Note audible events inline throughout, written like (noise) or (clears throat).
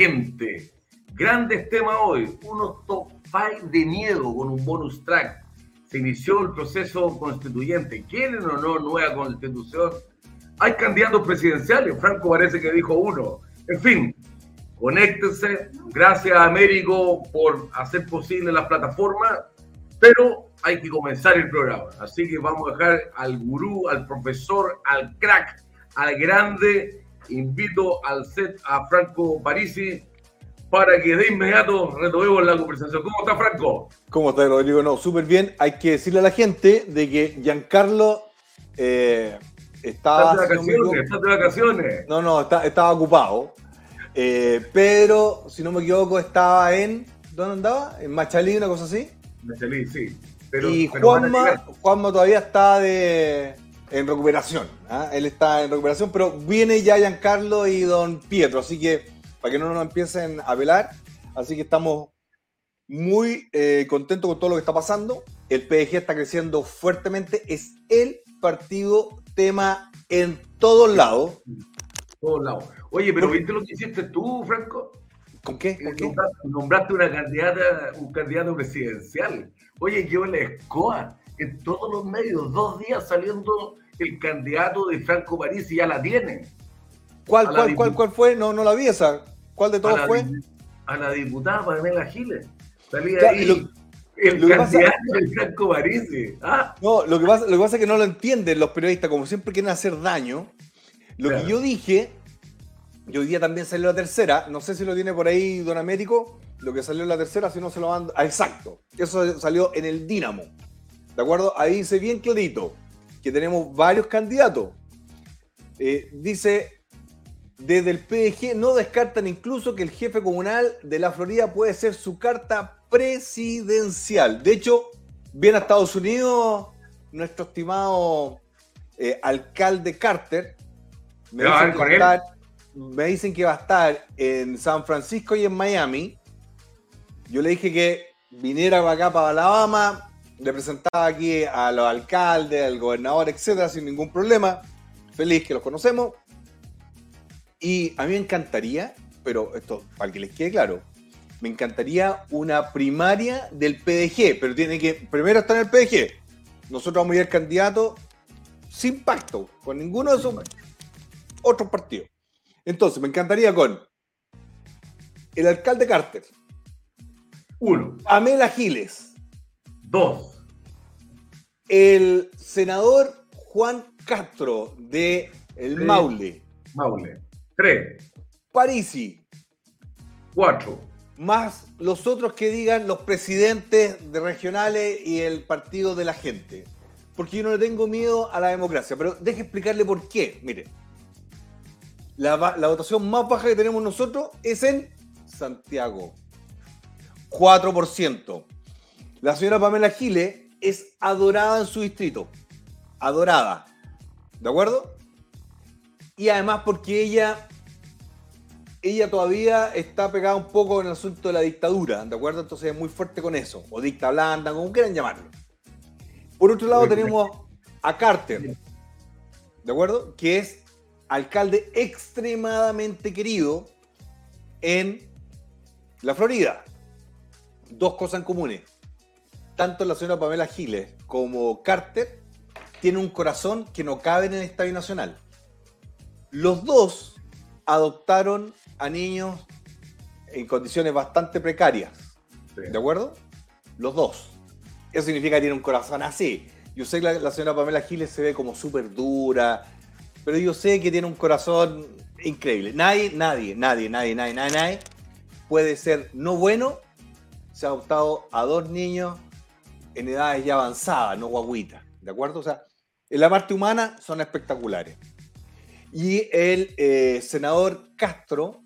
gente. Grandes temas hoy, unos top 5 de miedo con un bonus track. Se inició el proceso constituyente, ¿quieren o no nueva constitución? Hay candidatos presidenciales, Franco parece que dijo uno. En fin, conéctense. Gracias a Américo por hacer posible la plataforma, pero hay que comenzar el programa. Así que vamos a dejar al gurú, al profesor, al crack, al grande. Invito al set a Franco Parisi para que de inmediato retomemos la conversación. ¿Cómo está Franco? ¿Cómo está, Rodrigo? No, súper bien. Hay que decirle a la gente de que Giancarlo eh, estaba... ¿Estás de no vacaciones? ¿Estás de vacaciones? No, no, está- estaba ocupado. Eh, pero, si no me equivoco, estaba en... ¿Dónde andaba? En Machalí, una cosa así. Me salí, sí. Pero, y pero Juanma. Juanma todavía está de, en recuperación. ¿ah? Él está en recuperación, pero viene ya Giancarlo y Don Pietro, así que para que no nos empiecen a velar. Así que estamos muy eh, contentos con todo lo que está pasando. El PDG está creciendo fuertemente. Es el partido tema en todos lados. todos lados. Oye, pero ¿viste lo que hiciste tú, Franco? ¿Con qué? ¿Con qué? Nombraste, una candidata, un candidato presidencial. Oye, yo la escoa en todos los medios, dos días saliendo el candidato de Franco París y ya la tiene. ¿Cuál, a cuál, cuál, cuál fue? No, no la vi esa. ¿Cuál de todos fue? a la diputada Pamela Giles. Salía ahí lo- el lo que pasa- candidato de Franco París. Ah, No, lo que, pasa, lo que pasa es que no lo entienden los periodistas, como siempre quieren hacer daño. Lo Claro. que yo dije, y hoy día también salió la tercera, no sé si lo tiene por ahí Don Américo, lo que salió en la tercera, si no se lo mando. Ah, exacto, eso salió en el Dínamo. ¿De acuerdo? Ahí dice bien clarito que tenemos varios candidatos. Eh, dice, desde el PDG no descartan incluso que el jefe comunal de la Florida puede ser su carta presidencial. De hecho, viene a Estados Unidos nuestro estimado eh, alcalde Carter. Me ¿Ya va a dicen, ver que con va a él? estar- me dicen que va a estar en San Francisco y en Miami. Yo le dije que viniera para acá, para Alabama, le presentaba aquí a los alcaldes, al gobernador, etcétera, sin ningún problema. Feliz que los conocemos. Y a mí me encantaría, pero esto, para que les quede claro, me encantaría una primaria del PDG, pero tiene que primero estar en el PDG. Nosotros vamos a ir al candidato sin pacto, con ninguno de esos otros partidos. Entonces, me encantaría con el alcalde Carter, uno, Amela Giles, dos, el senador Juan Castro de El Sí. Maule, Maule. Tres, Parisi, cuatro, más los otros que digan los presidentes de regionales y el partido de la gente. Porque yo no le tengo miedo a la democracia, pero deje explicarle por qué. Mire, la, la votación más baja que tenemos nosotros es en Santiago. 4%. La señora Pamela Giles es adorada en su distrito. Adorada. ¿De acuerdo? Y además porque ella ella todavía está pegada un poco en el asunto de la dictadura, ¿de acuerdo? Entonces es muy fuerte con eso, o dicta blanda, como quieran llamarlo. Por otro lado tenemos a Carter, ¿de acuerdo? Que es alcalde extremadamente querido en la Florida. Dos cosas en comunes. Tanto la señora Pamela Giles como Carter tienen un corazón que no cabe en el Estadio Nacional. Los dos adoptaron a niños en condiciones bastante precarias. Sí. ¿De acuerdo? Los dos. Eso significa que tiene un corazón así. Yo sé que la, la señora Pamela Giles se ve como súper dura, pero yo sé que tiene un corazón increíble. Nadie, nadie, nadie, nadie, nadie, nadie, nadie puede ser no bueno. Se ha adoptado a dos niños en edades ya avanzadas, no guaguitas. ¿De acuerdo? O sea, en la parte humana son espectaculares. Y el eh, senador Castro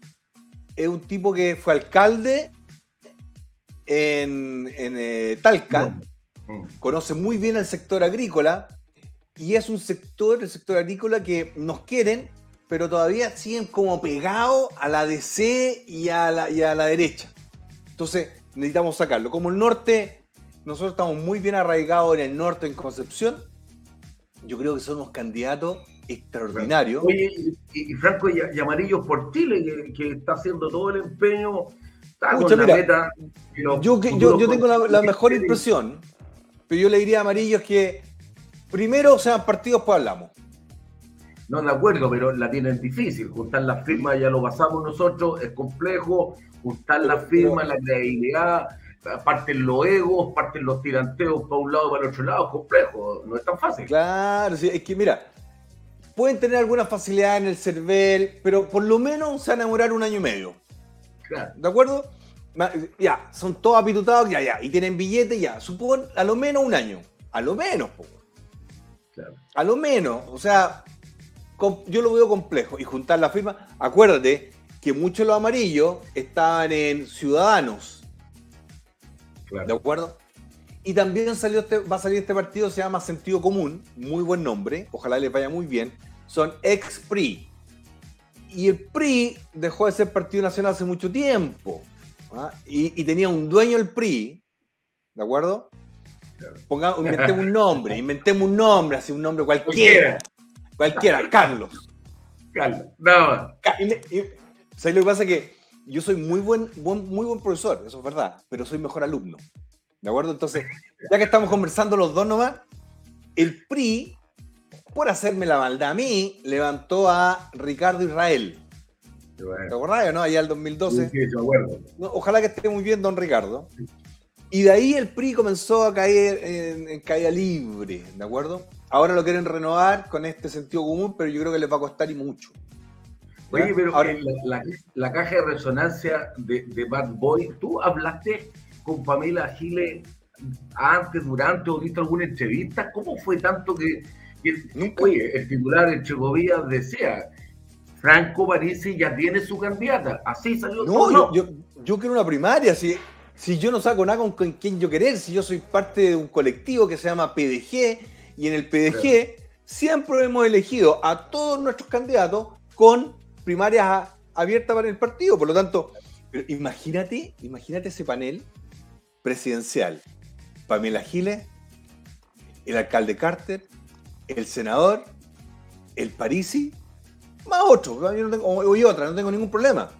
es un tipo que fue alcalde en, en, eh, Talca, Mm. conoce muy bien el sector agrícola y es un sector, el sector agrícola que nos quieren, pero todavía siguen como pegados a la DC y a la, y a la derecha. Entonces necesitamos sacarlo. Como el norte, nosotros estamos muy bien arraigados en el norte, en Concepción, yo creo que somos candidatos extraordinarios. Oye, y, y Franco y, y Amarillos por Chile, que, que está haciendo todo el empeño, está con la meta. Yo, tengo la, la mejor impresión, pero yo le diría a Amarillo que primero sean partidos, pues hablamos. No, de acuerdo, pero la tienen difícil. Juntar las firmas ya lo pasamos nosotros, es complejo. Juntar las firmas, la credibilidad, parten los egos, parten los tiranteos para un lado y para el otro lado, es complejo, no es tan fácil. Claro, sí, es que mira, pueden tener alguna facilidad en el CERVEL, pero por lo menos se van a demorar un año y medio. Claro. ¿De acuerdo? Ya, son todos apitutados, ya, ya, y tienen billetes, ya. Supón a lo menos un año. A lo menos, po. claro. A lo menos. O sea, yo lo veo complejo. Y juntar la firma. Acuérdate que muchos de los amarillos estaban en Ciudadanos. Claro. ¿De acuerdo? Y también salió este, va a salir este partido, se llama Sentido Común, muy buen nombre, ojalá les vaya muy bien. Son ex PRI. Y el PRI dejó de ser Partido Nacional hace mucho tiempo. ¿ah? Y, y tenía un dueño el PRI, ¿de acuerdo? Pongamos, inventemos un nombre, (laughs) inventemos un nombre, así un nombre cualquiera. Cualquiera, Carlos. Claro. Nada más. Y- ¿Sabes lo que pasa? Que yo soy muy buen, buen- muy buen profesor, eso es verdad, pero soy mejor alumno. ¿De acuerdo? Entonces, ya que estamos conversando los dos nomás, el PRI, por hacerme la maldad a mí, levantó a Ricardo Israel. Bueno. ¿Te acordás, no? Allá el 2012. Sí, sí, acuerdo. Ojalá que esté muy bien, don Ricardo. Y de ahí el PRI comenzó a caer en, en caída libre, ¿de acuerdo? Ahora lo quieren renovar con este sentido común, pero yo creo que les va a costar y mucho. Oye, pero Ahora- la, la- la caja de resonancia de, de Bad Boy, ¿tú hablaste con Pamela Giles antes, durante o diste alguna entrevista? ¿Cómo fue tanto que, que- Nunca. oye, el titular de Chegovía decía, Franco Parisi ya tiene su candidata, así salió No, todo, yo, yo, yo quiero una primaria. Si, si yo no saco nada con, con quien yo querer, si yo soy parte de un colectivo que se llama PDG, y en el PDG siempre hemos elegido a todos nuestros candidatos con primarias abiertas para el partido. Por lo tanto, pero imagínate, imagínate ese panel presidencial. Pamela Giles, el alcalde Carter, el senador, el Parisi, más otro, yo no tengo- o- y otra, no tengo ningún problema.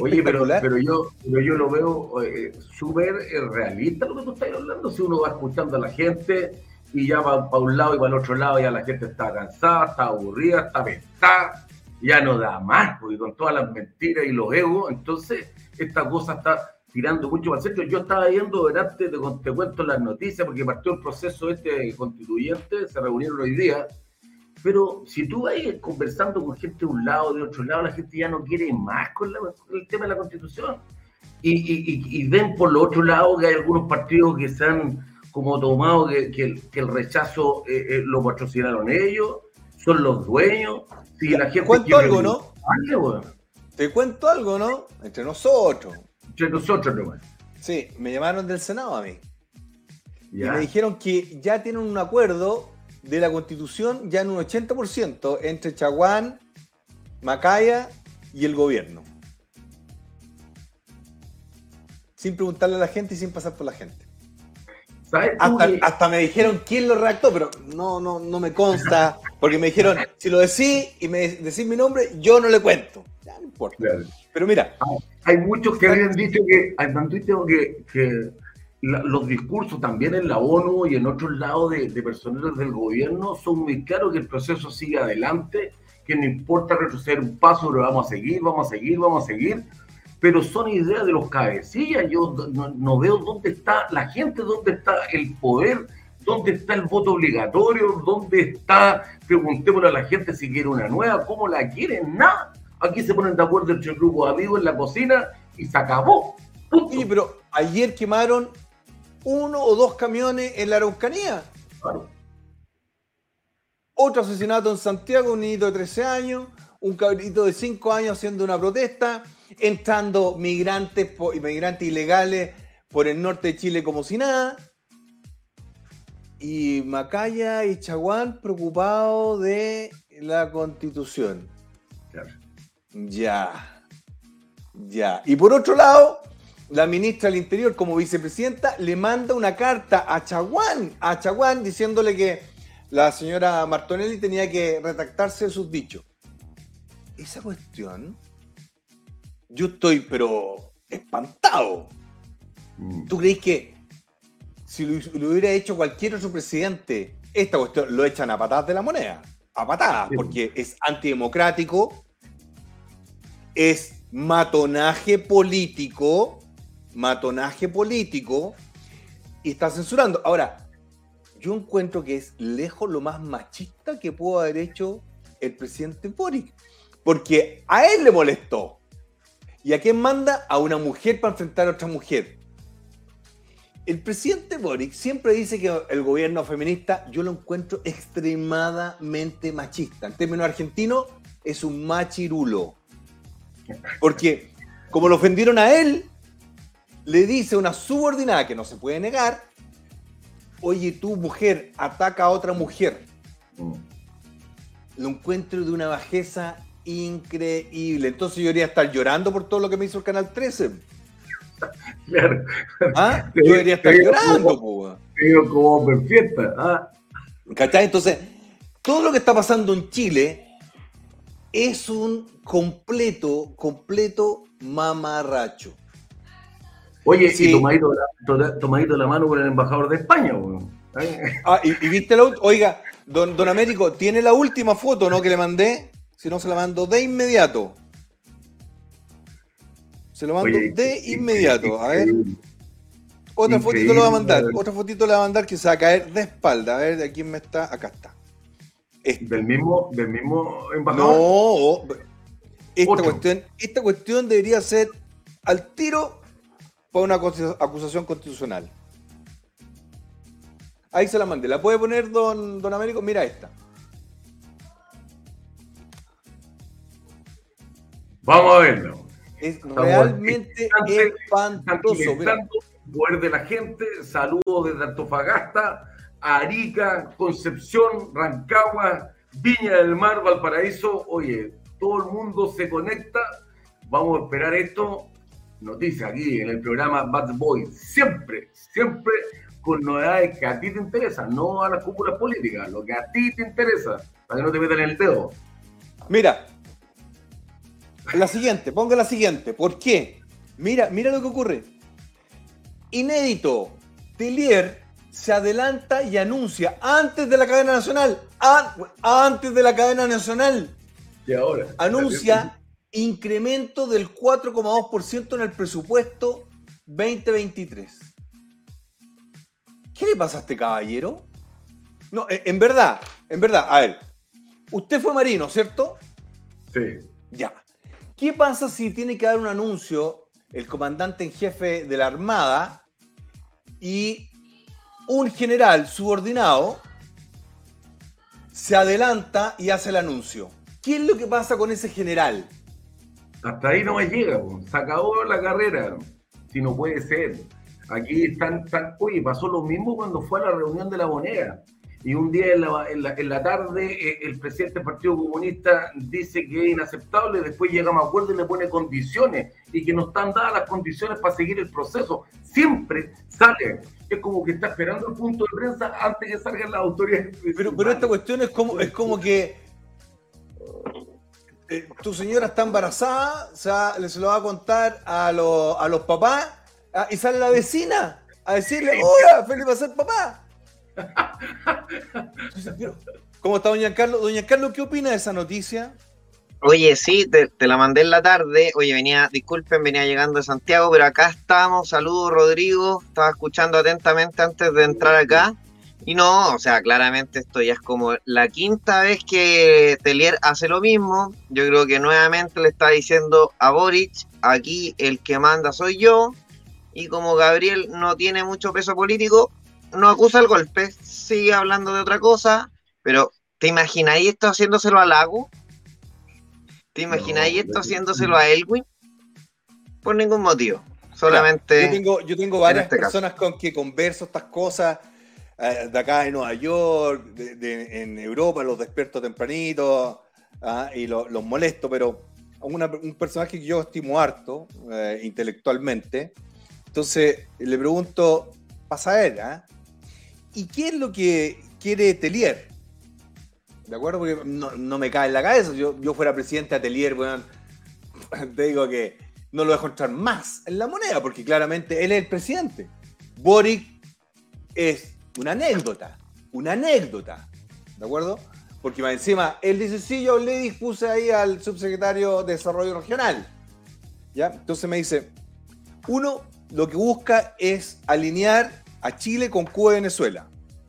Oye, pero, yo, pero yo lo veo eh, súper eh, realista lo que tú estás hablando. Si uno va escuchando a la gente y ya va para un lado y para el otro lado, ya la gente está cansada, está aburrida, está pestada, ya no da más, porque con todas las mentiras y los egos, entonces esta cosa está tirando mucho más centro. Yo estaba viendo delante, te, te cuento las noticias, porque partió el proceso este constituyente, se reunieron hoy día. Pero si tú vas conversando con gente de un lado, de otro lado, la gente ya no quiere más con, la- con el tema de la constitución. Y, y- y- y ven por lo otro lado que hay algunos partidos que se han como tomado que, que el, que el rechazo eh, eh, lo patrocinaron ellos, son los dueños. Si la gente cuento algo, ¿no? Te cuento algo, ¿no? Entre nosotros. Entre nosotros nomás. Sí, me llamaron del Senado a mí. Ya. Y me dijeron que ya tienen un acuerdo de la constitución ya en un 80% entre Chaguán, Macaya y el gobierno. Sin preguntarle a la gente y sin pasar por la gente. ¿Sabes Hasta, hasta me dijeron quién lo redactó, pero no, no, no me consta, porque me dijeron, si lo decís y me decís mi nombre, yo no le cuento. Ya no importa. Claro. Pero mira, Hay muchos que habían dicho que, que, que la- los discursos también en la ONU y en otros lados de, de personeros del gobierno son muy claros que el proceso sigue adelante, que no importa retroceder un paso, pero vamos a seguir, vamos a seguir, vamos a seguir. Pero son ideas de los cabecillas. Yo no, no veo dónde está la gente, dónde está el poder, dónde está el voto obligatorio, dónde está, preguntémosle a la gente si quiere una nueva, cómo la quieren, nada. Aquí se ponen de acuerdo entre el grupo de amigos en la cocina y se acabó. Punto. oye, pero ayer quemaron uno o dos camiones en la Araucanía. Claro. Otro asesinato en Santiago, un niñito de 13 años, un cabrito de 5 años haciendo una protesta, entrando migrantes, migrantes ilegales por el norte de Chile como si nada. Y Macaya y Chaguán preocupados de la constitución. Claro. Ya. Ya. Y por otro lado, la ministra del Interior, como vicepresidenta, le manda una carta a Chaguán, a Chaguán, diciéndole que la señora Martonelli tenía que retractarse de sus dichos. Esa cuestión, yo estoy, pero espantado. Mm. ¿Tú crees que si lo, lo hubiera hecho cualquier otro presidente, esta cuestión lo echan a patadas de la moneda? A patadas, Sí. porque es antidemocrático, es matonaje político, matonaje político, y está censurando. Ahora, yo encuentro que es lejos lo más machista que pudo haber hecho el presidente Boric, porque a él le molestó. ¿Y a quién manda? A una mujer para enfrentar a otra mujer. El presidente Boric siempre dice que el gobierno feminista yo lo encuentro extremadamente machista. En términos argentinos, es un machirulo. Porque como lo ofendieron a él, le dice a una subordinada que no se puede negar, oye, tu mujer ataca a otra mujer. Mm. Lo encuentro de una bajeza increíble. Entonces yo debería estar llorando por todo lo que me hizo el Canal 13. (laughs) Claro. ¿Ah? (laughs) Yo debería estar llorando, como-. Digo, como fiesta. Ah, ¿Cachai? Entonces, todo lo que está pasando en Chile es un completo, completo mamarracho. Oye, Sí. y tomadito, la, to- tomadito la mano con el embajador de España, weón. Ah, y, y viste la Oiga, don, don Américo, ¿tiene la última foto, no? Que le mandé. Si no, se la mando de inmediato. Se lo mando oye, de inmediato. A ver, otra fotito le va a mandar. Otra fotito le va a mandar que se va a caer de espalda. A ver, de quién me está. Acá está. Este. Del mismo, del mismo No, embajador. esta Otro. cuestión, esta cuestión debería ser al tiro para una acusa- acusación constitucional. Ahí se la mandé. ¿La puede poner don, don Américo? Mira esta. Vamos a verlo. Es Estamos realmente espantoso. Poder de la gente. Saludos desde Antofagasta, Arica, Concepción, Rancagua, Viña del Mar, Valparaíso. Oye, todo el mundo se conecta. Vamos a esperar esto. Noticias aquí en el programa Bad Boy. Siempre, siempre con novedades que a ti te interesan, no a las cúpulas políticas, lo que a ti te interesa, para que no te metan en el dedo. mira. La siguiente, ponga la siguiente. ¿Por qué? Mira, mira lo que ocurre. Inédito. Telier se adelanta y anuncia antes de la cadena nacional. an- antes de la cadena nacional. Y ahora. anuncia incremento del 4,2% en el presupuesto 2023. ¿Qué le pasa a este caballero? No, en en verdad, en verdad, a ver, usted fue marino, ¿cierto? Sí. Ya. ¿Qué pasa si tiene que dar un anuncio el comandante en jefe de la Armada y un general subordinado se adelanta y hace el anuncio? ¿Qué es lo que pasa con ese general? Hasta ahí no me llega, se acabó la carrera. Si no puede ser. Aquí están, están- oye, pasó lo mismo cuando fue a la reunión de la moneda. Y un día en la, en la- en la tarde eh, el presidente del Partido Comunista dice que es inaceptable, después llegamos a acuerdo y le pone condiciones y que no están dadas las condiciones para seguir el proceso. Siempre sale, es como que está esperando el punto de prensa antes que salgan las autoridades. Pero, pero esta cuestión es como, es como que eh, tu señora está embarazada, o sea, le se lo va a contar a, los- a los papás ah, y sale la vecina a decirle, hola, Felipe va a ser papá. ¿Cómo está doña Carlos? Doña Carlos, ¿qué opina de esa noticia? Oye, sí, te, te la mandé en la tarde. Oye, venía, disculpen, venía llegando de Santiago, pero acá estamos. Saludos, Rodrigo. Estaba escuchando atentamente antes de entrar acá. Y no, o sea, claramente esto ya es como la quinta vez que Telier hace lo mismo. Yo creo que nuevamente le está diciendo a Boric, aquí el que manda soy yo. Y como Gabriel no tiene mucho peso político, no acusa el golpe, sigue hablando de otra cosa. Pero, ¿te imagináis esto haciéndoselo a Lago? ¿Te imagináis No, esto no. haciéndoselo a Elwin? Por ningún motivo. Solamente. Yo tengo, yo tengo varias este caso. personas con que converso estas cosas eh, de acá en Nueva York, de- de- en Europa, los despierto tempranito ah, y lo- los molesto, pero una- un personaje que yo estimo harto eh, intelectualmente. Entonces le pregunto, pasa él, ¿ah? ¿Y qué es lo que quiere Telier? ¿De acuerdo? Porque no, me cae en la cabeza. Yo, yo fuera presidente de Telier, weón, (laughs) te digo que no lo dejo entrar más en la moneda, porque claramente él es el presidente. Boric es una anécdota, una anécdota, ¿de acuerdo? Porque más encima, él dice, sí, yo le dispuse ahí al subsecretario de Desarrollo Regional. ¿Ya? Entonces me dice, uno, lo que busca es alinear a Chile con Cuba y Venezuela.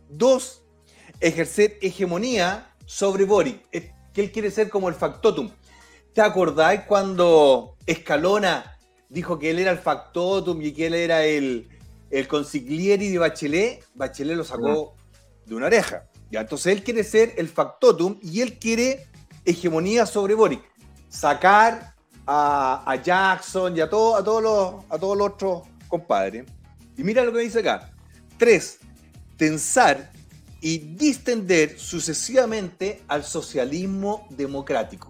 Dos, ejercer hegemonía sobre Boric, es que él quiere ser como el factotum. ¿Te acordáis cuando Escalona dijo que él era el factotum y que él era el, el consiglieri de Bachelet? Bachelet lo sacó de una oreja. Ya, entonces él quiere ser el factotum y él quiere hegemonía sobre Boric. Sacar a, a Jackson y a, todo- a, todos los, a todos los otros compadres. Y mira lo que dice acá. Tres, tensar y distender sucesivamente al socialismo democrático.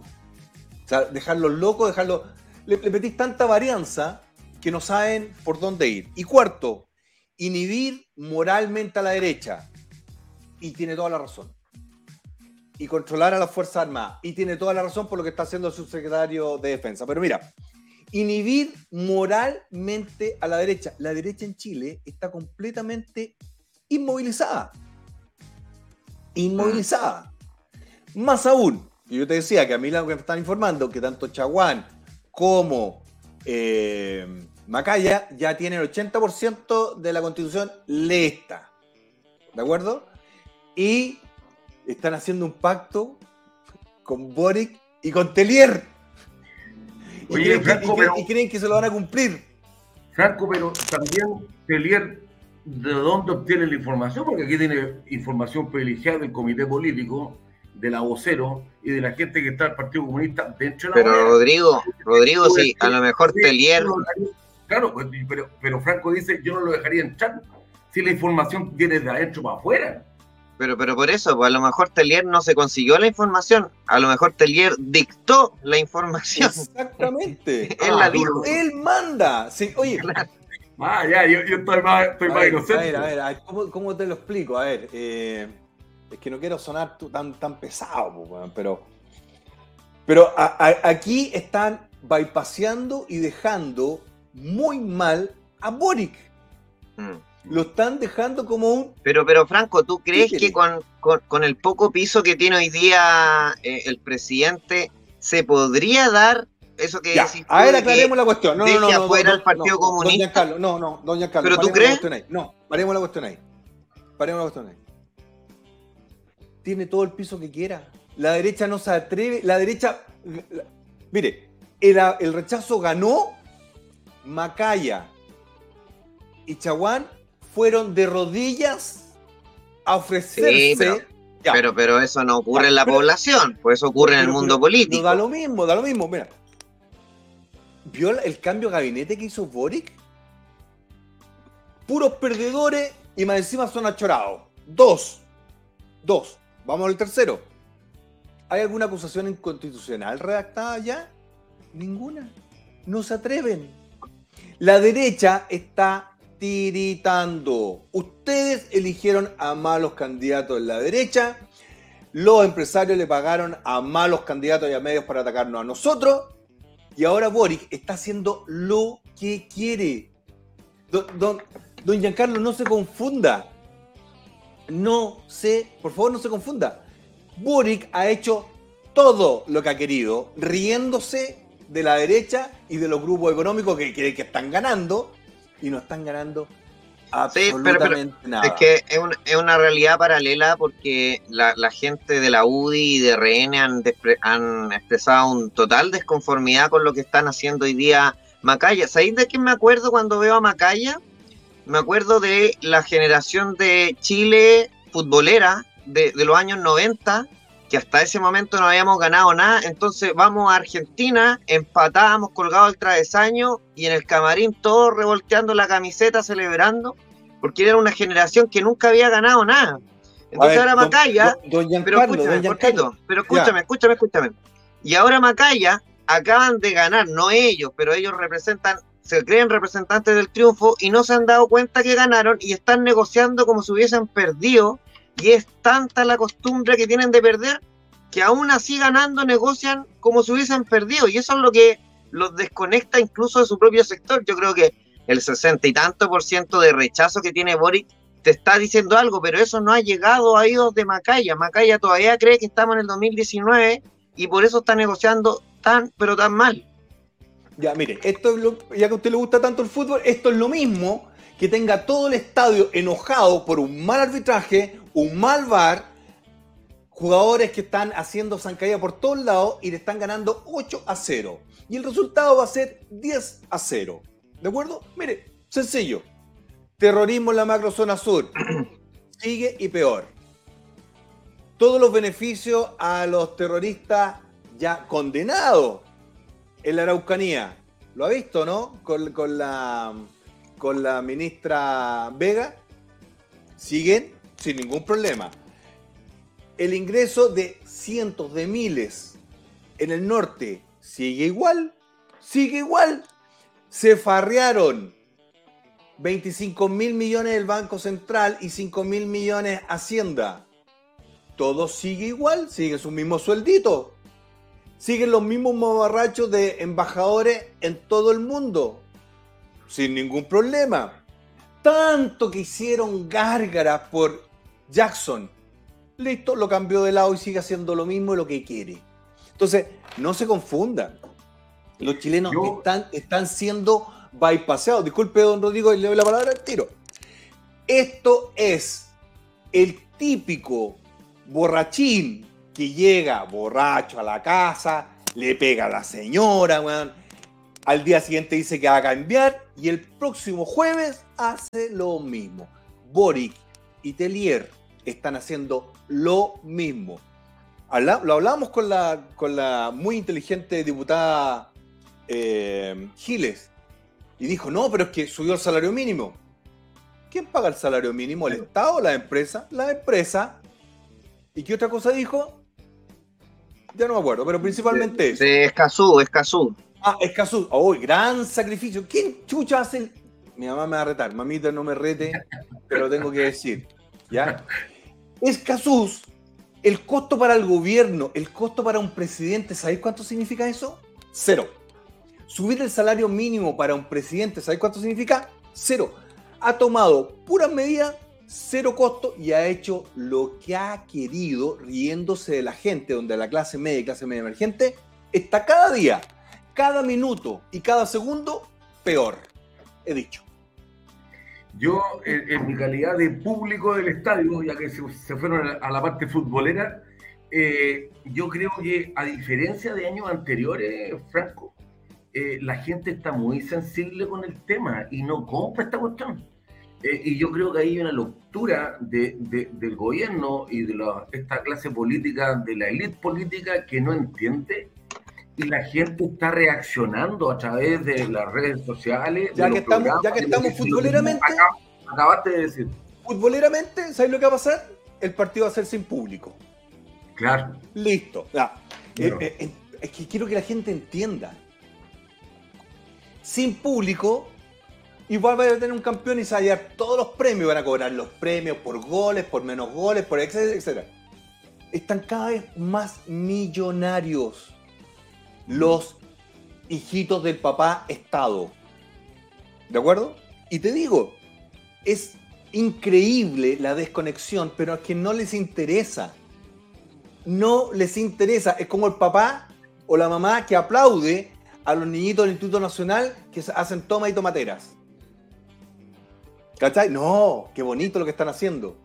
O sea, dejarlos locos, dejarlos... Le, le tanta varianza que no saben por dónde ir. Y cuarto, inhibir moralmente a la derecha. Y tiene toda la razón. Y controlar a las Fuerzas Armadas. Y tiene toda la razón por lo que está haciendo el subsecretario de Defensa. Pero mira, inhibir moralmente a la derecha. La derecha en Chile está completamente inmovilizada. Inmovilizada. Más aún, yo te decía que a mí lo que me están informando, que tanto Chaguán como eh, Macaya ya tienen el 80% de la constitución lista. ¿De acuerdo? Y están haciendo un pacto con Boric y con Telier. Y, Oye, creen, que, Franco, y creen- pero- y creen que se lo van a cumplir. Franco, pero también Telier, ¿de dónde obtiene la información? Porque aquí tiene información privilegiada del comité político, de la vocero y de la gente que está del Partido Comunista dentro de la Pero. Rodrigo, Rodrigo, sí, a lo mejor Sí, Telier. Claro, pues, pero, pero Franco dice, yo no lo dejaría entrar si la información viene de adentro para afuera. Pero, pero por eso, pues a lo mejor Telier no se consiguió la información. A lo mejor Telier dictó la información. Exactamente. (laughs) Él la Ah, dijo. Él manda. Sí, oye, (laughs) Ah, ya, yo, yo estoy más, estoy a más ver, inocente. a ver, a ver, a ver, ¿cómo, cómo te lo explico? A ver, eh, es que no quiero sonar tú tan, tan pesado, weón, pero, pero a- a- aquí están bypaseando y dejando muy mal a Boric. Mm. Lo están dejando como un... Pero, pero Franco, ¿tú crees Títere. que con, con- con el poco piso que tiene hoy día eh, el presidente se podría dar eso que Ya, decís a ver, aclaremos la cuestión. No, no, no, no, afuera al Partido no, Comunista? Doña Carlos, no, no, doña Carlos. ¿Pero tú crees? No, paremos la cuestión ahí. Paremos la cuestión ahí. Tiene todo el piso que quiera. La derecha no se atreve. La derecha. la- mire, el, el rechazo ganó. Macaya y Chaguán fueron de rodillas a ofrecerse. Sí, pero- Pero, pero eso no ocurre en la Pero- población, pues eso ocurre en el mundo político. pero da lo mismo, da lo mismo. Mira, ¿vio el cambio de gabinete que hizo Boric? Puros perdedores y más encima son achorados. Dos, Dos. Vamos al tercero. ¿Hay alguna acusación inconstitucional redactada ya? Ninguna. No se atreven. La derecha está tiritando. Ustedes eligieron a malos candidatos en la derecha. Los empresarios le pagaron a malos candidatos y a medios para atacarnos a nosotros. Y ahora Boric está haciendo lo que quiere. Don, don, don Giancarlo, no se confunda. No se, por favor, no se confunda. Boric ha hecho todo lo que ha querido, riéndose de la derecha y de los grupos económicos que creen que están ganando y no están ganando Sí, pero- absolutamente nada. Es que es, un- es una realidad paralela porque la, la gente de la UDI y de RN han, despre- han expresado un total desconformidad con lo que están haciendo hoy día Macaya. ¿Sabéis de qué me acuerdo cuando veo a Macaya? Me acuerdo de la generación de Chile futbolera de, de los años 90, que hasta ese momento no habíamos ganado nada. Entonces vamos a Argentina, empatábamos colgados el travesaño y en el camarín todos revolteando la camiseta, celebrando, porque era una generación que nunca había ganado nada. Entonces ver, ahora don- Macaya, don- don pero escúchame, cortito, pero escúchame, escúchame, escúchame. Y ahora Macaya acaban de ganar, no ellos, pero ellos representan, se creen representantes del triunfo y no se han dado cuenta que ganaron y están negociando como si hubiesen perdido. Y es tanta la costumbre que tienen de perder que aún así ganando negocian como si hubiesen perdido. Y eso es lo que los desconecta incluso de su propio sector. Yo creo que el sesenta y tanto por ciento de rechazo que tiene Boric te está diciendo algo, pero eso no ha llegado a oídos de Macaya. Macaya todavía cree que estamos en el 2019 y por eso está negociando tan, pero tan mal. Ya, mire, esto es lo- ya que a usted le gusta tanto el fútbol, esto es lo mismo que tenga todo el estadio enojado por un mal arbitraje, un mal VAR, jugadores que están haciendo zancadilla por todos lados y le están ganando 8 a 0. Y el resultado va a ser 10 a 0. ¿De acuerdo? Mire, sencillo. Terrorismo en la macrozona sur. (clears throat) Sigue y peor. Todos los beneficios a los terroristas ya condenados en la Araucanía. ¿Lo ha visto, no? Con, con la, con la ministra Vega. Siguen sin ningún problema. El ingreso de cientos de miles en el norte sigue igual. Sigue igual. Se farrearon 25 mil millones del Banco Central y 5 mil millones Hacienda. Todo sigue igual, sigue su mismo sueldito siguen los mismos mamarrachos de embajadores en todo el mundo, sin ningún problema. Tanto que hicieron gárgaras por Jackson. Listo, lo cambió de lado y sigue haciendo lo mismo y lo que quiere. Entonces, no se confundan. Los chilenos Yo- están, están siendo bypaseados. Disculpe, don Rodrigo, le doy la palabra al tiro. Esto es el típico borrachín que llega borracho a la casa, le pega a la señora. Al día siguiente dice que va a cambiar y el próximo jueves hace lo mismo. Boric y Telier están haciendo lo mismo. Habla- lo hablábamos con la, con la muy inteligente diputada eh, Giles y dijo, no, pero es que subió el salario mínimo. ¿Quién paga el salario mínimo? ¿El Estado o la empresa? La empresa. ¿Y qué otra cosa dijo? Ya no me acuerdo, pero principalmente eso. De Escazú, Escazú. Ah, Escazú. ¡Oh, gran sacrificio! ¿Quién chucha hace el... Mi mamá me va a retar. Mamita, no me rete, pero tengo que decir. ¿Ya? Escazú, el costo para el gobierno, el costo para un presidente, ¿sabéis cuánto significa eso? Cero. Subir el salario mínimo para un presidente, ¿sabéis cuánto significa? Cero. Ha tomado puras medidas, cero costo y ha hecho lo que ha querido riéndose de la gente, donde la clase media y clase media emergente está cada día, cada minuto y cada segundo peor. He dicho. Yo, en, mi calidad de público del estadio, ya que se, fueron a la, parte futbolera, eh, yo creo que a diferencia de años anteriores, Franco, eh, la gente está muy sensible con el tema y no compra esta cuestión. Eh, y yo creo que hay una de- del gobierno y de la- esta clase política, de la élite política que no entiende y la gente está reaccionando a través de las redes sociales. Ya que estamos- ya que estamos futboleramente- Acab- Acabaste de decir. Futboleramente, ¿sabéis lo que va a pasar? el partido va a ser sin público. Claro. Listo. Eh, eh, eh, es que quiero que la gente entienda. Sin público, igual va a tener un campeón y se va a llevar todos los premios. Van a cobrar los premios por goles, por menos goles, por etcétera, etcétera. Están cada vez más millonarios los hijitos del papá Estado. ¿De acuerdo? Y te digo, es increíble la desconexión, pero es que no les interesa no les interesa. Es como el papá o la mamá que aplaude a los niñitos del Instituto Nacional que hacen toma y tomateras. ¿Cachai? No, qué bonito lo que están haciendo.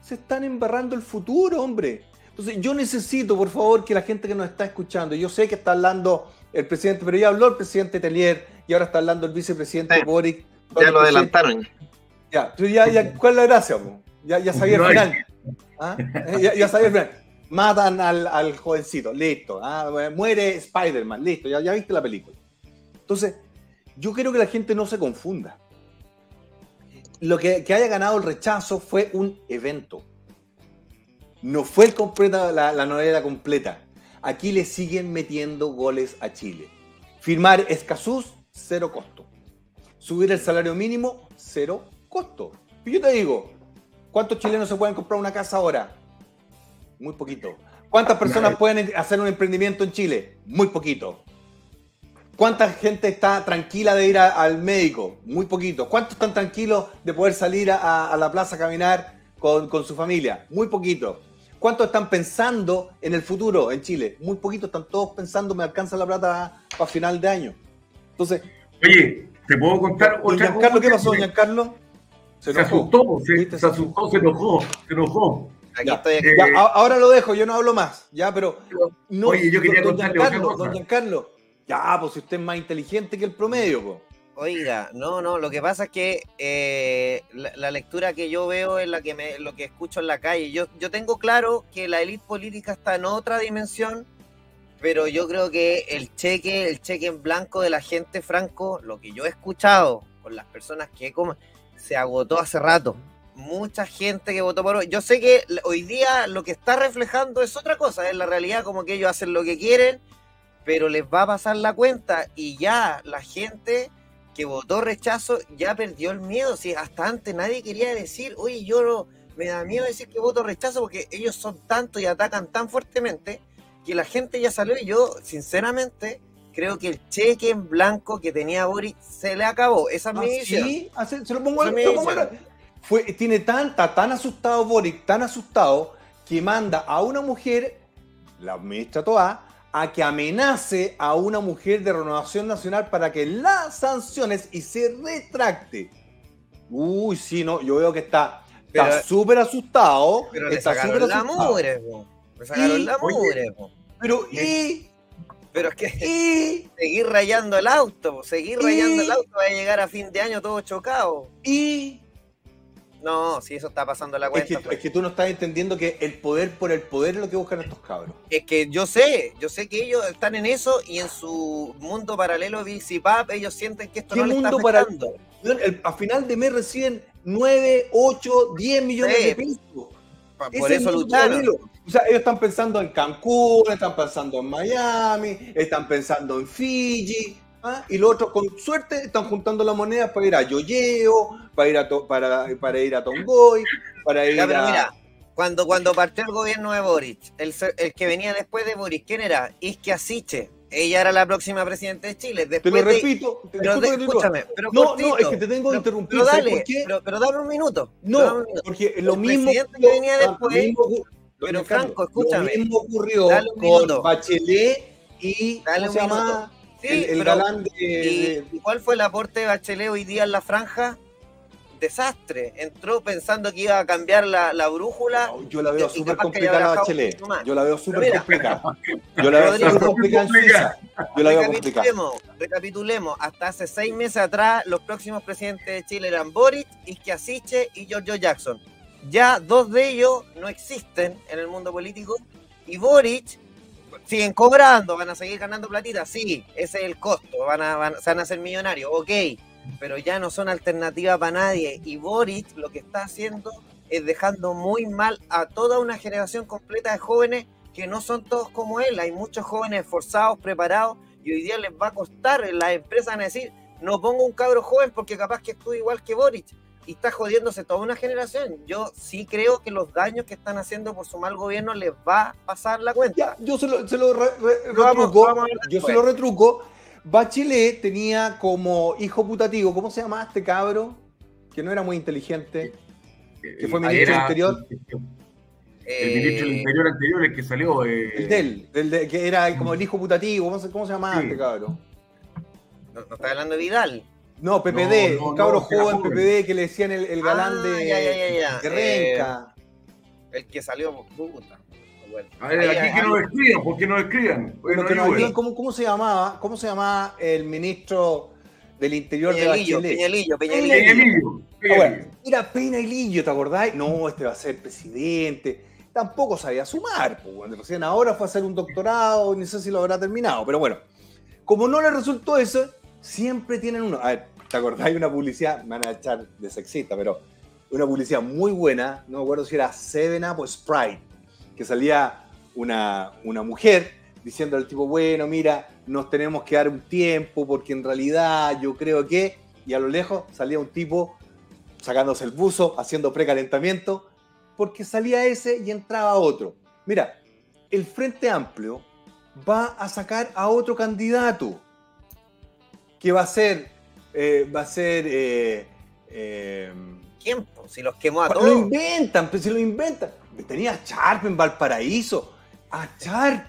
Se están embarrando el futuro, hombre. Entonces yo necesito, por favor, que la gente que nos está escuchando, yo sé que está hablando el presidente, pero ya habló el presidente Telier y ahora está hablando el vicepresidente Sí, Boric. Ya lo adelantaron. ya, ya, ya, ¿cuál es la gracia? po? Ya, ya sabía el final. ¿Ah? (laughs) Ya, ya sabía el final. Matan al, al jovencito, listo. Ah, muere Spider-Man, listo, ya, ya viste la película. Entonces, yo quiero que la gente no se confunda. Lo que, que haya ganado el rechazo fue un evento. No fue el completa, la, la novela completa. Aquí le siguen metiendo goles a Chile. Firmar Escazús, cero costo. Subir el salario mínimo, cero costo. Y yo te digo, ¿cuántos chilenos se pueden comprar una casa ahora? Muy poquito. ¿Cuántas personas pueden hacer un emprendimiento en Chile? Muy poquito. ¿Cuánta gente está tranquila de ir a- al médico? Muy poquito. ¿Cuántos están tranquilos de poder salir a, a la plaza a caminar con, con su familia? Muy poquito. ¿Cuántos están pensando en el futuro en Chile? Muy poquito. Están todos pensando, me alcanza la plata para final de año. Entonces, Oye, ¿te puedo contar ¿y otra Giancarlo qué pasó, Se, Giancarlo? se enojó. asustó, se, se asustó, se enojó, se enojó. Aquí Ya. estoy. Eh, Ya, ahora lo dejo, yo no hablo más, ya, pero no, Oye, yo quería don contarle otra Giancarlo, cosa. don Giancarlo, ya, pues si usted es más inteligente que el promedio, pues. Oiga, no, no, lo que pasa es que eh, la, lectura que yo veo es la que me, lo que escucho en la calle. Yo, yo tengo claro que la élite política está en otra dimensión, pero yo creo que el cheque, el cheque en blanco de la gente franco, lo que yo he escuchado con las personas que he com- se agotó hace rato. Mucha gente que votó por hoy. Yo sé que hoy día lo que está reflejando es otra cosa, es la realidad como que ellos hacen lo que quieren, pero les va a pasar la cuenta y ya la gente que votó rechazo ya perdió el miedo. Si hasta antes nadie quería decir, oye, yo no, me da miedo decir que voto rechazo porque ellos son tantos y atacan tan fuertemente que la gente ya salió y yo, sinceramente, creo que el cheque en blanco que tenía Boris se le acabó. Esa es mi Ah, visión. sí, se lo pongo, mi se lo pongo. Fue, tiene tanta, tan asustado Boric, tan asustado, que manda a una mujer, la ministra Toa, a que amenace a una mujer de Renovación Nacional para que la sanciones y se retracte. Uy, sí, no, yo veo que está súper asustado. Pero le está súper sacaron la asustado. mugre. Le sacaron Y, la mugre. Pero, y, Pero es que y, (laughs) seguir rayando el auto, po. seguir Y- rayando el auto va a llegar a fin de año todo chocado. y. No, si eso está pasando la Es cuenta. que, pues. es que tú no estás entendiendo que el poder por el poder es lo que buscan estos cabros. Es que yo sé, yo sé que ellos están en eso y en su mundo paralelo Bicipap ellos sienten que esto ¿Qué no les está mundo para- afectando. El- a final de mes reciben 9, 8, 10 millones Sí. de pesos. Ese Por es eso lucharon. O sea, ellos están pensando en Cancún, están pensando en Miami, están pensando en Fiji, ¿ah? y los otros con suerte están juntando las monedas para ir a Yoyeo, para ir a, To- para, para ir a Tongoy, para ir Ya, pero a... mira, cuando, cuando partió el gobierno de Boric, el, el que venía después de Boric, ¿quién era? Isque Asiche. Ella era la próxima presidenta de Chile. Te Después lo de- repito, te- pero de- te escúchame, pero No, cortito. no, es que te tengo que interrumpir. Pero ¿sabes dale, pero, pero dame un minuto. un No, minuto. porque lo El mismo presidente que venía lo después- mismo Pero, Franco, escúchame. Lo mismo ocurrió Dale un con minuto. Bachelet y Dale ¿cómo se un llama? Sí, el, el pero- galán de, ¿Y, de- y cuál fue el aporte de Bachelet hoy día en la franja? Desastre. Entró pensando que iba a cambiar la, la brújula. No, yo la veo súper complicada Bachelet. Yo la veo súper complicada. (laughs) Yo la veo súper complicada en Suiza. Yo la veo. Recapitulemos, recapitulemos. Hasta hace seis meses atrás, los próximos presidentes de Chile eran Boric, Isque Asiche y Giorgio Jackson. Ya dos de ellos no existen en el mundo político y Boric siguen cobrando, van a seguir ganando platita, sí, ese es el costo, van a, van, se van a hacer millonarios, ok, pero ya no son alternativa para nadie y Boric lo que está haciendo es dejando muy mal a toda una generación completa de jóvenes que no son todos como él. Hay muchos jóvenes esforzados, preparados, y hoy día les va a costar. Las empresas van a decir, no pongo un cabro joven porque capaz que estuve igual que Boric. Y está jodiéndose toda una generación. Yo sí creo que los daños que están haciendo por su mal gobierno les va a pasar la cuenta. Ya, yo se lo, se lo re- re- Lo vamos- retruco. vamos yo se lo retruco. Bachelet tenía como hijo putativo, ¿cómo se llama este cabro? Que no era muy inteligente. Que fue ministro del Interior. El ministro del Eh, Interior anterior, el que salió. eh, El del, de- que era como el hijo putativo, ¿cómo se, cómo se llamaba Sí. este cabro? no, no está hablando de Vidal. No, PPD, No, no, un cabro no, joven. PPD que le decían el, el galán Ah, de, ya, ya, ya, ya. de Renca. El que salió, puta. Bueno, A ver, ahí- aquí ahí- que nos escriban, porque nos escriban. Que nos digan ¿cómo, cómo se llamaba? ¿Cómo se llamaba el ministro del Interior de Peñalillo, Bachelet? Peñalillo, Peñalillo. Peñalillo, Ah, Peñalillo. bueno, era Pena y Lillo, ¿te acordáis? No, este va a ser presidente. Tampoco sabía sumar, pues, bueno, recién ahora fue a hacer un doctorado, no sé si lo habrá terminado, pero bueno, como no le resultó eso, siempre tienen uno. A ver, ¿te acordáis una publicidad? Me van a echar de sexista, pero una publicidad muy buena, no me acuerdo si era Seven Up o Sprite, que salía una, una mujer diciendo al tipo, bueno, mira, nos tenemos que dar un tiempo porque en realidad yo creo que, y a lo lejos salía un tipo sacándose el buzo, haciendo precalentamiento, porque salía ese y entraba otro. Mira, el Frente Amplio va a sacar a otro candidato que va a ser, eh, va a ser, eh, eh, ¿Quién? Si los quemó a lo todos. inventan, pues si lo inventan. Tenía a Sharp en Valparaíso, a Sharp.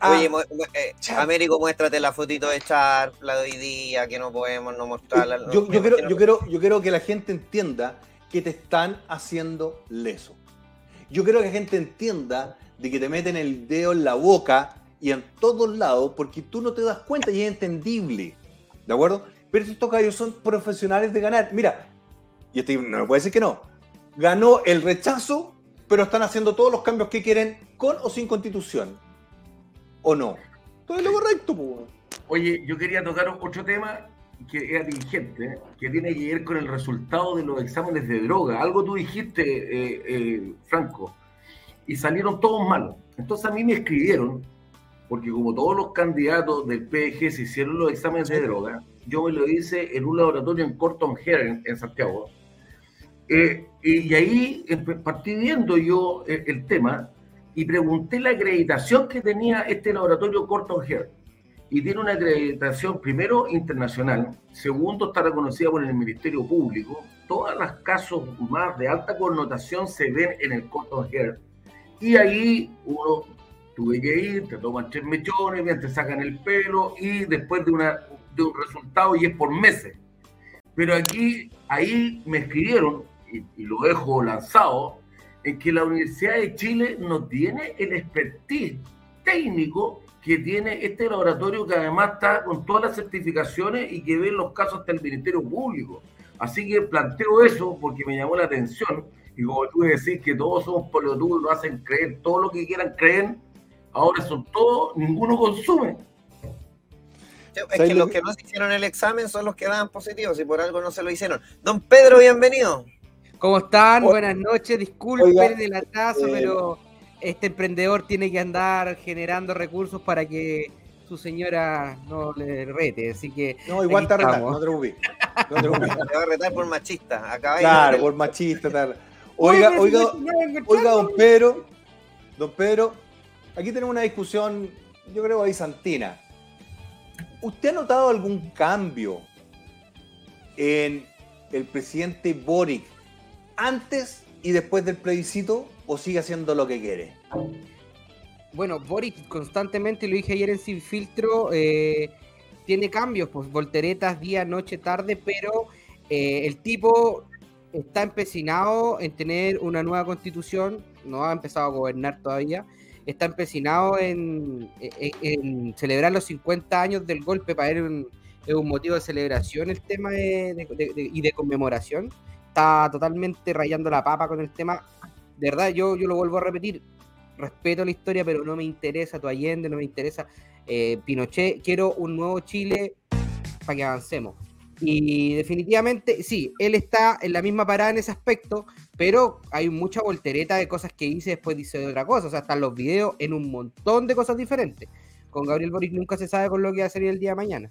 a- Oye, eh. Américo, muéstrate la fotito de Sharp, la de hoy día, que no podemos no mostrarla. yo, no- yo, quiero, yo, quiero, yo quiero que la gente entienda que te están haciendo leso. Yo quiero que la gente entienda de que te meten el dedo en la boca y en todos lados porque tú no te das cuenta y es entendible. ¿De acuerdo? Pero estos tocayos son profesionales de ganar. Mira, y este no me puede decir que no. Ganó el rechazo, pero están haciendo todos los cambios que quieren con o sin constitución. ¿O no? Todo es lo correcto, pues. Oye, yo quería tocar otro tema que era diligente, ¿eh? que tiene que ver con el resultado de los exámenes de droga. Algo tú dijiste, eh, eh, Franco, y salieron todos malos. Entonces a mí me escribieron, porque como todos los candidatos del PDG se hicieron los exámenes de droga, yo me lo hice en un laboratorio en Corton Hair, en, Santiago. Eh, y, ahí partí viendo yo eh, el tema y pregunté la acreditación que tenía este laboratorio Corton Hair y tiene una acreditación, primero, internacional, segundo, está reconocida por el Ministerio Público. Todos los casos más de alta connotación se ven en el Cotton Hair. Y ahí uno tuve que ir, te toman tres mechones, bien, te sacan el pelo y después de, una, de un resultado y es por meses. Pero aquí, ahí me escribieron, y, y lo dejo lanzado, en que la Universidad de Chile no tiene el expertise técnico que tiene este laboratorio que además está con todas las certificaciones y que ve los casos hasta el Ministerio Público. Así que planteo eso porque me llamó la atención y como tú decís que todos somos pelotudos, lo hacen creer todo lo que quieran creer, ahora son todos, ninguno consume. Es ¿Sabes que lo los que- no se hicieron el examen son los que daban positivos y por algo no se lo hicieron. Don Pedro, bienvenido. ¿Cómo están? Buenas noches, disculpen Oiga, el atraso, eh, pero este emprendedor tiene que andar generando recursos para que su señora no le rete, así que No, igual te retar, no te preocupes. No te preocupes. (laughs) Te va a retar por machista. Acabáis Claro, de- por machista, tal. Oiga, oiga, oiga, don Pedro, don Pedro, aquí tenemos una discusión, yo creo, bizantina. ¿Usted ha notado algún cambio en el presidente Boric antes y después del plebiscito o sigue haciendo lo que quiere? Bueno, Boric constantemente, lo dije ayer en Sin Filtro, eh, tiene cambios, pues volteretas día, noche, tarde, pero eh, el tipo está empecinado en tener una nueva constitución, no ha empezado a gobernar todavía, está empecinado en, en- en celebrar los 50 años del golpe para él un- es un motivo de celebración el tema de- de- de- y de conmemoración. Está totalmente rayando la papa con el tema. De verdad, yo, yo lo vuelvo a repetir, respeto la historia, pero no me interesa tu Allende, no me interesa eh, Pinochet. Quiero un nuevo Chile para que avancemos. Y definitivamente, sí, él está en la misma parada en ese aspecto, pero hay mucha voltereta de cosas que dice, después dice de otra cosa. O sea, están los videos en un montón de cosas diferentes. Con Gabriel Boric nunca se sabe con lo que va a salir el día de mañana.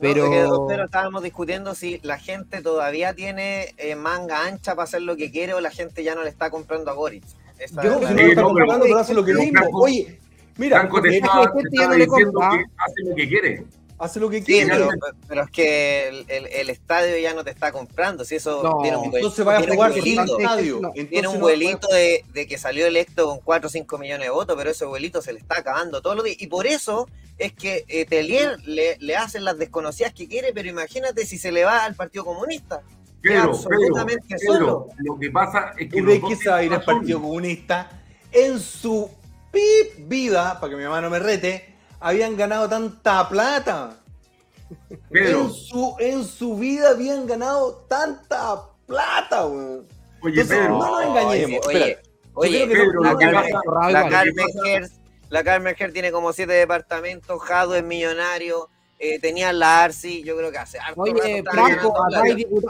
Pero, estábamos discutiendo si la gente todavía tiene eh, manga ancha para hacer lo que quiere o la gente ya no le está comprando a Boric. Esa Yo, no Sí, lo está no, pero- comprando, pero hace lo que mismo. Oye, mira, Franco te es que estaba, la te gente ya estaba no le diciendo que hace lo que quiere. Hace lo que Sí, quiere. pero, pero es que el, el- el estadio ya no te está comprando. Si eso No, tiene un Entonces vaya a tiene jugar un vuelito, estadio. No, tiene un no- vuelito de, de que salió electo con 4 o 5 millones de votos, pero ese vuelito se le está acabando todos los días. Y por eso es que eh, Telier le, le hacen las desconocidas que quiere, pero imagínate si se le va al Partido Comunista. Pero, absolutamente pero, pero, solo. lo que pasa es que ¿Tú que se va a ir al Partido. Comunista? En su pip vida, para que mi mamá no me rete, habían ganado tanta plata. Pedro, En su, en su vida habían ganado tanta plata, weón. oye, Entonces, Pedro, no nos engañemos. Oye, oye, Yo creo que Pedro, la Carmen, la. Carmen Hertz, la Carmen Hertz tiene como siete departamentos, Jado es millonario, eh, tenía la Arsi, yo creo que hace harto Oye, Franco,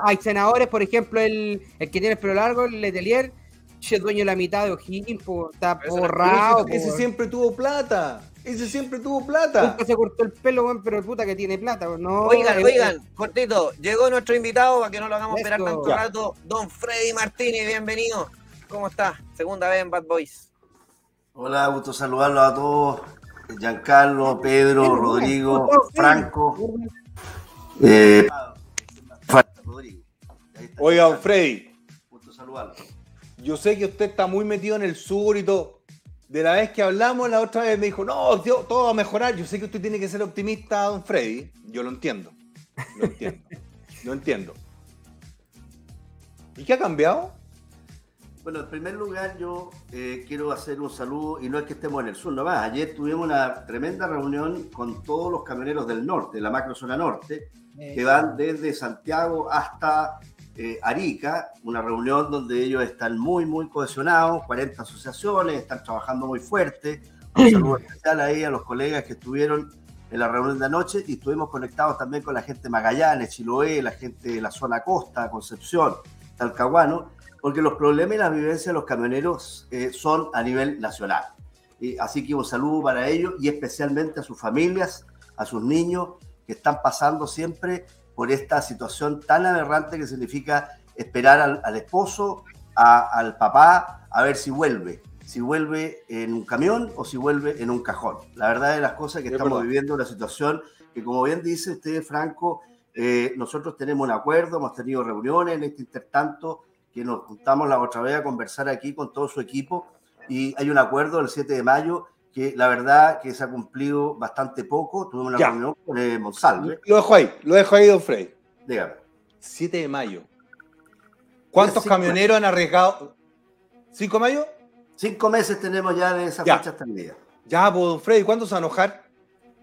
hay, senadores, por ejemplo, el, el que tiene el pelo largo, el Letelier, es dueño de la mitad de O'Higgins, está borrado. Ese siempre tuvo plata. Ese siempre tuvo plata. Nunca se cortó el pelo, weón, pero puta que tiene plata. weón. No, Oigan, eh, oigan, cortito, llegó nuestro invitado, para que no lo hagamos esperar tanto Ya. rato, don Freddy Martínez, bienvenido. ¿Cómo está? Segunda vez en Bad Boys. Hola, gusto saludarlos a todos. Giancarlo, Pedro, Rodrigo, Franco. Eh, falta Rodrigo. Oiga, don. Freddy, Gusto saludarlos. yo sé que usted está muy metido en el sur y todo. De la vez que hablamos la otra vez me dijo, no, tío, todo va a mejorar. Yo sé que usted tiene que ser optimista, don Freddy. Yo lo entiendo. Lo entiendo. lo entiendo. ¿Y qué ha cambiado? Bueno, en primer lugar yo eh, quiero hacer un saludo y no es que estemos en el sur nomás. Ayer tuvimos una tremenda reunión con todos los camioneros del norte, la macrozona norte, que van desde Santiago hasta eh, Arica, una reunión donde ellos están muy, muy cohesionados, 40 asociaciones, están trabajando muy fuerte. (clears throat) Un saludo especial ahí a los colegas que estuvieron en la reunión de anoche y estuvimos conectados también con la gente de Magallanes, Chiloé, la gente de la zona costa, Concepción, Talcahuano, porque los problemas y las vivencias de los camioneros eh, son a nivel nacional. Y así que un saludo para ellos y especialmente a sus familias, a sus niños que están pasando siempre por esta situación tan aberrante que significa esperar al, al esposo, a- al papá, a ver si vuelve. Si vuelve en un camión o si vuelve en un cajón. La verdad de las cosas es que Es estamos viviendo una situación que, como bien dice usted, Franco, eh, nosotros tenemos un acuerdo, hemos tenido reuniones en este intertanto, que nos juntamos la otra vez a conversar aquí con todo su equipo y hay un acuerdo el 7 de mayo que la verdad que se ha cumplido bastante poco. Tuvimos una Ya. reunión con eh, Monsalve, Lo dejo ahí, lo dejo ahí, don Freddy. dígame. 7 de mayo. ¿Cuántos camioneros han arriesgado? ¿5 de mayo? Cinco meses tenemos ya de esa Ya. fecha hasta el día. Ya, pues, don Freddy, ¿cuándo se va a enojar?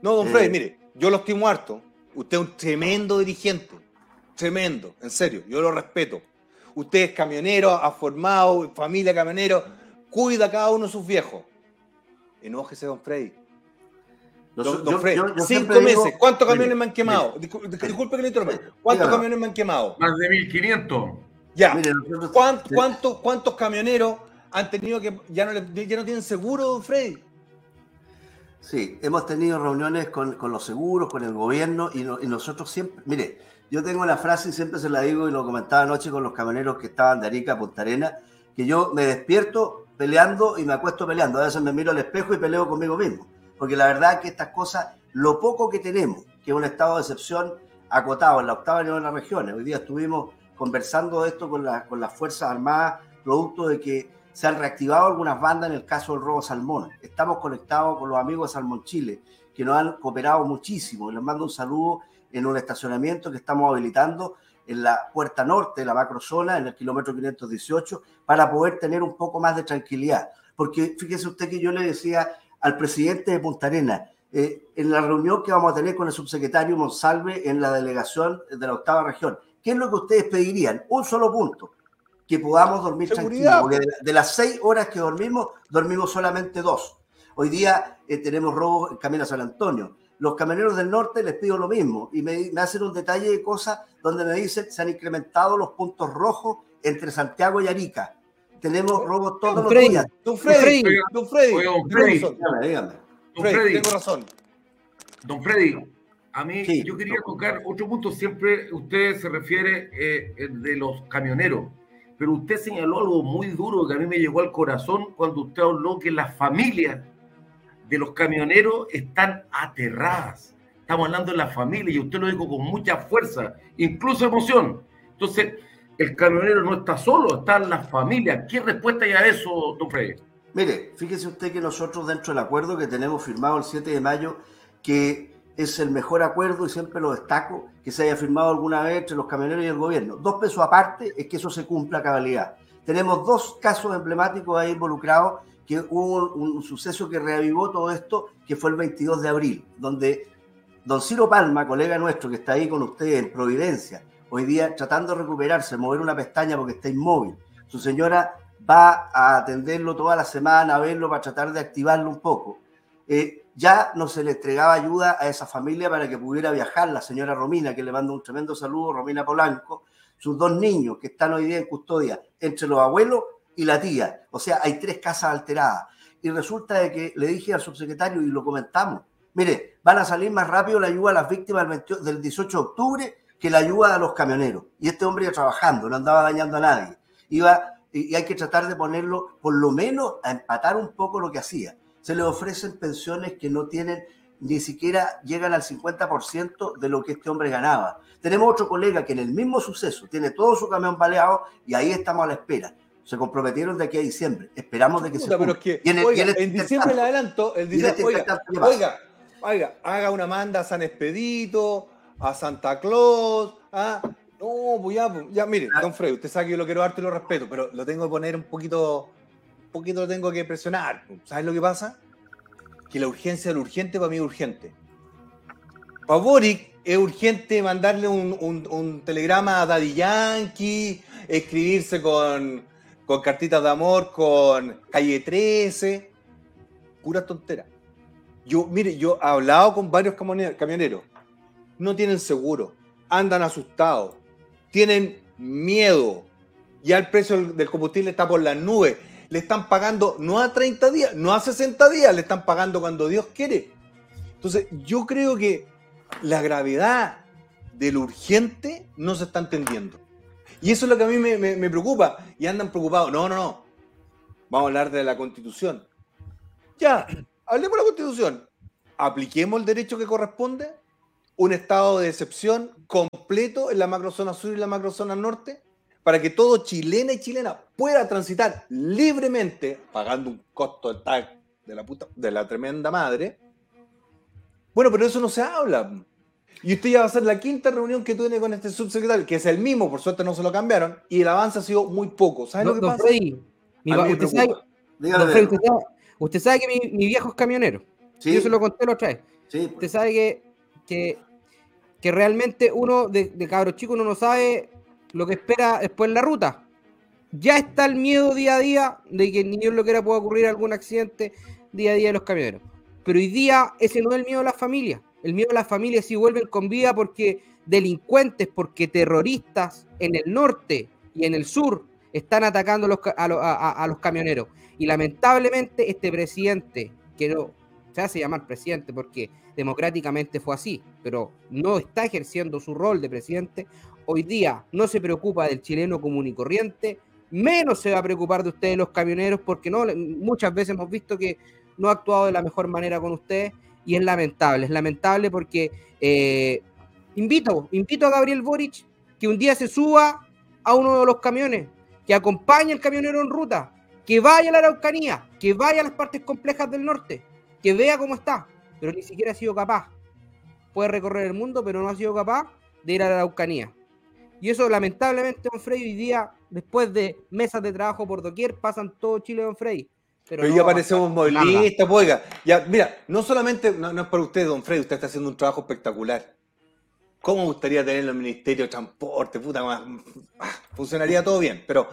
No, don Eh. Freddy, mire, yo lo estimo harto. Usted es un tremendo dirigente. Tremendo, en serio, yo lo respeto. Usted es camionero, ha formado familia camionero, cuida a cada uno de sus viejos. Enójese, don Freddy. Yo- Don, yo- don Freddy, yo- yo cinco digo- meses. ¿Cuántos Mire, camiones me han quemado? mire, Discul- disculpe que le interrumpa. ¿Cuántos camiones me han quemado? más de 1500. Ya. Mire, ¿Cuántos, camioneros han tenido que ya no, le- ya no tienen seguro, don Freddy? Sí, hemos tenido reuniones con, con los seguros, con el gobierno y, no- y nosotros siempre, mire, yo tengo una frase y siempre se la digo y lo comentaba anoche con los camioneros que estaban de Arica a Punta Arena, que yo me despierto peleando y me acuesto peleando. A veces me miro al espejo y peleo conmigo mismo. Porque la verdad que estas cosas, lo poco que tenemos, que es un estado de excepción acotado en la octava nivel de las regiones. Hoy día estuvimos conversando de esto con, con las Fuerzas Armadas, producto de que se han reactivado algunas bandas en el caso del robo salmón. Estamos conectados con los amigos de Salmón Chile, que nos han cooperado muchísimo. Les mando un saludo en un estacionamiento que estamos habilitando en la puerta norte de la macrozona, en el kilómetro 518, para poder tener un poco más de tranquilidad. Porque fíjese usted que yo le decía al presidente de Punta Arenas, eh, en la reunión que vamos a tener con el subsecretario Monsalve en la delegación de la octava región, ¿qué es lo que ustedes pedirían? Un solo punto, que podamos dormir tranquilos. Porque de, de las seis horas que dormimos, dormimos solamente dos. Hoy día eh, tenemos robos en camino a San Antonio. Los camioneros del norte les pido lo mismo y me, me hacen un detalle de cosas donde me dicen se han incrementado los puntos rojos entre Santiago y Arica. Tenemos robos todos Don los Freddy, días. Don Freddy, don Freddy, oiga, don Freddy. razón, Dígame, dígame. Don Freddy, Freddy, tengo razón. Don Freddy, a mí Sí. yo quería tocar otro punto. Siempre usted se refiere eh, de los camioneros, pero usted señaló algo muy duro que a mí me llegó al corazón cuando usted habló que las familias de los camioneros están aterradas. Estamos hablando de la familia y usted lo dijo con mucha fuerza, incluso emoción. Entonces, el camionero no está solo, están las familias. ¿Qué respuesta hay a eso, don Freddy? Mire, fíjese usted que nosotros dentro del acuerdo que tenemos firmado el 7 de mayo, que es el mejor acuerdo y siempre lo destaco, que se haya firmado alguna vez entre los camioneros y el gobierno. Dos pesos aparte es que eso se cumpla a cabalidad. Tenemos dos casos emblemáticos ahí involucrados, que hubo un, suceso que reavivó todo esto, que fue el 22 de abril, donde don Ciro Palma, colega nuestro que está ahí con ustedes en Providencia, hoy día tratando de recuperarse, mover una pestaña porque está inmóvil. Su señora va a atenderlo toda la semana, a verlo para tratar de activarlo un poco. Eh, ya no se le entregaba ayuda a esa familia para que pudiera viajar la señora Romina, que le mando un tremendo saludo, Romina Polanco, sus dos niños que están hoy día en custodia, entre los abuelos y la tía. O sea, hay tres casas alteradas. Y resulta de que le dije al subsecretario y lo comentamos, mire, van a salir más rápido la ayuda a las víctimas del 28 del 18 de octubre que la ayuda a los camioneros. Y este hombre iba trabajando, no andaba dañando a nadie. Iba, y hay que tratar de ponerlo, por lo menos, a empatar un poco lo que hacía. Se le ofrecen pensiones que no tienen, ni siquiera llegan al 50% de lo que este hombre ganaba. Tenemos otro colega que en el mismo suceso tiene todo su camión baleado y ahí estamos a la espera. Se comprometieron de aquí a diciembre. Esperamos de que se Puta, pero es que, Y en el- oiga, y en este en diciembre le adelanto, el diciembre, este oiga, oiga, oiga, haga una manda a San Expedito, a Santa Claus, a... No, pues ya, ya, mire, don Fred, usted sabe que yo lo quiero darte y lo respeto, pero lo tengo que poner un poquito, un poquito lo tengo que presionar. ¿Sabes lo que pasa? Que la urgencia de lo urgente para mí es urgente. Para Boric es urgente mandarle un, un- un telegrama a Daddy Yankee, escribirse con, con cartitas de amor, con Calle 13, pura tontera. Yo, mire, yo he hablado con varios camioneros, no tienen seguro, andan asustados, tienen miedo, ya el precio del- del combustible está por las nubes, le están pagando no a 30 días, no a 60 días, le están pagando cuando Dios quiere. Entonces, yo creo que la gravedad de lo urgente no se está entendiendo. Y eso es lo que a mí me, preocupa. Y andan preocupados. No, no, no. Vamos a hablar de la constitución. Ya, hablemos de la constitución. Apliquemos el derecho que corresponde. Un estado de excepción completo en la macrozona sur y la macrozona norte para que todo chilena y chilena pueda transitar libremente, pagando un costo de tag de la, puta, de la tremenda madre. Bueno, pero eso no se habla. Y usted ya va a ser la quinta reunión que tiene con este subsecretario, que es el mismo, por suerte no se lo cambiaron, y el avance ha sido muy poco. ¿Sabes lo Don, que don pasa? Freddy, mi A pa- mí me usted, sabe, Freddy, usted sabe- usted sabe que mi, mi viejo es camionero. Sí, Yo se lo conté la otra vez. sí, Usted sabe que, que, que realmente uno de, de cabro chico uno no sabe lo que espera después en la ruta. Ya está el miedo día a día de que ni Dios lo quiera pueda ocurrir algún accidente día a día de los camioneros. Pero hoy día ese no es el miedo de las familias. El miedo de las familias si vuelven con vida porque delincuentes, porque terroristas en el norte y en el sur están atacando a los, a, a- a- a los camioneros. Y lamentablemente este presidente, que no se hace llamar presidente porque democráticamente fue así, pero no está ejerciendo su rol de presidente, hoy día no se preocupa del chileno común y corriente, menos se va a preocupar de ustedes los camioneros, porque no, muchas veces hemos visto que no ha actuado de la mejor manera con ustedes y es lamentable, es lamentable porque eh, invito, invito a Gabriel Boric que un día se suba a uno de los camiones, que acompañe al camionero en ruta, que vaya a la Araucanía, que vaya a las partes complejas del norte, que vea cómo está, pero ni siquiera ha sido capaz. Puede recorrer el mundo, pero no ha sido capaz de ir a la Araucanía. Y eso lamentablemente, don Freddy, hoy día, después de mesas de trabajo por doquier, pasan todo Chile, don Freddy. Pero, Pero no ya parecemos movilistas, pues, oiga. Ya, mira, no solamente, no, no es para usted, don Freddy, usted está haciendo un trabajo espectacular. ¿Cómo gustaría tenerlo en el Ministerio de Transporte? Puta, más, ah, funcionaría todo bien. Pero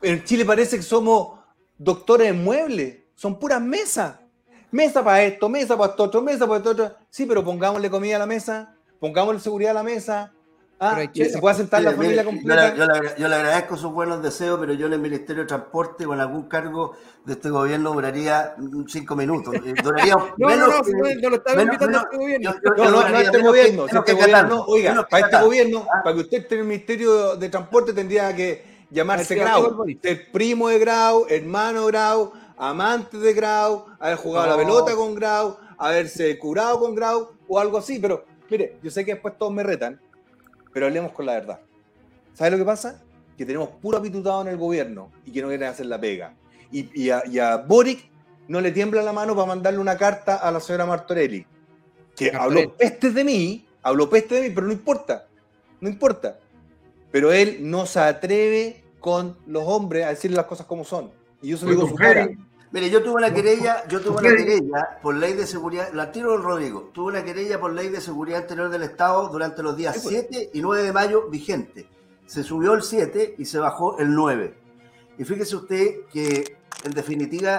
en Chile parece que somos doctores en muebles, son puras mesas. mesa para esto, mesa para esto otro, mesa para esto otro. Sí, pero pongámosle comida a la mesa, pongámosle seguridad a la mesa. Ah, se puede sentar la familia mire, yo, completa. le, yo le yo le agradezco sus buenos deseos, pero yo en el Ministerio de Transporte con algún cargo de este gobierno duraría cinco minutos. Eh, Duraría (laughs) No, no, menos no, que- no, no lo estaba menos- invitando menos- a este gobierno. yo- yo- No, no, no este gobierno. que- este que gobierno, Catán, oiga, para este gobierno, Ah. para que usted esté en el Ministerio de Transporte tendría que llamarse del Grau, ser primo de Grau, hermano de Grau, amante de Grau, haber jugado la No. pelota con Grau, haberse curado con Grau o algo así. Pero, mire, yo sé que después todos me retan, pero hablemos con la verdad. ¿Sabe lo que pasa? Que tenemos puro apitutado en el gobierno y que no quieren hacer la pega. Y, y a, y a Boric no le tiembla la mano para mandarle una carta a la señora Martorelli. Que Martorelli. habló pestes de mí, habló pestes de mí, pero no importa. No importa. Pero él no se atreve con los hombres a decirle las cosas como son. Y yo se lo digo su cara. Mire, yo tuve una querella, yo tuve una querella por ley de seguridad, la tiro del Rodrigo, tuve una querella por ley de seguridad interior del Estado durante los días Sí, pues. 7 y 9 de mayo vigente. Se subió el 7 y se bajó el 9. Y fíjese usted que, en definitiva,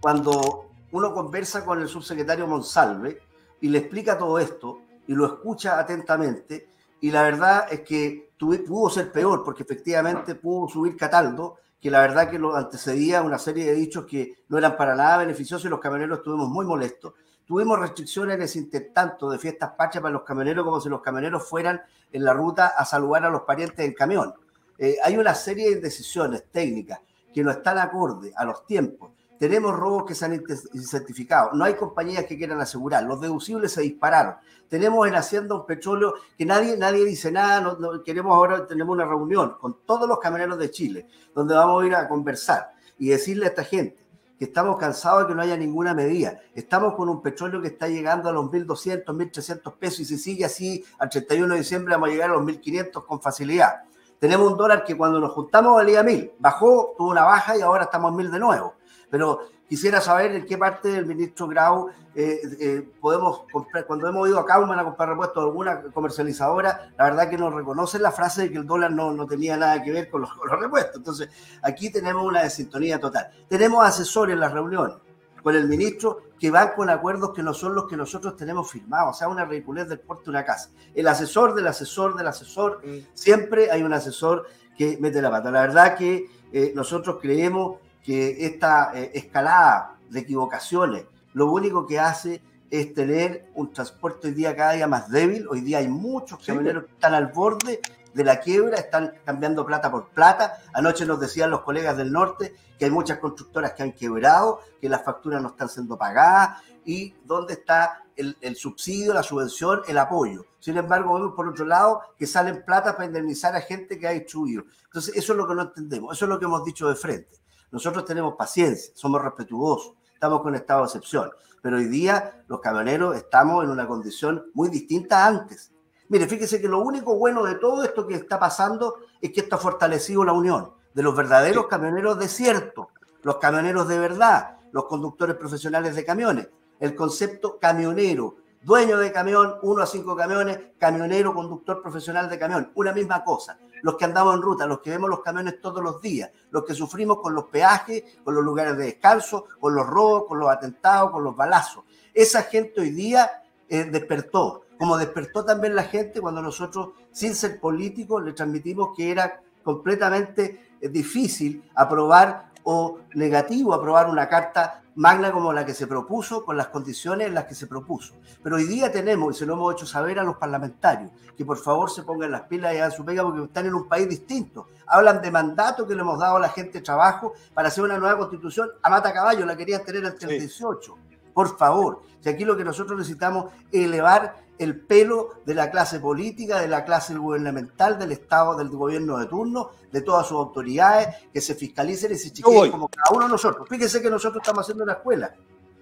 cuando uno conversa con el subsecretario Monsalve y le explica todo esto y lo escucha atentamente, y la verdad es que tuve- pudo ser peor, porque efectivamente pudo subir Cataldo, que la verdad que lo antecedía una serie de dichos que no eran para nada beneficiosos y los camioneros estuvimos muy molestos. Tuvimos restricciones en ese intertanto de fiestas patrias para los camioneros, como si los camioneros fueran en la ruta a saludar a los parientes en camión. Eh, hay una serie de decisiones técnicas que no están acorde a los tiempos. Tenemos robos que se han certificado. No hay compañías que quieran asegurar. Los deducibles se dispararon. Tenemos en Hacienda un petróleo que nadie, nadie dice nada. Queremos ahora, tenemos una reunión con todos los camioneros de Chile, donde vamos a ir a conversar y decirle a esta gente que estamos cansados de que no haya ninguna medida. Estamos con un petróleo que está llegando a los 1.200, 1.300 pesos y si sigue así, al 31 de diciembre vamos a llegar a los 1.500 con facilidad. Tenemos un dólar que cuando nos juntamos valía 1.000, bajó, tuvo una baja y ahora estamos en 1.000 de nuevo. Pero quisiera saber en qué parte del ministro Grau eh, eh, podemos comprar. Cuando hemos ido a Kauman a comprar repuestos de alguna comercializadora, la verdad que nos reconocen la frase de que el dólar no, no tenía nada que ver con los, con los repuestos. Entonces, aquí tenemos una desintonía total. Tenemos asesores en las reuniones con el ministro que van con acuerdos que no son los que nosotros tenemos firmados, o sea, una ridiculez del porte de una casa. El asesor del asesor del asesor, siempre hay un asesor que mete la pata. La verdad que eh, nosotros creemos que esta eh, escalada de equivocaciones lo único que hace es tener un transporte hoy día cada día más débil. Hoy día hay muchos camioneros que están al borde de la quiebra, están cambiando plata por plata. Anoche nos decían los colegas del norte que hay muchas constructoras que han quebrado, que las facturas no están siendo pagadas y dónde está el, el subsidio, la subvención, el apoyo. Sin embargo, vemos por otro lado que salen plata para indemnizar a gente que ha destruido. Entonces, eso es lo que no entendemos, eso es lo que hemos dicho de frente. Nosotros tenemos paciencia, somos respetuosos, estamos con estado de excepción, pero hoy día los camioneros estamos en una condición muy distinta a antes. Mire, fíjese que lo único bueno de todo esto que está pasando es que esto ha fortalecido la unión de los verdaderos camioneros desiertos, los camioneros de verdad, los conductores profesionales de camiones, el concepto camionero, dueño de camión, uno a cinco camiones, camionero, conductor profesional de camión, una misma cosa. Los que andamos en ruta, los que vemos los camiones todos los días, los que sufrimos con los peajes, con los lugares de descanso, con los robos, con los atentados, con los balazos. Esa gente hoy día eh, despertó, como despertó también la gente cuando nosotros, sin ser políticos, le transmitimos que era completamente eh, difícil aprobar o negativo aprobar una carta magna como la que se propuso, con las condiciones en las que se propuso. Pero hoy día tenemos, y se lo hemos hecho saber a los parlamentarios, que por favor se pongan las pilas y hagan su pega porque están en un país distinto. Hablan de mandato que le hemos dado a la gente de trabajo para hacer una nueva constitución. A mata caballo la querían tener hasta el 18. Por favor, si aquí lo que nosotros necesitamos es elevar el pelo de la clase política, de la clase gubernamental, del Estado, del gobierno de turno, de todas sus autoridades, que se fiscalicen y se voy. chiquen como cada uno de nosotros. Fíjese que nosotros estamos haciendo una escuela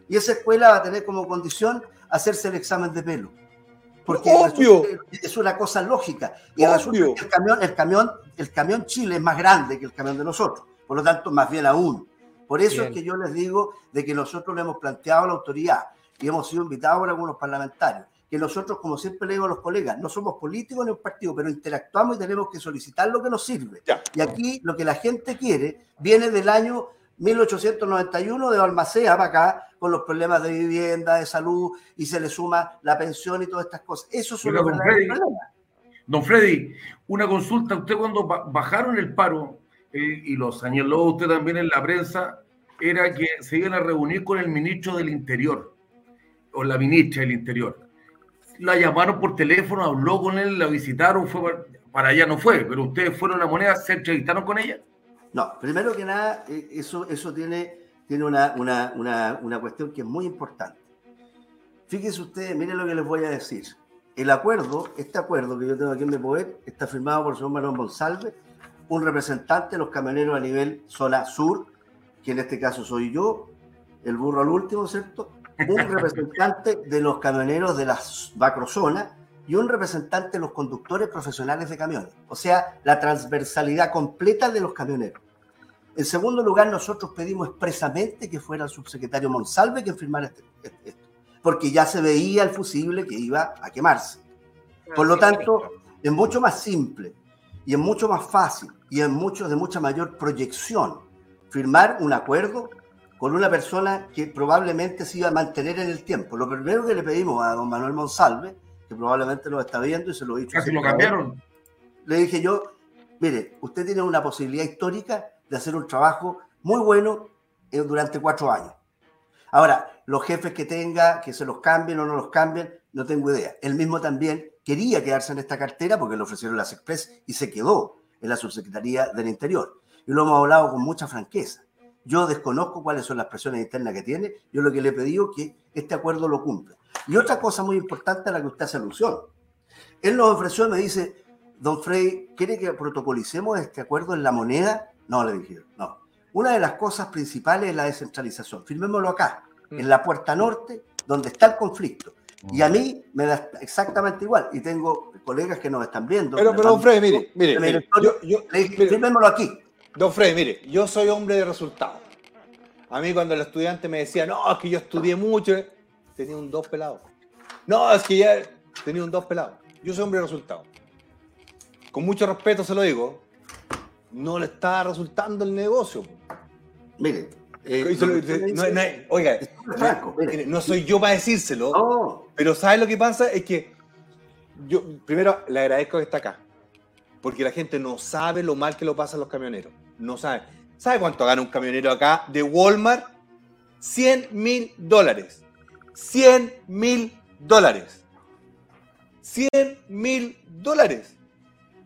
y esa escuela va a tener como condición hacerse el examen de pelo. Porque Obvio. es una cosa lógica. Y Obvio. que el camión, el, camión, el camión Chile es más grande que el camión de nosotros. Por lo tanto, más bien aún. Por eso Bien. es que yo les digo de que nosotros le hemos planteado a la autoridad y hemos sido invitados por algunos parlamentarios, que nosotros, como siempre le digo a los colegas, no somos políticos ni un partido, pero interactuamos y tenemos que solicitar lo que nos sirve. Ya. Y aquí lo que la gente quiere viene del año 1891 de Balmacea para acá, con los problemas de vivienda, de salud, y se le suma la pensión y todas estas cosas. Eso son Oiga, los don Freddy, una consulta. Usted cuando ba- bajaron el paro, eh, y lo señaló usted también en la prensa, era que se iban a reunir con el ministro del Interior, o la ministra del Interior. La llamaron por teléfono, habló con él, la visitaron, fue para, allá no fue, pero ustedes fueron a la moneda, se entrevistaron con ella. No, primero que nada, eh, eso, eso tiene, tiene una, una, una, una cuestión que es muy importante. Fíjense ustedes, miren lo que les voy a decir. El acuerdo, este acuerdo que yo tengo aquí en mi poder, está firmado por el señor Manuel Monsalve, un representante de los camioneros a nivel zona sur, que en este caso soy yo, el burro al último, ¿cierto? Un representante de los camioneros de la macrozona y un representante de los conductores profesionales de camiones. O sea, la transversalidad completa de los camioneros. En segundo lugar, nosotros pedimos expresamente que fuera el subsecretario Monsalve quien firmara este- este- esto, porque ya se veía el fusible que iba a quemarse. Por lo tanto, es mucho más simple y es mucho más fácil y es mucho de mucha mayor proyección firmar un acuerdo con una persona que probablemente se iba a mantener en el tiempo. Lo primero que le pedimos a don Manuel Monsalve, que probablemente lo está viendo y se lo he dicho. Casi lo cambiaron. le dije yo, mire, usted tiene una posibilidad histórica de hacer un trabajo muy bueno eh, durante cuatro años. Ahora, los jefes que tenga, que se los cambien o no los cambien, no tengo idea. Él mismo también quería quedarse en esta cartera porque le ofrecieron las Express y se quedó en la subsecretaría del Interior. Y lo hemos hablado con mucha franqueza. Yo desconozco cuáles son las presiones internas que tiene. Yo lo que le he pedido es que este acuerdo lo cumpla. Y otra cosa muy importante a la que usted hace alusión. Él nos ofreció, me dice, don Frey, ¿quiere que protocolicemos este acuerdo en la moneda? No, le dije, no. Una de las cosas principales es la descentralización. Firmémoslo acá, en la puerta norte, donde está el conflicto. Y a mí me da exactamente igual. Y tengo colegas que nos están viendo. Pero, pero Freddy, mire, mire, mire, yo- yo- le dije, mire, firmémoslo aquí. Don Freddy, mire, yo soy hombre de resultados. A mí cuando el estudiante me decía, no, es que yo estudié mucho, tenía un dos pelado. No, es que ya tenía un dos pelado. Yo soy hombre de resultados. Con mucho respeto se lo digo, no le está resultando el negocio. Mire. eh, no- no- oiga, franco, no soy yo para decírselo, pero ¿sabes lo que pasa? Es que yo, primero, le agradezco que está acá. Porque la gente no sabe lo mal que lo pasan los camioneros. No sabe. ¿Sabe cuánto gana un camionero acá de Walmart? 100 mil dólares. 100 mil dólares. 100 mil dólares.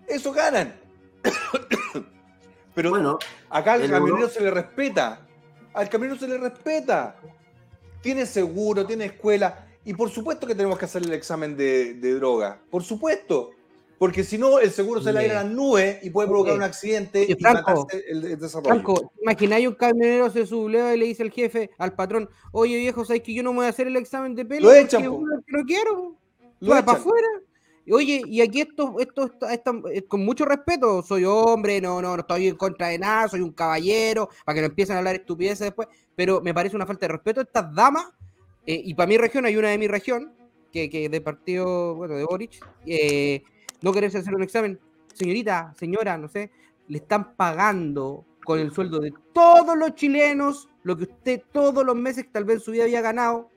Eso ganan. (coughs) Pero bueno, acá al camionero se le respeta. Al camionero se le respeta. Tiene seguro, tiene escuela. Y por supuesto que tenemos que hacer el examen de, de droga. Por supuesto. Porque si no, el seguro se le va a ir a las nubes y puede provocar un accidente y Franco, matarse el, el desarrollo. Franco, imagináis un camionero se subleva y le dice al jefe, al patrón, oye viejo, ¿sabes que yo no me voy a hacer el examen de pelo? Lo echan, porque, bueno, que no quiero. Lo para afuera. Oye, y aquí esto, esto, esto- eh, con mucho respeto, soy hombre, no, no, no estoy en contra de nada, soy un caballero, para que no empiecen a hablar estupideces después, pero me parece una falta de respeto a estas damas, eh, y para mi región, hay una de mi región, que, que de partido, bueno, de Boric, eh, no quererse hacer un examen. Señorita, señora, no sé, le están pagando con el sueldo de todos los chilenos lo que usted todos los meses tal vez en su vida había ganado,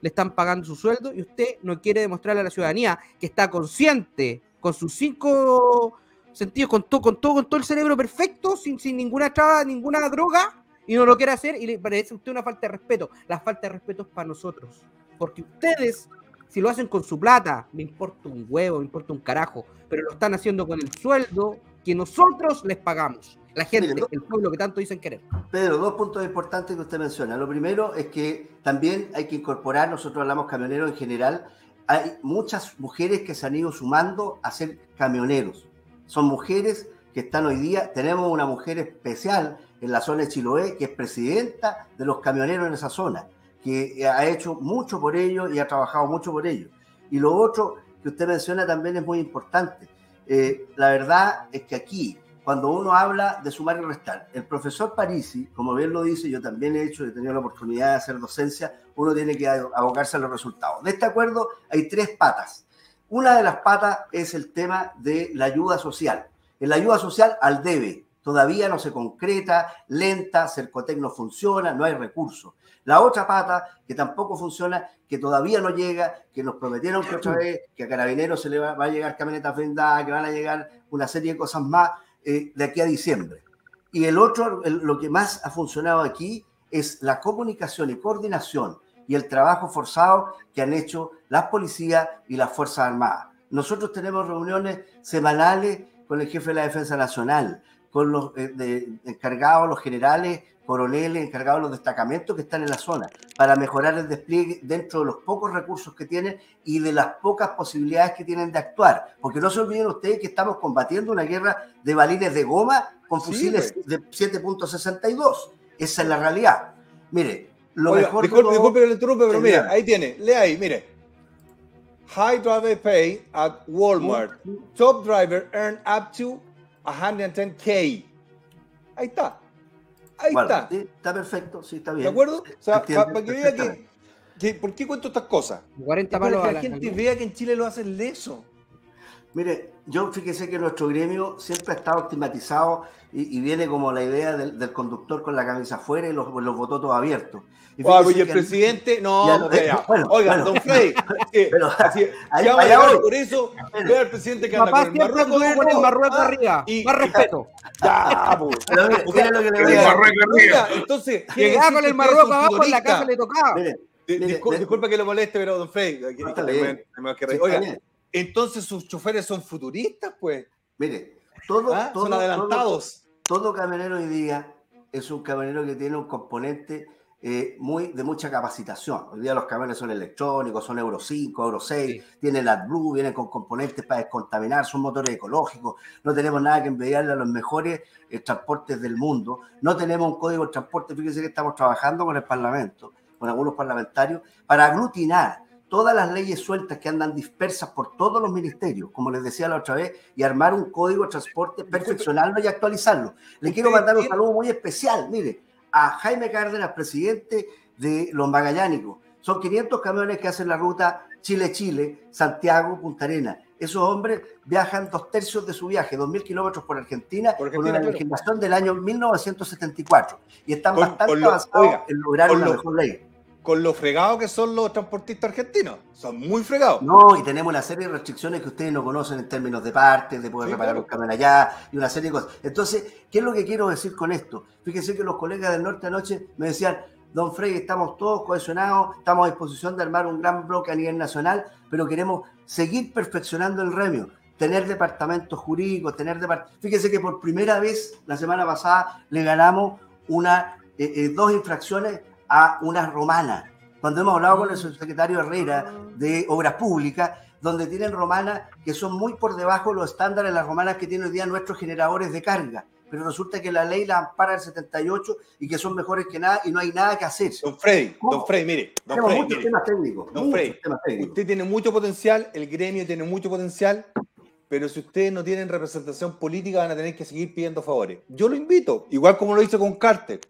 le están pagando su sueldo y usted no quiere demostrarle a la ciudadanía que está consciente con sus cinco sentidos, con todo, con todo, con todo el cerebro perfecto, sin, sin ninguna traba, ninguna droga, y no lo quiere hacer y le parece a usted una falta de respeto. La falta de respeto es para nosotros, porque ustedes, si lo hacen con su plata, me importa un huevo, me importa un carajo, pero lo están haciendo con el sueldo que nosotros les pagamos. La gente, el pueblo que tanto dicen querer. Pedro, dos puntos importantes que usted menciona. Lo primero es que también hay que incorporar, nosotros hablamos camioneros en general, hay muchas mujeres que se han ido sumando a ser camioneros. Son mujeres que están hoy día, tenemos una mujer especial en la zona de Chiloé, que es presidenta de los camioneros en esa zona, que ha hecho mucho por ello y ha trabajado mucho por ello. Y lo otro que usted menciona también es muy importante. Eh, la verdad es que aquí, cuando uno habla de sumar y restar, el profesor Parisi, como bien lo dice, yo también he hecho, he tenido la oportunidad de hacer docencia, uno tiene que abocarse a los resultados. De este acuerdo hay tres patas. Una de las patas es el tema de la ayuda social. En la ayuda social al debe, Todavía no se concreta, lenta, Cercotec no funciona, no hay recursos. La otra pata, que tampoco funciona, que todavía no llega, que nos prometieron que otra vez, que a Carabineros se le va, va a llegar camionetas blindadas, que van a llegar una serie de cosas más eh, de aquí a diciembre. Y el otro, lo que más ha funcionado aquí es la comunicación y coordinación y el trabajo forzado que han hecho las policías y las Fuerzas Armadas. Nosotros tenemos reuniones semanales con el jefe de la Defensa Nacional, con los eh, encargados, los generales, coroneles, encargados de los destacamentos que están en la zona, para mejorar el despliegue dentro de los pocos recursos que tienen y de las pocas posibilidades que tienen de actuar. Porque no se olviden ustedes que estamos combatiendo una guerra de balines de goma con Sí, fusiles de 7.62. Esa es la realidad. Mire, lo Oiga, mejor disculpe, todo- disculpe que lo interrumpe, pero Sí, mire, ahí tiene, lea ahí, mire. High driver pay at Walmart. Top driver earn up to 110k. Ahí está. Ahí Bueno, está. sí, está perfecto, sí, está bien. ¿De acuerdo? O sea, para que vea que, ¿Por qué cuento estas cosas? 40 Para que la gente vea que en Chile lo hacen leso. Mire, yo fíjese que nuestro gremio siempre ha estado estigmatizado y, y viene como la idea del, del conductor con la camisa afuera y los, los bototos abiertos. Y Ah, el que- presidente, no, no, bueno, Oiga, bueno. don Frey, (laughs) eh, Pero, así, ahí- allá voy. por eso, vea al presidente que anda con el Marruecos con el Marruecos ah, arriba. y- Más respeto. (laughs) Ya, pues. (laughs) Entonces, Llegaba decir con el Marruecos abajo en la casa le tocaba. Disculpa que lo moleste, pero don está Oiga. Entonces sus choferes son futuristas, pues. mire, todo, ¿ah? todo, Son adelantados. Todo, todo camionero hoy día es un camionero que tiene un componente eh, muy, de mucha capacitación. Hoy día los camiones son electrónicos, son Euro 5, Euro 6, tienen AdBlue, vienen con componentes para descontaminar, son motores ecológicos, no tenemos nada que envidiarle a los mejores eh, transportes del mundo, no tenemos un código de transporte, fíjense que estamos trabajando con el Parlamento, con algunos parlamentarios, para aglutinar todas las leyes sueltas que andan dispersas por todos los ministerios, como les decía la otra vez, y armar un código de transporte, perfeccionarlo y actualizarlo. Le quiero mandar un saludo muy especial, mire, a Jaime Cárdenas, presidente de los Magallánicos. Son 500 camiones que hacen la ruta Chile-Chile, Santiago-Punta Arenas. Esos hombres viajan dos tercios de su viaje, 2.000 kilómetros por Argentina, Por con una legislación del año 1974. Y están Con- bastante con lo- avanzados oiga, en lograr una lo- mejor ley. Con lo fregados que son los transportistas argentinos. Son muy fregados. No, y tenemos una serie de restricciones que ustedes no conocen en términos de partes, de poder Sí, reparar claro. un camión allá y una serie de cosas. Entonces, ¿qué es lo que quiero decir con esto? Fíjense que los colegas del norte anoche me decían, don Frey, estamos todos cohesionados, estamos a disposición de armar un gran bloque a nivel nacional, pero queremos seguir perfeccionando el remio, tener departamentos jurídicos, tener depart- Fíjense que por primera vez la semana pasada le ganamos una, eh, eh, dos infracciones a una romana. Cuando hemos hablado con el subsecretario Herrera de Obras Públicas, donde tienen romanas que son muy por debajo de los estándares de las romanas que tienen hoy día nuestros generadores de carga. Pero resulta que la ley la ampara el 78 y que son mejores que nada y no hay nada que hacer. Don Frey, ¿Cómo? don Frey, mire. Don Tenemos Frey, muchos mire. temas técnicos. Don temas técnicos. Usted tiene mucho potencial, el gremio tiene mucho potencial, pero si ustedes no tienen representación política van a tener que seguir pidiendo favores. Yo lo invito, igual como lo hice con Carter,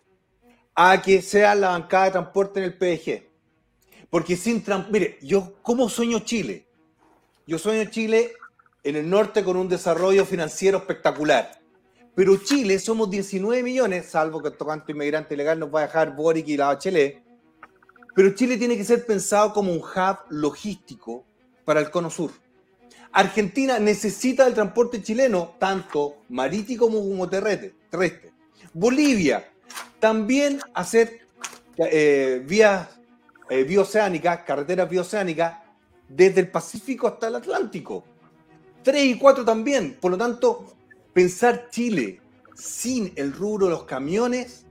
a que sea la bancada de transporte en el PDG. Porque sin mire, yo ¿cómo sueño Chile? Yo sueño Chile en el norte con un desarrollo financiero espectacular. Pero Chile somos 19 millones, salvo que tocante inmigrante ilegal nos va a dejar Boric y la Bachelet. Pero Chile tiene que ser pensado como un hub logístico para el cono sur. Argentina necesita el transporte chileno, tanto marítimo como terrestre. Bolivia, también hacer eh, vías eh, bioceánicas, carreteras bioceánicas, desde el Pacífico hasta el Atlántico. Tres y cuatro también. Por lo tanto, pensar Chile sin el rubro de los camiones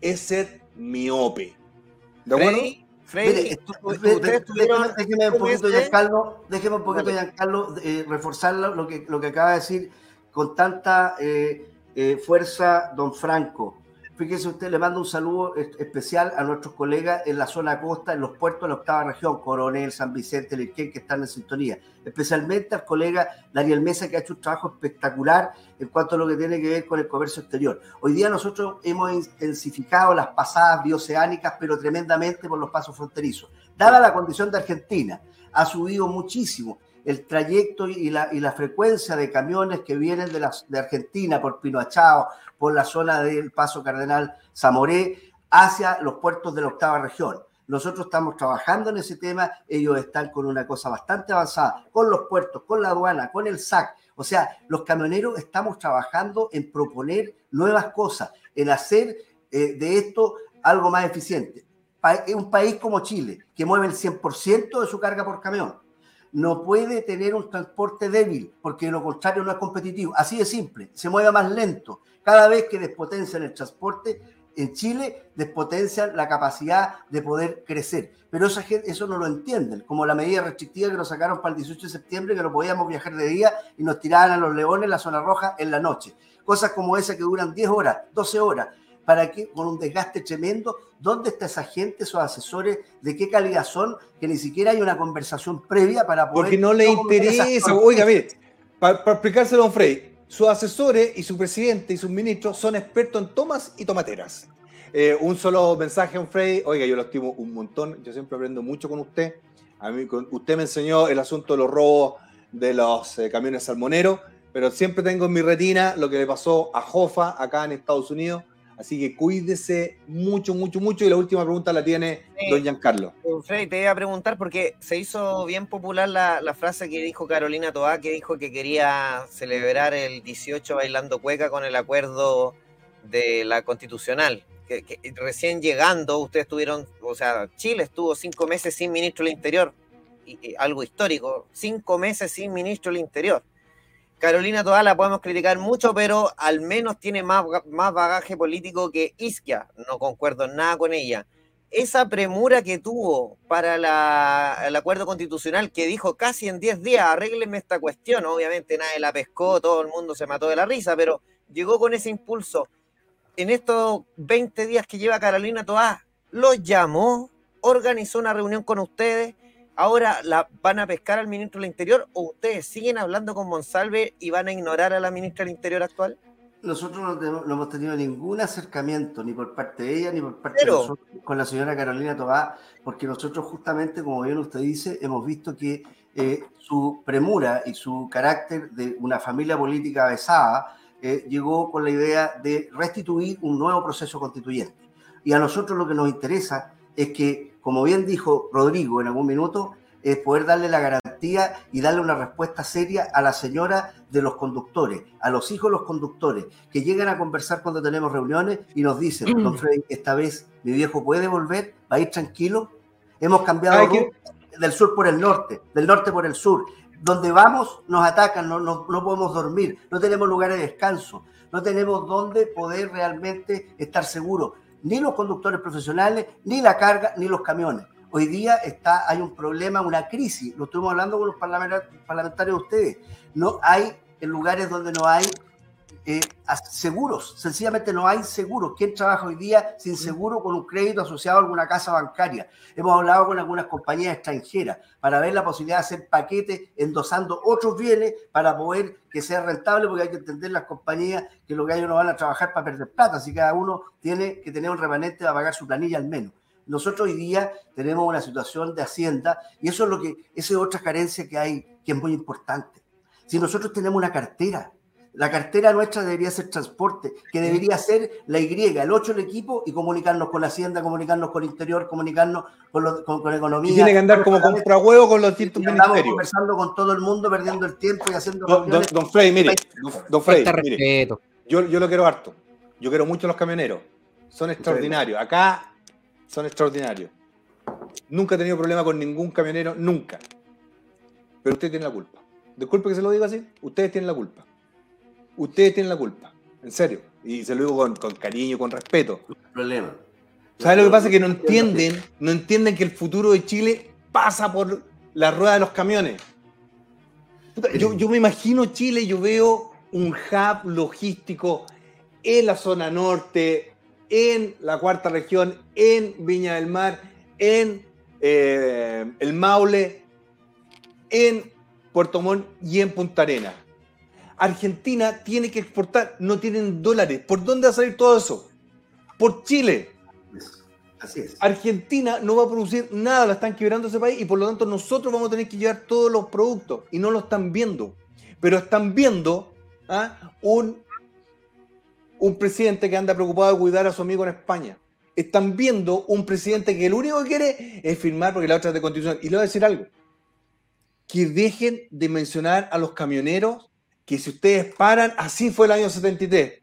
es ser miope. ¿De acuerdo? Freddy, déjeme, un poquito, Giancarlo, déjeme un poquito. Giancarlo, eh, reforzar lo lo que, lo que acaba de decir con tanta eh, eh, fuerza don Franco. Fíjese usted, le mando un saludo es- especial a nuestros colegas en la zona costa, en los puertos de la octava región, Coronel, San Vicente, Lirquén, que están en sintonía. Especialmente al colega Daniel Mesa, que ha hecho un trabajo espectacular en cuanto a lo que tiene que ver con el comercio exterior. Hoy día nosotros hemos intensificado las pasadas bioceánicas, pero tremendamente por los pasos fronterizos. Dada la condición de Argentina, ha subido muchísimo el trayecto y la, y frecuencia de camiones que vienen de, Argentina por Pinoachao, por la zona del Paso Cardenal Zamoré, hacia los puertos de la octava región. Nosotros estamos trabajando en ese tema, ellos están con una cosa bastante avanzada, con los puertos, con la aduana, con el SAC. O sea, los camioneros estamos trabajando en proponer nuevas cosas, en hacer eh, de esto algo más eficiente. Un país como Chile, que mueve el 100% de su carga por camión, no puede tener un transporte débil, porque lo contrario no es competitivo. Así de simple, se mueve más lento. Cada vez que despotencian el transporte, en Chile despotencian la capacidad de poder crecer. Pero esa gente, eso no lo entienden, como la medida restrictiva que nos sacaron para el 18 de septiembre, que no podíamos viajar de día y nos tiraban a los leones la zona roja en la noche. Cosas como esa que duran 10 horas, 12 horas, para que con un desgaste tremendo, ¿dónde está esa gente, esos asesores, de qué calidad son, que ni siquiera hay una conversación previa para poder... Porque no le interesa. Oiga, mire, para explicárselo a don Frey, sus asesores y su presidente y sus ministros son expertos en tomas y tomateras. Eh, un solo mensaje don Frey. Oiga, yo lo estimo un montón. Yo siempre aprendo mucho con usted. A mí, con- usted me enseñó el asunto de los robos de los eh, camiones salmoneros, pero siempre tengo en mi retina lo que le pasó a Jofa acá en Estados Unidos. Así que cuídese mucho, mucho, mucho. Y la última pregunta la tiene Sí. don Giancarlo. Freddy, te iba a preguntar porque se hizo bien popular la, la frase que dijo Carolina Toá, que dijo que quería celebrar el 18 bailando cueca con el acuerdo de la constitucional. Que, que recién llegando, ustedes tuvieron, o sea, Chile estuvo cinco meses sin ministro del Interior, y, y algo histórico, cinco meses sin ministro del Interior. Carolina Toá la podemos criticar mucho, pero al menos tiene más, más bagaje político que Isquia. No concuerdo nada con ella esa premura que tuvo para el acuerdo constitucional que dijo casi en 10 días, arréglenme esta cuestión, obviamente nadie la pescó, todo el mundo se mató de la risa, pero llegó con ese impulso. En estos 20 días que lleva Carolina Toá, los llamó, organizó una reunión con ustedes, ahora la, van a pescar al ministro del Interior o ustedes siguen hablando con Monsalve y van a ignorar a la ministra del Interior actual? Nosotros no, tenemos- no hemos tenido ningún acercamiento, ni por parte de ella, ni por parte Pero- de nosotros, con la señora Carolina Tobá, porque nosotros justamente, como bien usted dice, hemos visto que eh, su premura y su carácter de una familia política besada eh, llegó con la idea de restituir un nuevo proceso constituyente. Y a nosotros lo que nos interesa es que, como bien dijo Rodrigo en algún minuto, es poder darle la garantía y darle una respuesta seria a la señora de los conductores, a los hijos de los conductores, que llegan a conversar cuando tenemos reuniones y nos dicen, don Freddy, esta vez mi viejo puede volver, va a ir tranquilo. Hemos cambiado del sur por el norte, del norte por el sur. Donde vamos nos atacan, no, no, no podemos dormir, no tenemos lugares de descanso, no tenemos dónde poder realmente estar seguros, ni los conductores profesionales, ni la carga, ni los camiones. Hoy día está, hay un problema, una crisis, lo estuvimos hablando con los parlamentar- parlamentarios de ustedes, no hay en lugares donde no hay eh, seguros, sencillamente no hay seguros. ¿Quién trabaja hoy día sin seguro con un crédito asociado a alguna casa bancaria? Hemos hablado con algunas compañías extranjeras para ver la posibilidad de hacer paquetes endosando otros bienes para poder que sea rentable, porque hay que entender las compañías que lo que ellos no van a trabajar para perder plata, así que cada uno tiene que tener un remanente para pagar su planilla al menos. Nosotros hoy día tenemos una situación de hacienda y eso es lo que, esa es otra carencia que hay, que es muy importante. Si nosotros tenemos una cartera, la cartera nuestra debería ser transporte, que debería ser la Y, el 8 el equipo y comunicarnos con la hacienda, comunicarnos con el interior, comunicarnos con, lo- con, con economía. Y tiene que andar como compra huevo con los distintos ministerios. conversando con todo el mundo, perdiendo el tiempo y haciendo Don, don, don Frey, mire, don, don mire, yo, yo lo quiero harto. Yo quiero mucho a los camioneros. Son extraordinarios. Acá son extraordinarios. Nunca he tenido problema con ningún camionero, nunca. Pero usted tiene la culpa. Disculpe que se lo diga así. Ustedes tienen la culpa. Ustedes tienen la culpa. En serio. Y se lo digo con, con cariño, con respeto. problema. ¿Sabes lo que pasa? Que no entienden, no entienden que el futuro de Chile pasa por la rueda de los camiones. Yo, yo me imagino Chile, yo veo un hub logístico en la zona norte, en la cuarta región, en Viña del Mar, en eh, el Maule, en Puerto Montt y en Punta Arenas. Argentina tiene que exportar, no tienen dólares. ¿Por dónde va a salir todo eso? Por Chile. Así es. Argentina no va a producir nada, la están quebrando ese país y por lo tanto nosotros vamos a tener que llevar todos los productos y no lo están viendo. Pero están viendo ¿ah? un, un presidente que anda preocupado de cuidar a su amigo en España. Están viendo un presidente que lo único que quiere es firmar porque la otra es de constitución. Y le voy a decir algo. Que dejen de mencionar a los camioneros que si ustedes paran, así fue el año 73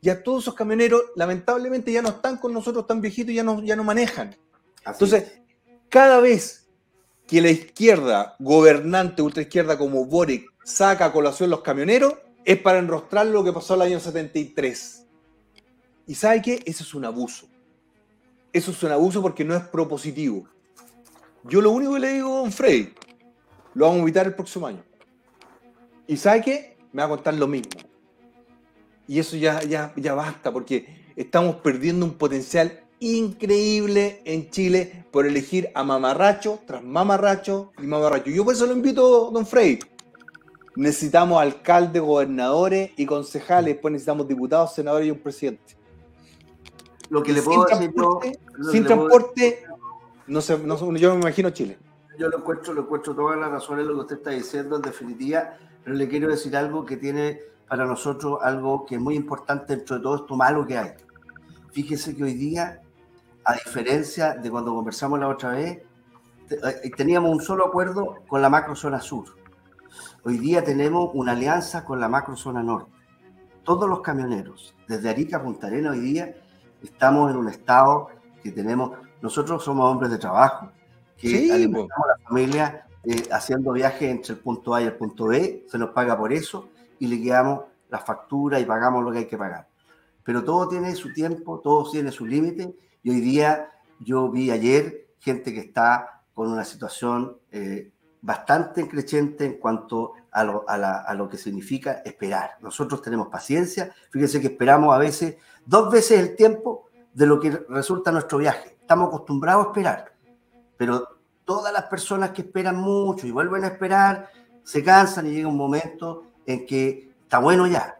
ya todos esos camioneros lamentablemente ya no están con nosotros tan viejitos y ya no, ya no manejan. Así Entonces, es. cada vez que la izquierda, gobernante ultraizquierda como Boric, saca a colación los camioneros, es para enrostrar lo que pasó el año 73. ¿Y sabe qué? Eso es un abuso. Eso es un abuso porque no es propositivo. Yo lo único que le digo a Don Freddy, lo vamos a invitar el próximo año. ¿Y sabe qué? Me va a contar lo mismo. Y eso ya, ya, ya basta, porque estamos perdiendo un potencial increíble en Chile por elegir a mamarracho tras mamarracho y mamarracho. Yo por eso lo invito, don Frey. Necesitamos alcaldes, gobernadores y concejales, después necesitamos diputados, senadores y un presidente. Lo que le sin puedo decir transporte, sin puedo- transporte no sé, no sé, yo me imagino Chile. yo lo encuentro, lo encuentro todas las razones lo que usted está diciendo en definitiva, pero le quiero decir algo que tiene para nosotros algo que es muy importante dentro de todo esto malo que hay. Fíjese que hoy día, a diferencia de cuando conversamos la otra vez, eh, teníamos un solo acuerdo con la macrozona sur. Hoy día tenemos una alianza con la macrozona norte. Todos los camioneros, desde Arica a Punta Arenas, hoy día estamos en un estado que tenemos, nosotros somos hombres de trabajo, que Sí, alimentamos a la familia eh, haciendo viajes entre el punto A y el punto B, se nos paga por eso y le quedamos la factura y pagamos lo que hay que pagar. Pero todo tiene su tiempo, todo tiene su límite y hoy día yo vi ayer gente que está con una situación eh, bastante creciente en cuanto a lo, a, lo que significa esperar. Nosotros tenemos paciencia, fíjense que esperamos a veces dos veces el tiempo de lo que resulta nuestro viaje. Estamos acostumbrados a esperar, pero todas las personas que esperan mucho y vuelven a esperar, se cansan y llega un momento en que está bueno ya.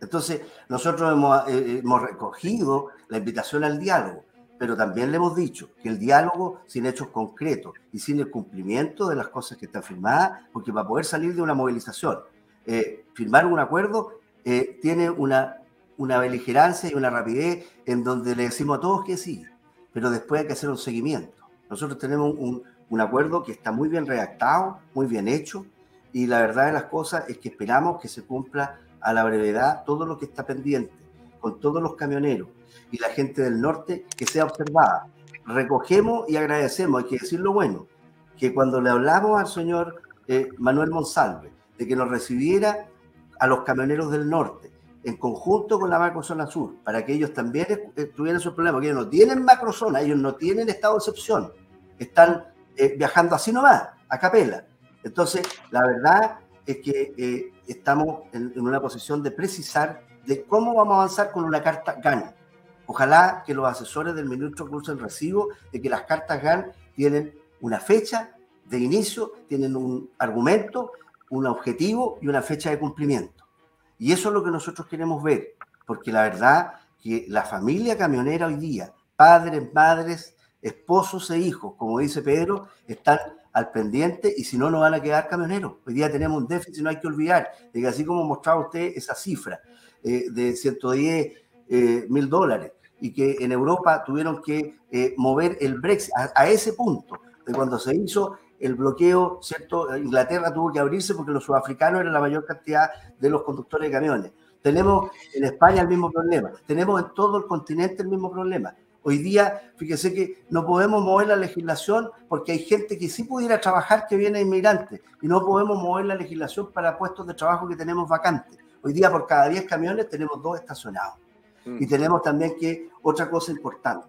Entonces, nosotros hemos, eh, hemos recogido la invitación al diálogo, pero también le hemos dicho que el diálogo sin hechos concretos y sin el cumplimiento de las cosas que están firmadas, porque para poder salir de una movilización, eh, firmar un acuerdo eh, tiene una, una beligerancia y una rapidez en donde le decimos a todos que sí, pero después hay que hacer un seguimiento. Nosotros tenemos un, un acuerdo que está muy bien redactado, muy bien hecho, y la verdad de las cosas es que esperamos que se cumpla a la brevedad todo lo que está pendiente, con todos los camioneros y la gente del norte que sea observada. Recogemos y agradecemos, hay que decir lo bueno, que cuando le hablamos al señor eh, Manuel Monsalve de que nos recibiera a los camioneros del norte en conjunto con la macrozona sur, para que ellos también eh, tuvieran sus problemas, porque ellos no tienen macrozona, ellos no tienen estado de excepción, están eh, viajando así nomás, a capela. Entonces, la verdad es que eh, estamos en, una posición de precisar de cómo vamos a avanzar con una carta GAN. Ojalá que los asesores del ministro crucen recibo de que las cartas GAN tienen una fecha de inicio, tienen un argumento, un objetivo y una fecha de cumplimiento. Y eso es lo que nosotros queremos ver, porque la verdad que la familia camionera hoy día, padres, madres, esposos e hijos, como dice Pedro, están al pendiente y si no, no van a quedar camioneros. Hoy día tenemos un déficit, no hay que olvidar, de que así como mostraba usted esa cifra eh, de 110 eh, mil dólares y que en Europa tuvieron que eh, mover el Brexit a, a, ese punto, de cuando se hizo el bloqueo, ¿cierto? Inglaterra tuvo que abrirse porque los sudafricanos eran la mayor cantidad de los conductores de camiones. Tenemos en España el mismo problema, tenemos en todo el continente el mismo problema. Hoy día, fíjese que no podemos mover la legislación porque hay gente que sí pudiera trabajar que viene inmigrante y no podemos mover la legislación para puestos de trabajo que tenemos vacantes. Hoy día por cada 10 camiones tenemos dos estacionados. Mm. Y tenemos también que otra cosa importante,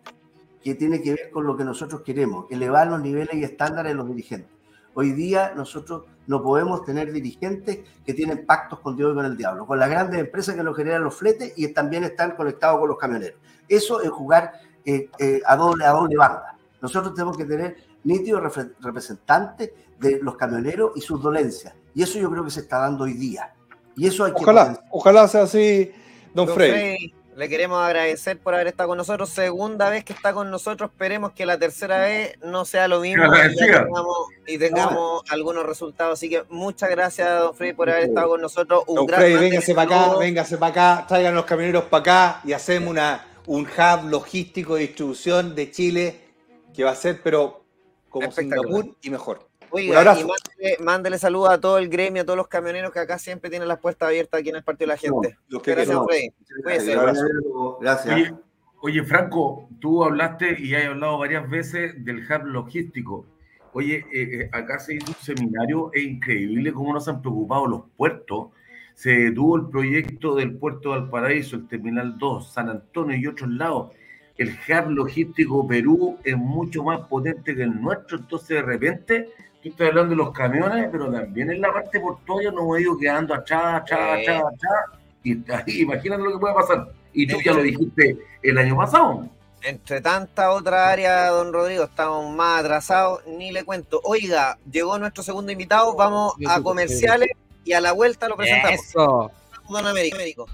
que tiene que ver con lo que nosotros queremos, elevar los niveles y estándares de los dirigentes. Hoy día nosotros no podemos tener dirigentes que tienen pactos con Dios y con el diablo, con las grandes empresas que nos generan los fletes y también están conectados con los camioneros. Eso es jugar eh, eh, a, doble, a doble banda. Nosotros tenemos que tener nítidos representantes de los camioneros y sus dolencias. Y eso yo creo que se está dando hoy día. Y eso hay que ojalá, ojalá sea así, don, don Frey. Frey. Le queremos agradecer por haber estado con nosotros. Segunda vez que está con nosotros. Esperemos que la tercera vez no sea lo mismo y, tengamos, y tengamos algunos resultados. Así que muchas gracias, don Freddy, por haber estado con nosotros. Un Don gran Freddy, martes véngase para acá, véngase para acá, traigan los camioneros para acá y hacemos una, un hub logístico de distribución de Chile que va a ser, pero como. Singapur y mejor. Un Oiga, abrazo. y mándele, mándele saludos a todo el gremio, a todos los camioneros que acá siempre tienen las puertas abiertas aquí en el Partido de la Gente. Los que Gracias. Freddy. Cuídese. Gracias. Gracias. Oye, oye, Franco, tú hablaste y has hablado varias veces del hub logístico. Oye, eh, eh, acá se hizo un seminario, es increíble cómo nos han preocupado los puertos. Se detuvo el proyecto del puerto de Valparaíso, el Terminal 2, San Antonio y otros lados. El hub logístico Perú es mucho más potente que el nuestro, entonces de repente, tú estás hablando de los camiones, pero también en la parte portuaria nos hemos ido quedando atrás, atrás, atrás, atrás. Y ahí, imagínate lo que puede pasar. Y tú ya lo dijiste el año pasado. Entre tantas otras áreas, don Rodrigo, estamos más atrasados, ni le cuento. Oiga, llegó nuestro segundo invitado, vamos a comerciales y a la vuelta lo presentamos. Eso. Don Américo.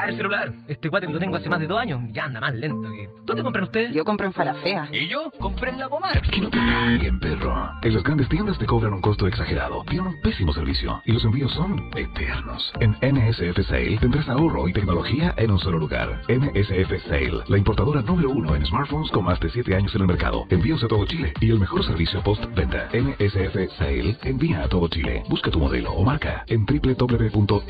Cambiar el celular. Este cuate lo tengo hace más de dos años. Ya anda más lento que. ¿Dónde compran ustedes? Yo compro en Falafea. ¿Y yo? Compré en la pomar. Que no te bien, perro. En las grandes tiendas te cobran un costo exagerado, tienen un pésimo servicio y los envíos son eternos. En NSF Sale tendrás ahorro y tecnología en un solo lugar. NSF Sale, la importadora número uno en smartphones con más de 7 años en el mercado. Envíos a todo Chile y el mejor servicio post-venta. NSF Sale envía a todo Chile. Busca tu modelo o marca en www.nsfsale.cl.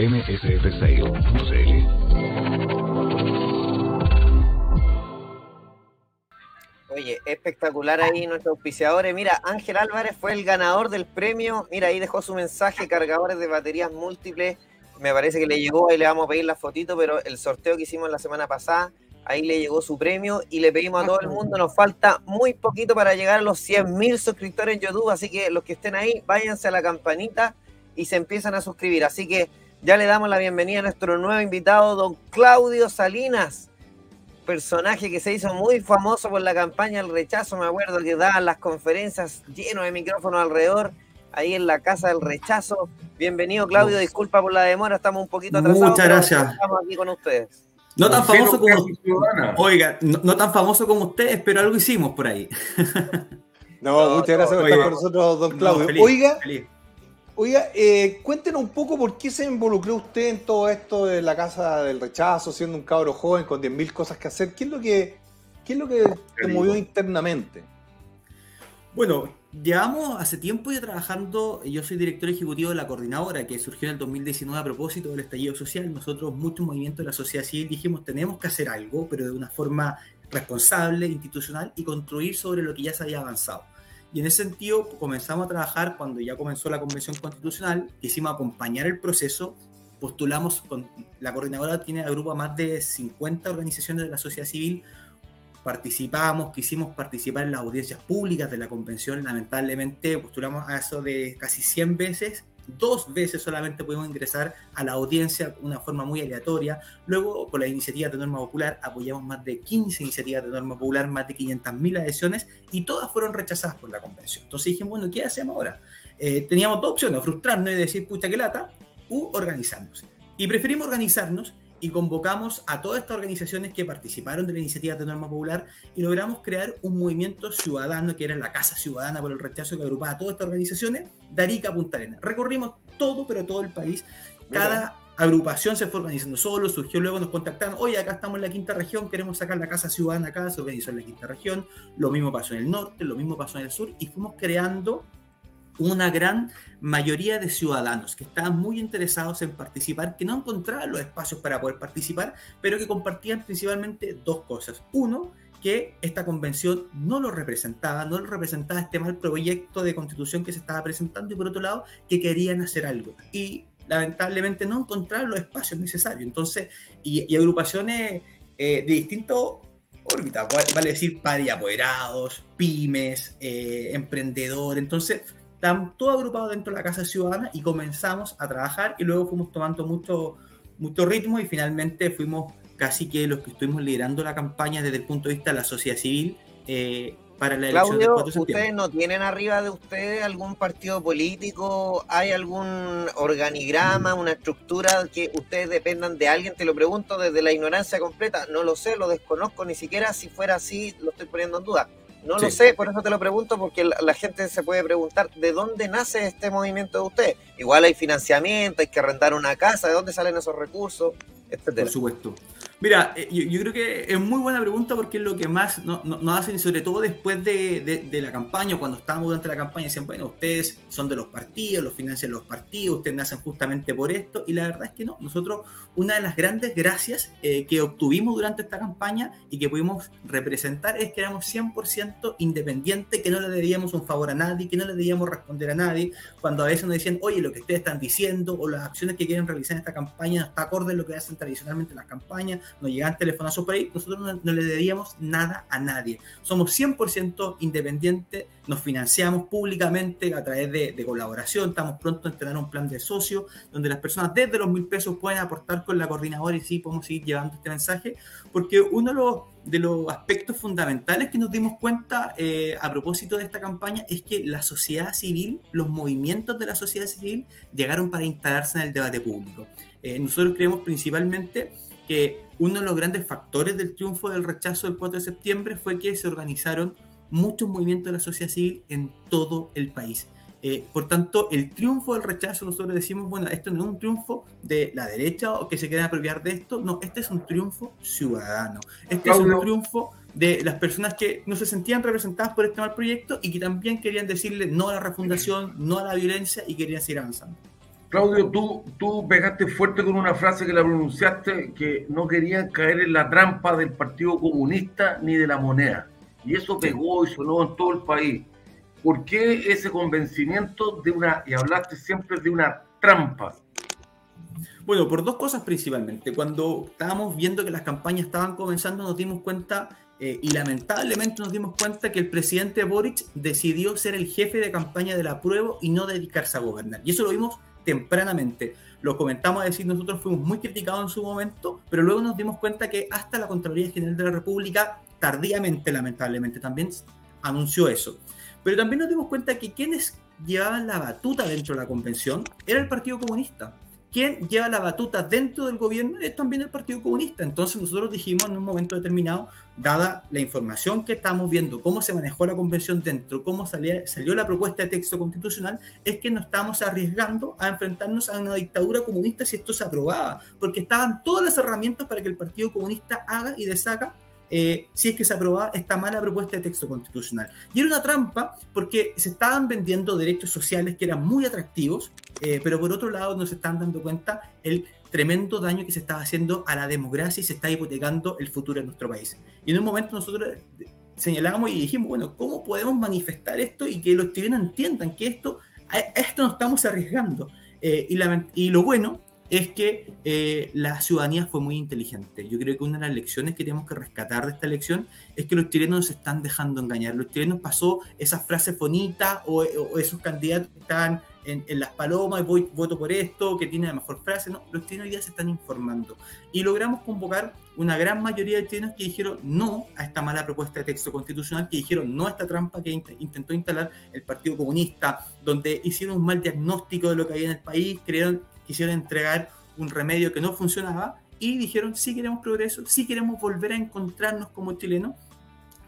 Oye, espectacular ahí nuestros auspiciadores. Mira, Ángel Álvarez fue el ganador del premio. Mira, ahí dejó su mensaje, cargadores de baterías múltiples. Me parece que le llegó, ahí le vamos a pedir la fotito, pero el sorteo que hicimos la semana pasada, ahí le llegó su premio y le pedimos a todo el mundo, nos falta muy poquito para llegar a los 100.000 suscriptores en YouTube, así que los que estén ahí, váyanse a la campanita y se empiezan a suscribir. Así que ya le damos la bienvenida a nuestro nuevo invitado, don Claudio Salinas personaje que se hizo muy famoso por la campaña del rechazo, me acuerdo que daban las conferencias lleno de micrófonos alrededor, ahí en la casa del rechazo. Bienvenido Claudio, disculpa por la demora, estamos un poquito atrasados. Muchas gracias. Estamos aquí con ustedes. No tan famoso como. Oiga, no, no tan famoso como ustedes, pero algo hicimos por ahí. No, No, muchas gracias por estar con nosotros, don Claudio. No, feliz, oiga, feliz. Oiga eh, cuéntenos un poco por qué se involucró usted en todo esto de la casa del rechazo, siendo un cabro joven con 10.000 cosas que hacer. ¿Qué es lo que, qué es lo que te movió internamente? Bueno, llevamos hace tiempo ya trabajando, yo soy director ejecutivo de la coordinadora que surgió en el 2019 a propósito del estallido social. Nosotros, muchos movimientos de la sociedad civil, dijimos tenemos que hacer algo, pero de una forma responsable, institucional y construir sobre lo que ya se había avanzado. Y en ese sentido comenzamos a trabajar cuando ya comenzó la Convención Constitucional, quisimos acompañar el proceso, postulamos, con, la coordinadora tiene agrupa más de 50 organizaciones de la sociedad civil, participamos, quisimos participar en las audiencias públicas de la convención, lamentablemente postulamos a eso de casi 100 veces, dos veces solamente pudimos ingresar a la audiencia de una forma muy aleatoria, luego con las iniciativas de norma popular apoyamos más de 15 iniciativas de norma popular, más de 500.000 adhesiones y todas fueron rechazadas por la convención. Entonces dijimos, bueno, ¿qué hacemos ahora? Eh, teníamos dos opciones, frustrarnos y decir, pucha, qué lata, u organizarnos. Y preferimos organizarnos y convocamos a todas estas organizaciones que participaron de la iniciativa de norma popular y logramos crear un movimiento ciudadano que era la Casa Ciudadana por el rechazo que agrupaba a todas estas organizaciones de Arica a Punta Arenas. Recorrimos todo, pero todo el país. Cada agrupación se fue organizando solo, surgió luego, nos contactaron, oye, acá estamos en la quinta región, queremos sacar la Casa Ciudadana acá, se organizó en la quinta región, lo mismo pasó en el norte, lo mismo pasó en el sur, y fuimos creando una gran mayoría de ciudadanos que estaban muy interesados en participar, que no encontraban los espacios para poder participar, pero que compartían principalmente dos cosas. Uno, que esta convención no lo representaba, no lo representaba este mal proyecto de constitución que se estaba presentando y por otro lado, que querían hacer algo. Y lamentablemente no encontraron los espacios necesarios. Entonces, y, agrupaciones eh, de distintos órbitas, vale decir, pari apoderados, pymes, eh, emprendedores. Entonces, están todos agrupados dentro de la Casa Ciudadana y comenzamos a trabajar y luego fuimos tomando mucho, mucho ritmo y finalmente fuimos casi que los que estuvimos liderando la campaña desde el punto de vista de la sociedad civil eh, para la elección del 4 de septiembre. ¿ustedes no tienen arriba de ustedes algún partido político? ¿Hay algún organigrama, una estructura que ustedes dependan de alguien? Te lo pregunto desde la ignorancia completa. No lo sé, lo desconozco, ni siquiera si fuera así lo estoy poniendo en duda. No lo sé, por eso te lo pregunto, porque la, gente se puede preguntar de dónde nace este movimiento de usted. Igual hay financiamiento, hay que rentar una casa, ¿de dónde salen esos recursos? Etcétera. Por supuesto. Mira, eh, yo, creo que es muy buena pregunta porque es lo que más nos no, hacen, sobre todo después de, la campaña, cuando estábamos durante la campaña, decían, bueno, ustedes son de los partidos, los financian los partidos, ustedes nacen justamente por esto, y la verdad es que no. Nosotros, una de las grandes gracias eh, que obtuvimos durante esta campaña y que pudimos representar es que éramos 100% independientes, que no le debíamos un favor a nadie, que no le debíamos responder a nadie, cuando a veces nos decían, oye, lo que ustedes están diciendo o las acciones que quieren realizar en esta campaña no está acorde a lo que hacen tradicionalmente en las campañas nos llegan telefonazos por ahí, nosotros no, le debíamos nada a nadie. Somos 100% independientes, nos financiamos públicamente a través de, colaboración, estamos pronto a entrenar un plan de socio, donde las personas desde los mil pesos pueden aportar con la coordinadora y sí podemos seguir llevando este mensaje, porque uno de los, de los aspectos fundamentales que nos dimos cuenta eh, a propósito de esta campaña es que la sociedad civil, los movimientos de la sociedad civil llegaron para instalarse en el debate público. Eh, nosotros creemos principalmente que uno de los grandes factores del triunfo del rechazo del 4 de septiembre fue que se organizaron muchos movimientos de la sociedad civil en todo el país. Eh, por tanto, el triunfo del rechazo, nosotros decimos, bueno, esto no es un triunfo de la derecha o que se quiera apropiar de esto, no, este es un triunfo ciudadano. Este es un triunfo de las personas que no se sentían representadas por este mal proyecto y que también querían decirle no a la refundación, no a la violencia y querían seguir avanzando. Claudio, tú, tú pegaste fuerte con una frase que la pronunciaste, que no querían caer en la trampa del Partido Comunista ni de la moneda. Y eso pegó y sonó en todo el país. ¿Por qué ese convencimiento de una, y hablaste siempre de una trampa? Bueno, por dos cosas principalmente. Cuando estábamos viendo que las campañas estaban comenzando, nos dimos cuenta, eh, y lamentablemente nos dimos cuenta que el presidente Boric decidió ser el jefe de campaña de la prueba y no dedicarse a gobernar. Y eso lo vimos tempranamente. Lo comentamos a decir, nosotros fuimos muy criticados en su momento, pero luego nos dimos cuenta que hasta la Contraloría General de la República, tardíamente, lamentablemente, también anunció eso. Pero también nos dimos cuenta que quienes llevaban la batuta dentro de la convención era el Partido Comunista quien lleva la batuta dentro del gobierno es también el Partido Comunista. Entonces nosotros dijimos en un momento determinado, dada la información que estamos viendo, cómo se manejó la convención dentro, cómo salió, la propuesta de texto constitucional, es que nos estamos arriesgando a enfrentarnos a una dictadura comunista si esto se aprobaba, porque estaban todas las herramientas para que el Partido Comunista haga y deshaga eh, si es que se aprobaba esta mala propuesta de texto constitucional. Y era una trampa porque se estaban vendiendo derechos sociales que eran muy atractivos, eh, pero por otro lado no se están dando cuenta el tremendo daño que se estaba haciendo a la democracia y se está hipotecando el futuro de nuestro país. Y en un momento nosotros señalamos y dijimos, bueno, ¿cómo podemos manifestar esto y que los chilenos entiendan que esto, a esto nos estamos arriesgando? Eh, y, lo bueno es que eh, la ciudadanía fue muy inteligente. Yo creo que una de las lecciones que tenemos que rescatar de esta elección es que los chilenos se están dejando engañar. Los chilenos pasó esas frases bonitas o, esos candidatos que estaban en, las palomas, voy, voto por esto, que tiene la mejor frase. No, los chilenos ya se están informando. Y logramos convocar una gran mayoría de chilenos que dijeron no a esta mala propuesta de texto constitucional, que dijeron no a esta trampa que intentó instalar el Partido Comunista, donde hicieron un mal diagnóstico de lo que había en el país, crearon quisieron entregar un remedio que no funcionaba y dijeron, sí queremos progreso, sí queremos volver a encontrarnos como chilenos,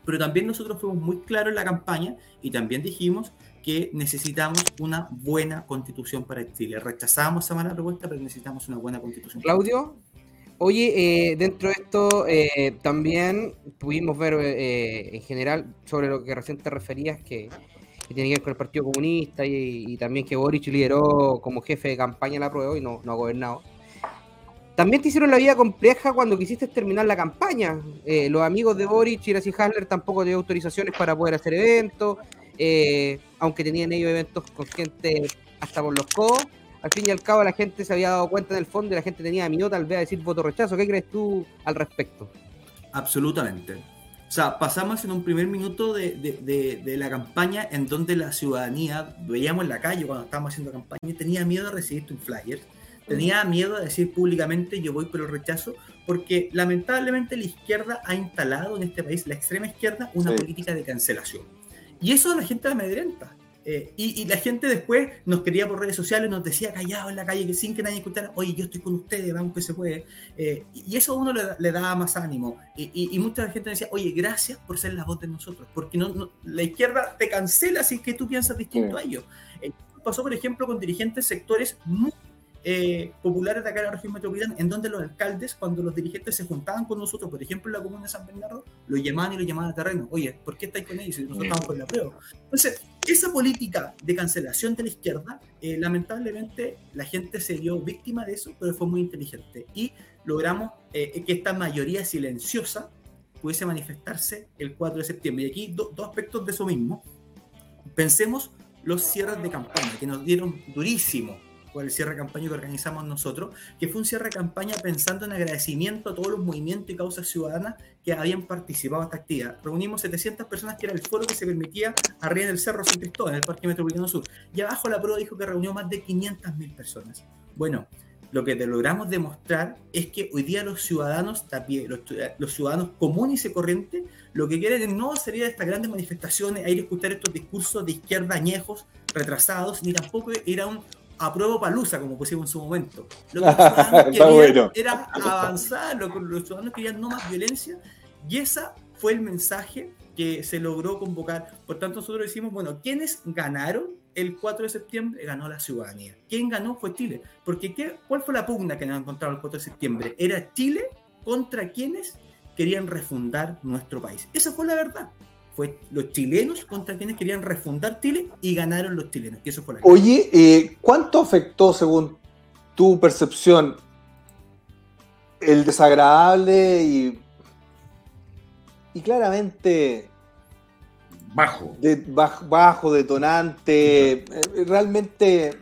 pero también nosotros fuimos muy claros en la campaña y también dijimos que necesitamos una buena constitución para Chile. Rechazamos esa mala propuesta, pero necesitamos una buena constitución. Claudio, oye, eh, dentro de esto eh, también pudimos ver eh, en general sobre lo que recién te referías, que, que tiene que ver con el Partido Comunista y, y también que Boric lideró como jefe de campaña la prueba y no, no ha gobernado. También te hicieron la vida compleja cuando quisiste terminar la campaña. Eh, los amigos de Boric y Gracie Hasler tampoco tenían autorizaciones para poder hacer eventos, eh, aunque tenían ellos eventos con gente hasta por los codos. Al fin y al cabo la gente se había dado cuenta en el fondo y la gente tenía miedo tal vez a decir voto rechazo. ¿Qué crees tú al respecto? Absolutamente. O sea, pasamos en un primer minuto de, de- de- de la campaña en donde la ciudadanía, veíamos en la calle cuando estábamos haciendo campaña, tenía miedo de recibir un flyer, tenía miedo de decir públicamente yo voy por el rechazo, porque lamentablemente la izquierda ha instalado en este país, la extrema izquierda, una Sí. política de cancelación. Y eso a la gente la amedrenta. Eh, y, y la gente después nos quería por redes sociales, nos decía callado en la calle, que sin que nadie escuchara, oye, yo estoy con ustedes, vamos que se puede. Eh, y eso a uno le, le daba más ánimo. Y, y- y mucha gente decía, oye, gracias por ser la voz de nosotros, porque no, no- la izquierda te cancela si es que tú piensas distinto a ellos. Eh, pasó, por ejemplo, con dirigentes sectores muy eh, populares de acá en la región metropolitana, en donde los alcaldes, cuando los dirigentes se juntaban con nosotros, por ejemplo, en la comuna de San Bernardo, lo llamaban y lo llamaban a terreno. Oye, ¿por qué estáis con ellos si nosotros estamos con la prueba? Entonces, esa política de cancelación de la izquierda, eh, lamentablemente la gente se dio víctima de eso, pero fue muy inteligente. Y logramos eh, que esta mayoría silenciosa pudiese manifestarse el 4 de septiembre. Y aquí do- dos aspectos de eso mismo. Pensemos los cierres de campaña, que nos dieron durísimo por el cierre de campaña que organizamos nosotros, que fue un cierre de campaña pensando en agradecimiento a todos los movimientos y causas ciudadanas que habían participado en esta actividad. Reunimos 700 personas, que era el foro que se permitía arriba del Cerro San Cristóbal, en el Parque Metropolitano Sur. Y abajo la prueba dijo que reunió más de 500.000 personas. Bueno, lo que logramos demostrar es que hoy día los ciudadanos, también, los, los ciudadanos comunes y corrientes, lo que quieren no sería estas grandes manifestaciones, a ir a escuchar estos discursos de izquierda añejos, retrasados, ni tampoco ir a un apruebo palusa, como pusimos en su momento. Lo que (laughs) los ciudadanos querían bueno. era avanzar, lo que los ciudadanos querían no más violencia, y ese fue el mensaje que se logró convocar. Por tanto, nosotros decimos, bueno, ¿quiénes ganaron el 4 de septiembre? Ganó la ciudadanía. ¿Quién ganó? Fue Chile. Porque ¿qué, ¿cuál fue la pugna que nos encontraron el 4 de septiembre? Era Chile contra quienes querían refundar nuestro país. Esa fue la verdad. Fue los chilenos contra quienes querían refundar Chile y ganaron los chilenos. Y eso fue la Oye, eh, ¿cuánto afectó, según tu percepción, el desagradable y, y claramente bajo, de, baj- bajo detonante, eh, realmente eh,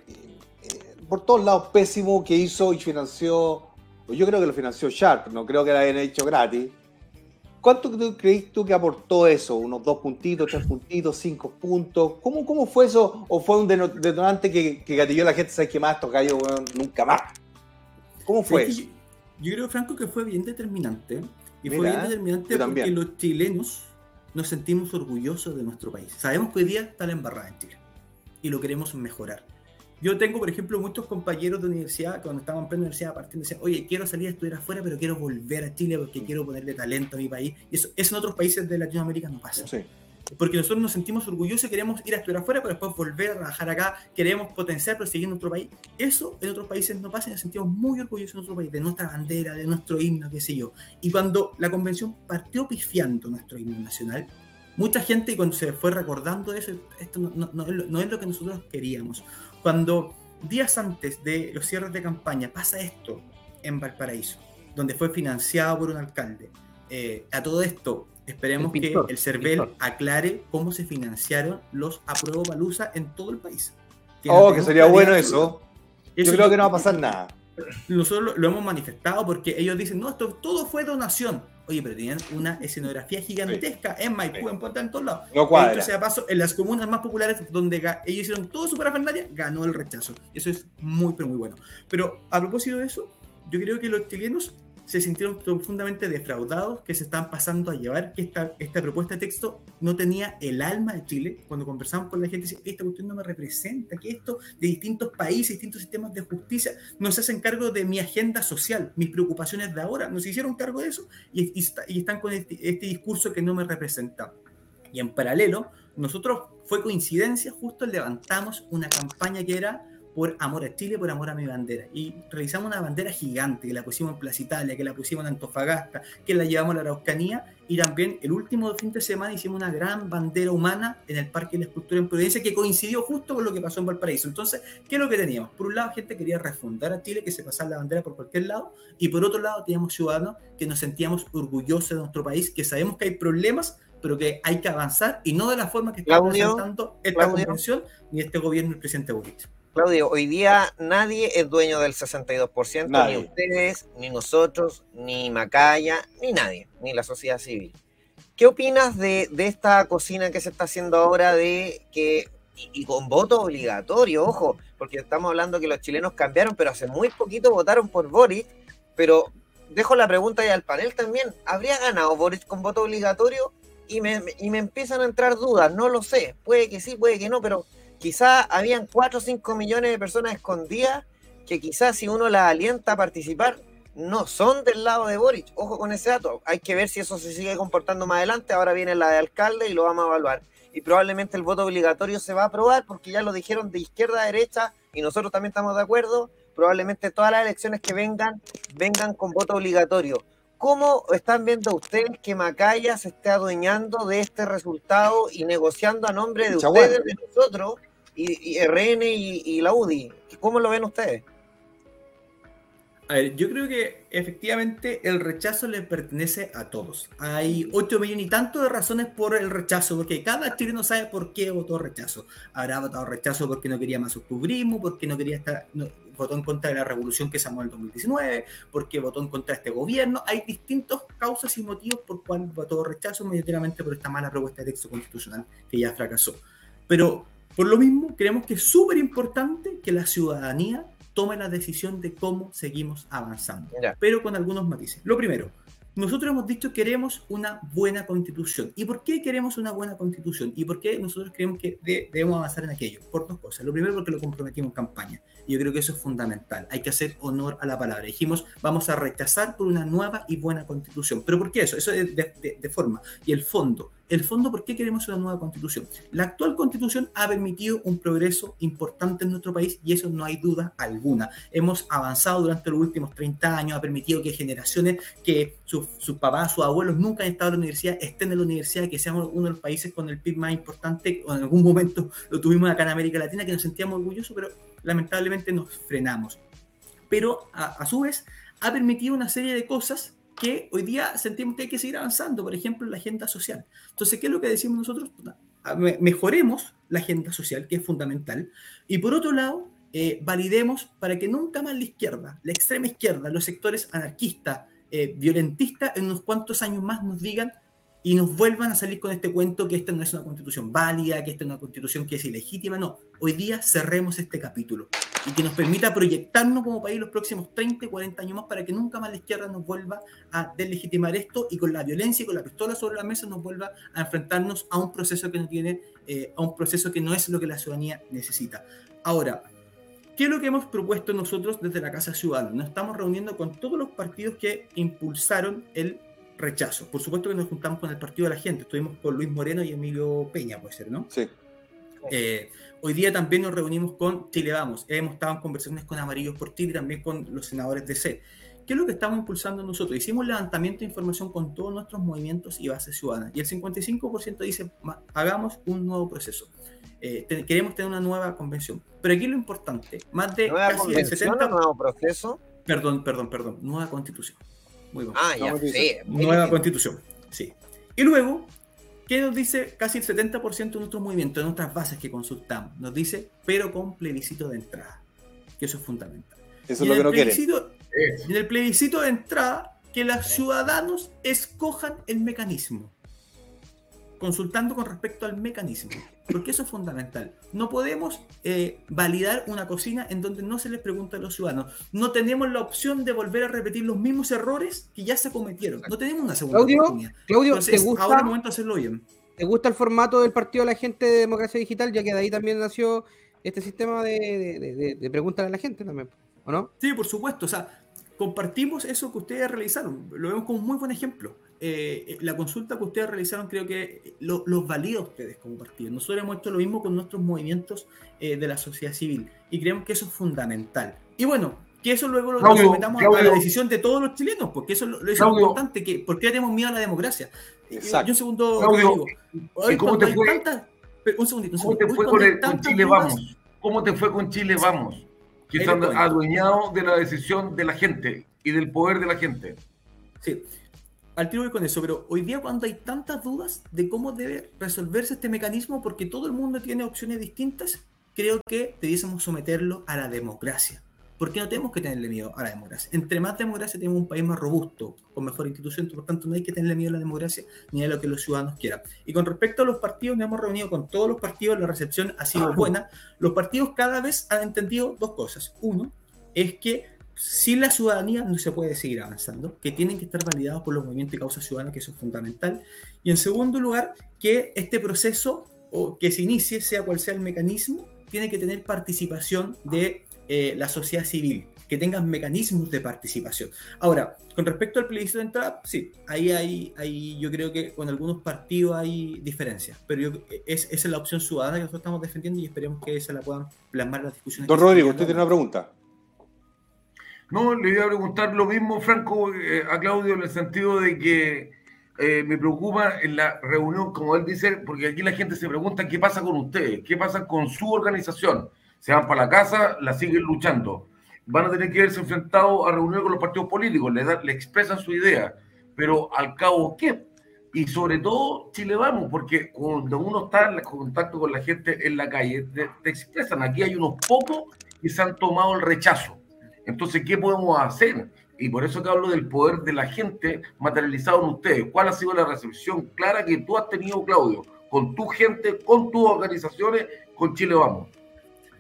por todos lados pésimo que hizo y financió, o yo creo que lo financió Sharp, no creo que lo hayan hecho gratis. ¿Cuánto tú crees tú que aportó eso? ¿Unos dos puntitos, tres puntitos, cinco puntos? ¿Cómo, cómo fue eso? ¿O fue un detonante que, que gatilló a la gente? ¿Sabes qué más? Estos gallos, weón, nunca más. ¿Cómo fue ¿Sabes eso? Yo, yo creo, Franco, que fue bien determinante. Y fue bien determinante porque los chilenos nos sentimos orgullosos de nuestro país. Sabemos que hoy día está la embarrada en Chile y lo queremos mejorar. Yo tengo, por ejemplo, muchos compañeros de universidad, cuando estaban en universidad partiendo, decían, oye, quiero salir a estudiar afuera, pero quiero volver a Chile porque quiero ponerle talento a mi país. Y eso, eso en otros países de Latinoamérica no pasa. Porque nosotros nos sentimos orgullosos y queremos ir a estudiar afuera, pero después volver a trabajar acá, queremos potenciar, perseguir nuestro país. Eso en otros países no pasa y nos sentimos muy orgullosos de nuestro país, de nuestra bandera, de nuestro himno, qué sé yo. Y cuando la convención partió pifiando nuestro himno nacional, mucha gente cuando se fue recordando eso, esto no, no- no es lo- no es lo que nosotros queríamos. Cuando días antes de los cierres de campaña pasa esto en Valparaíso, donde fue financiado por un alcalde, eh, a todo esto esperemos El pintor, que el CERVEL pintor. aclare cómo se financiaron los apruebo Palusa en todo el país. Oh, que sería bueno eso. Yo creo que no va a pasar nada. nosotros lo, lo hemos manifestado porque ellos dicen, no, esto todo fue donación. Oye, pero tenían una escenografía gigantesca en Maipú, en Puerto, en todos lados. No cuadra. Entonces, a paso, en las comunas más populares donde ellos hicieron todo su parafernalia, ganó el rechazo. Eso es muy, pero muy bueno. Pero a propósito de eso, yo creo que los chilenos se sintieron profundamente defraudados, que se están pasando a llevar, que esta, esta propuesta de texto no tenía el alma de Chile. Cuando conversamos con la gente, decía, esta cuestión no me representa, que esto de distintos países, distintos sistemas de justicia, no se hacen cargo de mi agenda social, mis preocupaciones de ahora, no se hicieron cargo de eso y están con este, este discurso que no me representa. Y en paralelo, nosotros fue coincidencia, justo levantamos una campaña que era por amor a Chile, por amor a mi bandera. Y realizamos una bandera gigante, que la pusimos en Plaza Italia, que la pusimos en Antofagasta, que la llevamos a la Araucanía, y también el último fin de semana hicimos una gran bandera humana en el Parque de la Escultura en Providencia, que coincidió justo con lo que pasó en Valparaíso. Entonces, ¿qué es lo que teníamos? Por un lado, gente quería refundar a Chile, que se pasara la bandera por cualquier lado, y por otro lado, teníamos ciudadanos que nos sentíamos orgullosos de nuestro país, que sabemos que hay problemas, pero que hay que avanzar, y no de la forma que está presentando esta convención ni este gobierno del presidente Boric. Claudio, hoy día nadie es dueño del 62%, Nadie. ni ustedes, ni nosotros, ni Macaya, ni nadie, ni la sociedad civil. ¿Qué opinas de, de esta cocina que se está haciendo ahora de que, y, y con voto obligatorio, ojo, porque estamos hablando que los chilenos cambiaron, pero hace muy poquito votaron por Boric, pero dejo la pregunta ya al panel también, ¿habría ganado Boric con voto obligatorio? Y me, y me empiezan a entrar dudas, no lo sé, puede que sí, puede que no, pero quizás habían 4 o 5 millones de personas escondidas que quizás si uno las alienta a participar, no son del lado de Boric. Ojo con ese dato. Hay que ver si eso se sigue comportando más adelante. Ahora viene la de alcalde y lo vamos a evaluar. Y probablemente el voto obligatorio se va a aprobar porque ya lo dijeron de izquierda a derecha y nosotros también estamos de acuerdo. Probablemente todas las elecciones que vengan, vengan con voto obligatorio. ¿Cómo están viendo ustedes que Macaya se esté adueñando de este resultado y negociando a nombre de ustedes, de nosotros, y, RN y, la UDI? ¿Cómo lo ven ustedes? A ver, yo creo que efectivamente el rechazo le pertenece a todos. Hay 8 millones y tanto de razones por el rechazo, porque cada chileno sabe por qué votó rechazo. Habrá votado rechazo porque no quería más octubrismo, porque no quería estar, no- votó en contra de la revolución que se armó en el 2019, porque votó en contra de este gobierno. Hay distintas causas y motivos por cuál votó rechazo, mayoritariamente por esta mala propuesta de texto constitucional que ya fracasó. Pero por lo mismo, creemos que es súper importante que la ciudadanía tome la decisión de cómo seguimos avanzando, Ya. pero con algunos matices. Lo primero, nosotros hemos dicho que queremos una buena constitución. ¿Y por qué queremos una buena constitución? ¿Y por qué nosotros creemos que de- debemos avanzar en aquello? Por dos cosas. Lo primero, porque lo comprometimos en campaña. Yo creo que eso es fundamental. Hay que hacer honor a la palabra. Dijimos, vamos a rechazar por una nueva y buena constitución. ¿Pero por qué eso? Eso es de, forma. Y el fondo. El fondo, ¿por qué queremos una nueva constitución? La actual constitución ha permitido un progreso importante en nuestro país y eso no hay duda alguna. Hemos avanzado durante los últimos 30 años, ha permitido que generaciones que sus, sus papás, sus abuelos nunca han estado en la universidad, estén en la universidad, que seamos uno de los países con el PIB más importante, o en algún momento lo tuvimos acá en América Latina, que nos sentíamos orgullosos, pero lamentablemente nos frenamos. Pero a, su vez ha permitido una serie de cosas que hoy día sentimos que hay que seguir avanzando, por ejemplo, la agenda social. Entonces, ¿qué es lo que decimos nosotros? Mejoremos la agenda social, que es fundamental, y por otro lado, eh, validemos para que nunca más la izquierda, la extrema izquierda, los sectores anarquistas, eh, violentistas, en unos cuantos años más nos digan y nos vuelvan a salir con este cuento que esta no es una constitución válida, que esta es una constitución que es ilegítima. No, hoy día cerremos este capítulo y que nos permita proyectarnos como país los próximos 30, 40 años más para que nunca más la izquierda nos vuelva a deslegitimar esto y con la violencia y con la pistola sobre la mesa nos vuelva a enfrentarnos a un proceso que no tiene, eh, a un proceso que no es lo que la ciudadanía necesita. Ahora, ¿Qué es lo que hemos propuesto nosotros desde la Casa Ciudadana? Nos estamos reuniendo con todos los partidos que impulsaron el rechazo. Por supuesto que nos juntamos con el Partido de la Gente. Estuvimos con Luis Moreno y Emilio Peña, puede ser, ¿no? Sí. Eh, hoy día también nos reunimos con Chile Vamos. Hemos estado en conversaciones con Amarillos por Chile y también con los senadores de C. ¿Qué es lo que estamos impulsando nosotros? Hicimos levantamiento de información con todos nuestros movimientos y bases ciudadanas. Y el 55% dice, "Ma- hagamos un nuevo proceso. Eh, te- queremos tener una nueva convención. Pero aquí lo importante, más de ¿Nueva casi el convención 70%... o nuevo proceso? Perdón, perdón, perdón. Nueva constitución. Muy bien. Ah, ya, Nueva sí. Nueva constitución. Sí. Y luego, ¿qué nos dice casi el 70% de nuestros movimientos, de nuestras bases que consultamos? Nos dice, pero con plebiscito de entrada. Que eso es fundamental. Eso Y es lo que no el quieren. En el plebiscito de entrada, que los ciudadanos escojan el mecanismo. Consultando con respecto al mecanismo, porque eso es fundamental. No podemos eh, validar una cocina en donde no se les pregunta a los ciudadanos. No tenemos la opción de volver a repetir los mismos errores que ya se cometieron. No tenemos una segunda Claudio, oportunidad. Claudio, Entonces, ¿te gusta- ahora es el momento de hacerlo bien. ¿Te gusta el formato del Partido de la Gente de Democracia Digital? Ya que de ahí también nació este sistema de, de, de- preguntar a la gente también, ¿o no? Sí, por supuesto. O sea, compartimos eso que ustedes realizaron. Lo vemos como un muy buen ejemplo. Eh, la consulta que ustedes realizaron creo que lo- los valida a ustedes como partido. Nosotros hemos hecho lo mismo con nuestros movimientos eh, de la sociedad civil y creemos que eso es fundamental. Y bueno, que eso luego lo Claudio, sometamos a la decisión de todos los chilenos, porque eso, es lo- eso es importante. Que, ¿Por qué tenemos miedo a la democracia? Exacto. Y un segundo, Claudio. Hoy ¿y cómo te fue? tantas- pero un segundito, un ¿Cómo te fue con, el- Chile dudas- Vamos? ¿Cómo te fue con Chile Vamos? Que Ahí se han les cuento. adueñado de la decisión de la gente y del poder de la gente. Sí, al tiro voy con eso, pero hoy día cuando hay tantas dudas de cómo debe resolverse este mecanismo, porque todo el mundo tiene opciones distintas, creo que debiésemos someterlo a la democracia. Porque no tenemos que tenerle miedo a la democracia. Entre más democracia tenemos un país más robusto, con mejor institución, por tanto no hay que tenerle miedo a la democracia ni a lo que los ciudadanos quieran. Y con respecto a los partidos, nos hemos reunido con todos los partidos, la recepción ha sido buena. Los partidos cada vez han entendido dos cosas. Uno, es que sin la ciudadanía no se puede seguir avanzando, que tienen que estar validados por los movimientos y causas ciudadanas, que eso es fundamental. Y en segundo lugar, que este proceso o que se inicie, sea cual sea el mecanismo, tiene que tener participación de eh, la sociedad civil, que tengan mecanismos de participación. Ahora, con respecto al plebiscito de entrada, sí, ahí hay, hay yo creo que con algunos partidos hay diferencias, pero yo- es, esa es la opción ciudadana que nosotros estamos defendiendo y esperemos que se la puedan plasmar las discusiones. Don Rodrigo, usted tiene una pregunta. No, le iba a preguntar lo mismo, Franco, eh, a Claudio, en el sentido de que eh, me preocupa en la reunión, como él dice, porque aquí la gente se pregunta qué pasa con ustedes, qué pasa con su organización. Se van para la casa, la siguen luchando. Van a tener que verse enfrentados a reuniones con los partidos políticos, le, da- le expresan su idea, pero al cabo, ¿qué? Y sobre todo, Chile Vamos, porque cuando uno está en contacto con la gente en la calle, te, te expresan, aquí hay unos pocos que se han tomado el rechazo. Entonces, ¿qué podemos hacer? Y por eso que hablo del poder de la gente materializado en ustedes. ¿Cuál ha sido la recepción clara que tú has tenido, Claudio, con tu gente, con tus organizaciones, con Chile Vamos?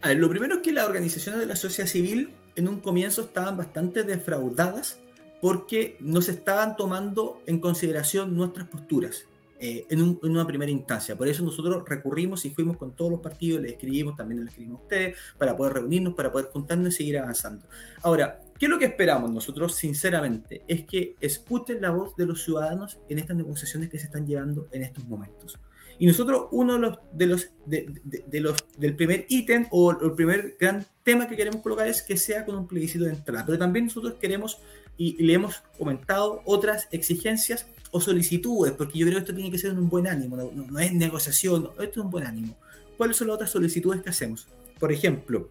A ver, lo primero es que las organizaciones de la sociedad civil en un comienzo estaban bastante defraudadas porque no se estaban tomando en consideración nuestras posturas eh, en, un- en una primera instancia. Por eso nosotros recurrimos y fuimos con todos los partidos, le escribimos, también le escribimos a ustedes, para poder reunirnos, para poder juntarnos y seguir avanzando. Ahora, ¿qué es lo que esperamos nosotros, sinceramente? Es que escuchen la voz de los ciudadanos en estas negociaciones que se están llevando en estos momentos. Y nosotros, uno de los, de los, de, de- de los del primer ítem o el primer gran tema que queremos colocar es que sea con un plebiscito de entrada. Pero también nosotros queremos y, y le hemos comentado otras exigencias o solicitudes, porque yo creo que esto tiene que ser en un buen ánimo, no, no- no es negociación, no, esto es un buen ánimo. ¿Cuáles son las otras solicitudes que hacemos? Por ejemplo,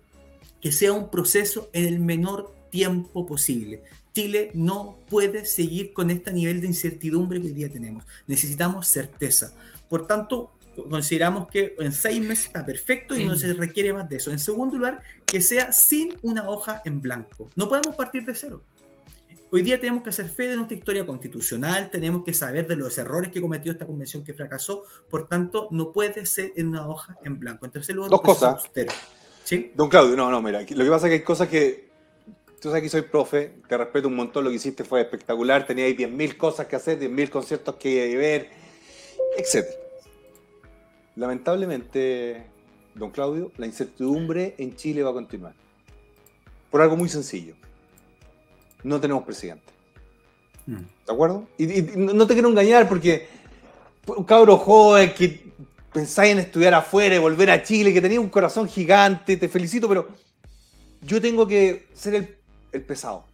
que sea un proceso en el menor tiempo posible. Chile no puede seguir con este nivel de incertidumbre que hoy día tenemos. Necesitamos certeza. Por tanto, consideramos que en seis meses está perfecto y no se requiere más de eso. En segundo lugar, que sea sin una hoja en blanco. No podemos partir de cero. Hoy día tenemos que hacer fe de nuestra historia constitucional, tenemos que saber de los errores que cometió esta convención que fracasó, por tanto, no puede ser en una hoja en blanco. En tercer lugar, Dos cosas. ¿Sí? Don Claudio, no, no, mira, lo que pasa es que hay cosas que. Tú sabes que soy profe, te respeto un montón, lo que hiciste fue espectacular, tenía ahí 10.000 cosas que hacer, 10.000 conciertos que ver, etc. Lamentablemente, don Claudio, la incertidumbre en Chile va a continuar. Por algo muy sencillo. No tenemos presidente. ¿De acuerdo? Y, y no te quiero engañar porque un cabro joven que pensáis en estudiar afuera y volver a Chile, que tenía un corazón gigante, te felicito, pero yo tengo que ser el, el pesado.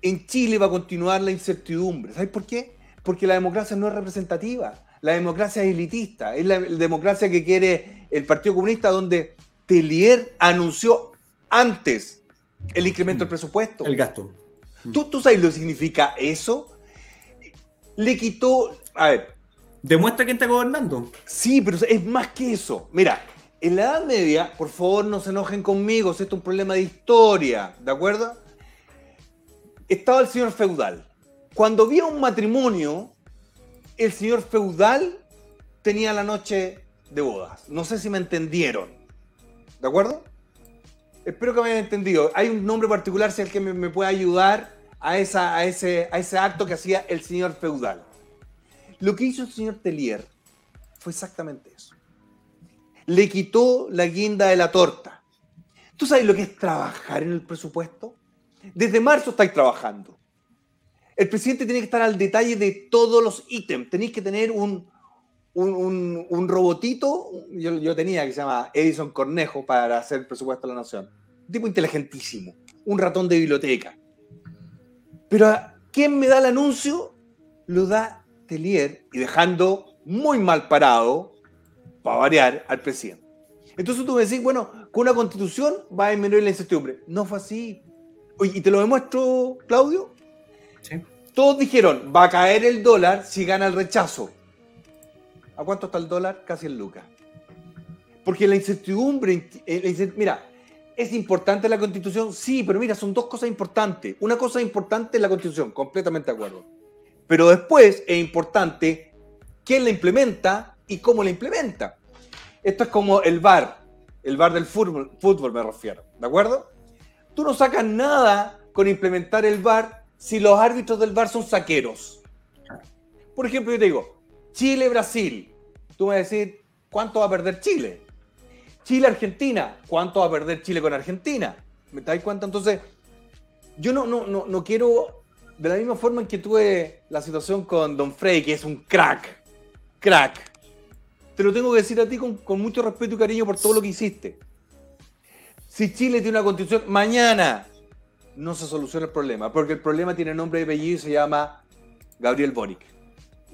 En Chile va a continuar la incertidumbre. ¿Sabes por qué? Porque la democracia no es representativa. La democracia es elitista. Es la, la democracia que quiere el Partido Comunista, donde Telier anunció antes el incremento del presupuesto. El gasto. ¿Tú, ¿Tú sabes lo que significa eso? Le quitó. A ver. Demuestra quién está gobernando. Sí, pero es más que eso. Mira, en la Edad Media, por favor no se enojen conmigo, si esto es un problema de historia, ¿de acuerdo? Estaba el señor feudal. Cuando había un matrimonio, el señor feudal tenía la noche de bodas. No sé si me entendieron. ¿De acuerdo? Espero que me hayan entendido. Hay un nombre particular, si alguien me, me puede ayudar a ese acto que hacía el señor feudal. Lo que hizo el señor Telier fue exactamente eso. Le quitó la guinda de la torta. ¿Tú sabes lo que es trabajar en el presupuesto? Desde marzo estáis trabajando. El presidente tiene que estar al detalle de todos los ítems. Tenéis que tener un, un, un- un robotito. Yo, yo tenía que se llama Edison Cornejo para hacer el presupuesto de la nación. Un tipo inteligentísimo. Un ratón de biblioteca. Pero ¿a ¿quién me da el anuncio? Lo da Telier y dejando muy mal parado, para variar, al presidente. Entonces tú me decís, bueno, con una constitución va a disminuir la incertidumbre. No fue así. Oye, y te lo demuestro, Claudio. Sí. Todos dijeron, va a caer el dólar si gana el rechazo. ¿A cuánto está el dólar? Casi en lucas. Porque la incertidumbre, eh, mira, ¿es importante la constitución? Sí, pero mira, son dos cosas importantes. Una cosa importante es la constitución, completamente de acuerdo. Pero después es importante quién la implementa y cómo la implementa. Esto es como el VAR, el VAR del fútbol, fútbol me refiero, ¿de acuerdo? Tú no sacas nada con implementar el VAR si los árbitros del VAR son saqueros. Por ejemplo, yo te digo, Chile-Brasil. Tú me decir, ¿cuánto va a perder Chile? Chile-Argentina. ¿Cuánto va a perder Chile con Argentina? ¿Me das cuenta? Entonces, yo no, no, no, no quiero, de la misma forma en que tuve la situación con Don Frey, que es un crack, crack. Te lo tengo que decir a ti con, con mucho respeto y cariño por todo lo que hiciste. Si Chile tiene una constitución, mañana no se soluciona el problema, porque el problema tiene nombre y apellido y se llama Gabriel Boric.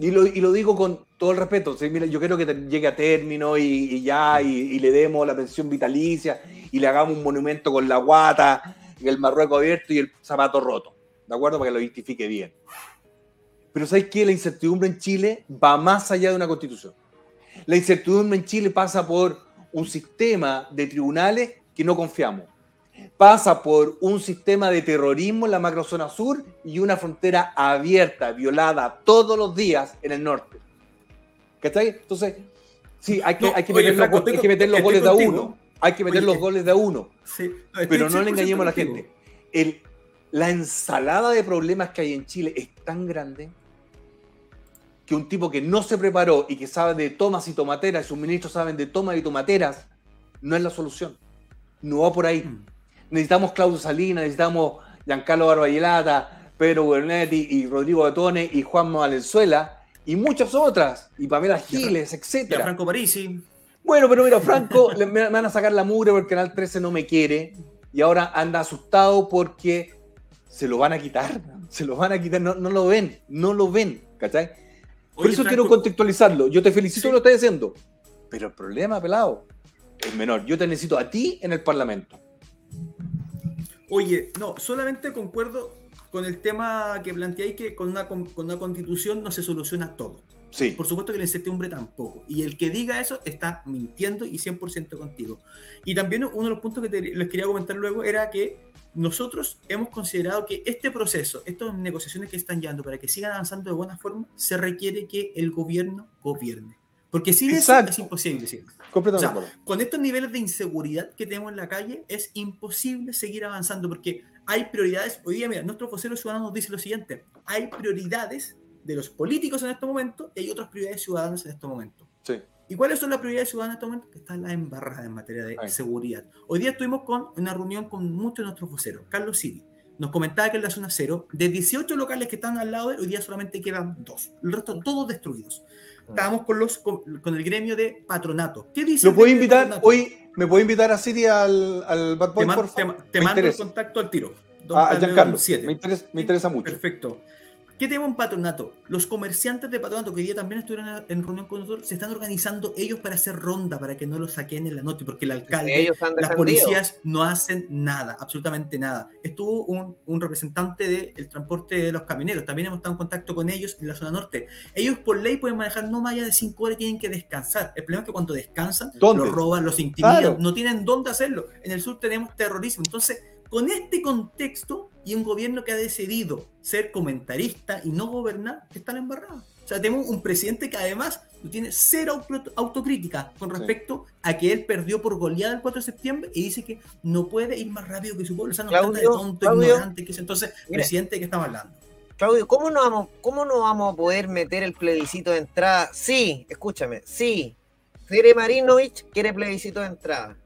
Y lo, y lo digo con todo el respeto. ¿sí? Mira, yo quiero que llegue a término y, ya, y, le demos la pensión vitalicia y le hagamos un monumento con la guata, el marrueco abierto y el zapato roto. ¿De acuerdo? Para que lo justifique bien. Pero ¿sabes qué? La incertidumbre en Chile va más allá de una constitución. La incertidumbre en Chile pasa por un sistema de tribunales que no confiamos. Pasa por un sistema de terrorismo en la macrozona sur y una frontera abierta, violada todos los días en el norte. ¿Cachai? Entonces, sí, hay que, No, hay que oye, meter, los, hay estoy que meter los con- goles de a uno. Hay que meter Oye, los eh, goles de a uno. Sí, no, Pero no le 100% engañemos a la contigo. gente. El, la ensalada de problemas que hay en Chile es tan grande que un tipo que no se preparó y que sabe de tomas y tomateras, y sus ministros saben de tomas y tomateras, no es la solución. No va por ahí. Mm. Necesitamos Claudio Salinas, necesitamos Giancarlo Barbayelata, Pedro Bernetti y Rodrigo Betone y Juan Valenzuela y muchas otras, y Pamela Giles, Ya etcétera. Franco Parisi. Bueno, pero mira, Franco, (laughs) le- me van a sacar la mugre porque Canal 13 no me quiere y ahora anda asustado porque se lo van a quitar, se lo van a quitar, no, no lo ven, no lo ven, ¿cachai? Por Oye, eso Franco, quiero contextualizarlo. Yo te felicito Sí. que lo estás haciendo, pero el problema, pelado, es menor. Yo te necesito a ti en el Parlamento. Oye, no, solamente concuerdo con el tema que planteáis que con una, con una constitución no se soluciona todo. Sí. Por supuesto que la incertidumbre tampoco. Y el que diga eso está mintiendo y 100% contigo. Y también uno de los puntos que te- les quería comentar luego era que nosotros hemos considerado que este proceso, estas negociaciones que están llevando para que sigan avanzando de buena forma, se requiere que el gobierno gobierne. Porque sin Exacto. eso es imposible. ¿sí? Completamente O sea, con estos niveles de inseguridad que tenemos en la calle, es imposible seguir avanzando porque hay prioridades. Hoy día, mira, nuestro vocero ciudadano nos dice lo siguiente: hay prioridades de los políticos en este momento y hay otras prioridades ciudadanas en este momento. Sí. ¿Y cuáles son las prioridades ciudadanas en este momento? Que están las embarradas en materia de seguridad. Hoy día estuvimos con una reunión con muchos de nuestros voceros. Carlos Siri nos comentaba que en la zona cero, de 18 locales que están al lado de él, hoy día solamente quedan dos. El resto todos destruidos. Estábamos con, los, con, con el gremio de patronato. ¿Qué dice? ¿Lo puedo invitar patronato? hoy? ¿Me puedo invitar a Siri al, al Bad Boy, Te, man- por te, favor? te Me mando el contacto al tiro. Ah, Don Giancarlo, me interesa, me interesa mucho. Perfecto. ¿Qué tenemos en patronato? Los comerciantes de patronato, que hoy día también estuvieron en- reunión con nosotros, se están organizando ellos para hacer ronda, para que no los saquen en la noche, porque el alcalde, Ellos las policías no hacen nada, absolutamente nada. Estuvo un, un representante del transporte de los camioneros, también hemos estado en contacto con ellos en la zona norte. Ellos por ley pueden manejar no más allá de 5 horas, tienen que descansar. El problema es que cuando descansan, ¿Dónde? los roban, los intimidan, Claro. no tienen dónde hacerlo. En el sur tenemos terrorismo. Entonces, con este contexto y un gobierno que ha decidido ser comentarista y no gobernar, están embarrados. sea, tenemos un presidente que además tiene cero auto- autocrítica con respecto a que él perdió por goleada el 4 de septiembre y dice que no puede ir más rápido que su pueblo. O sea, no Claudio, trata de tonto, Claudio. ignorante, que es entonces, Mira. presidente, ¿de qué estamos hablando? Claudio, ¿cómo no, vamos, ¿cómo no vamos a poder meter el plebiscito de entrada? Sí, escúchame, sí. Tere Marinovich quiere plebiscito de entrada.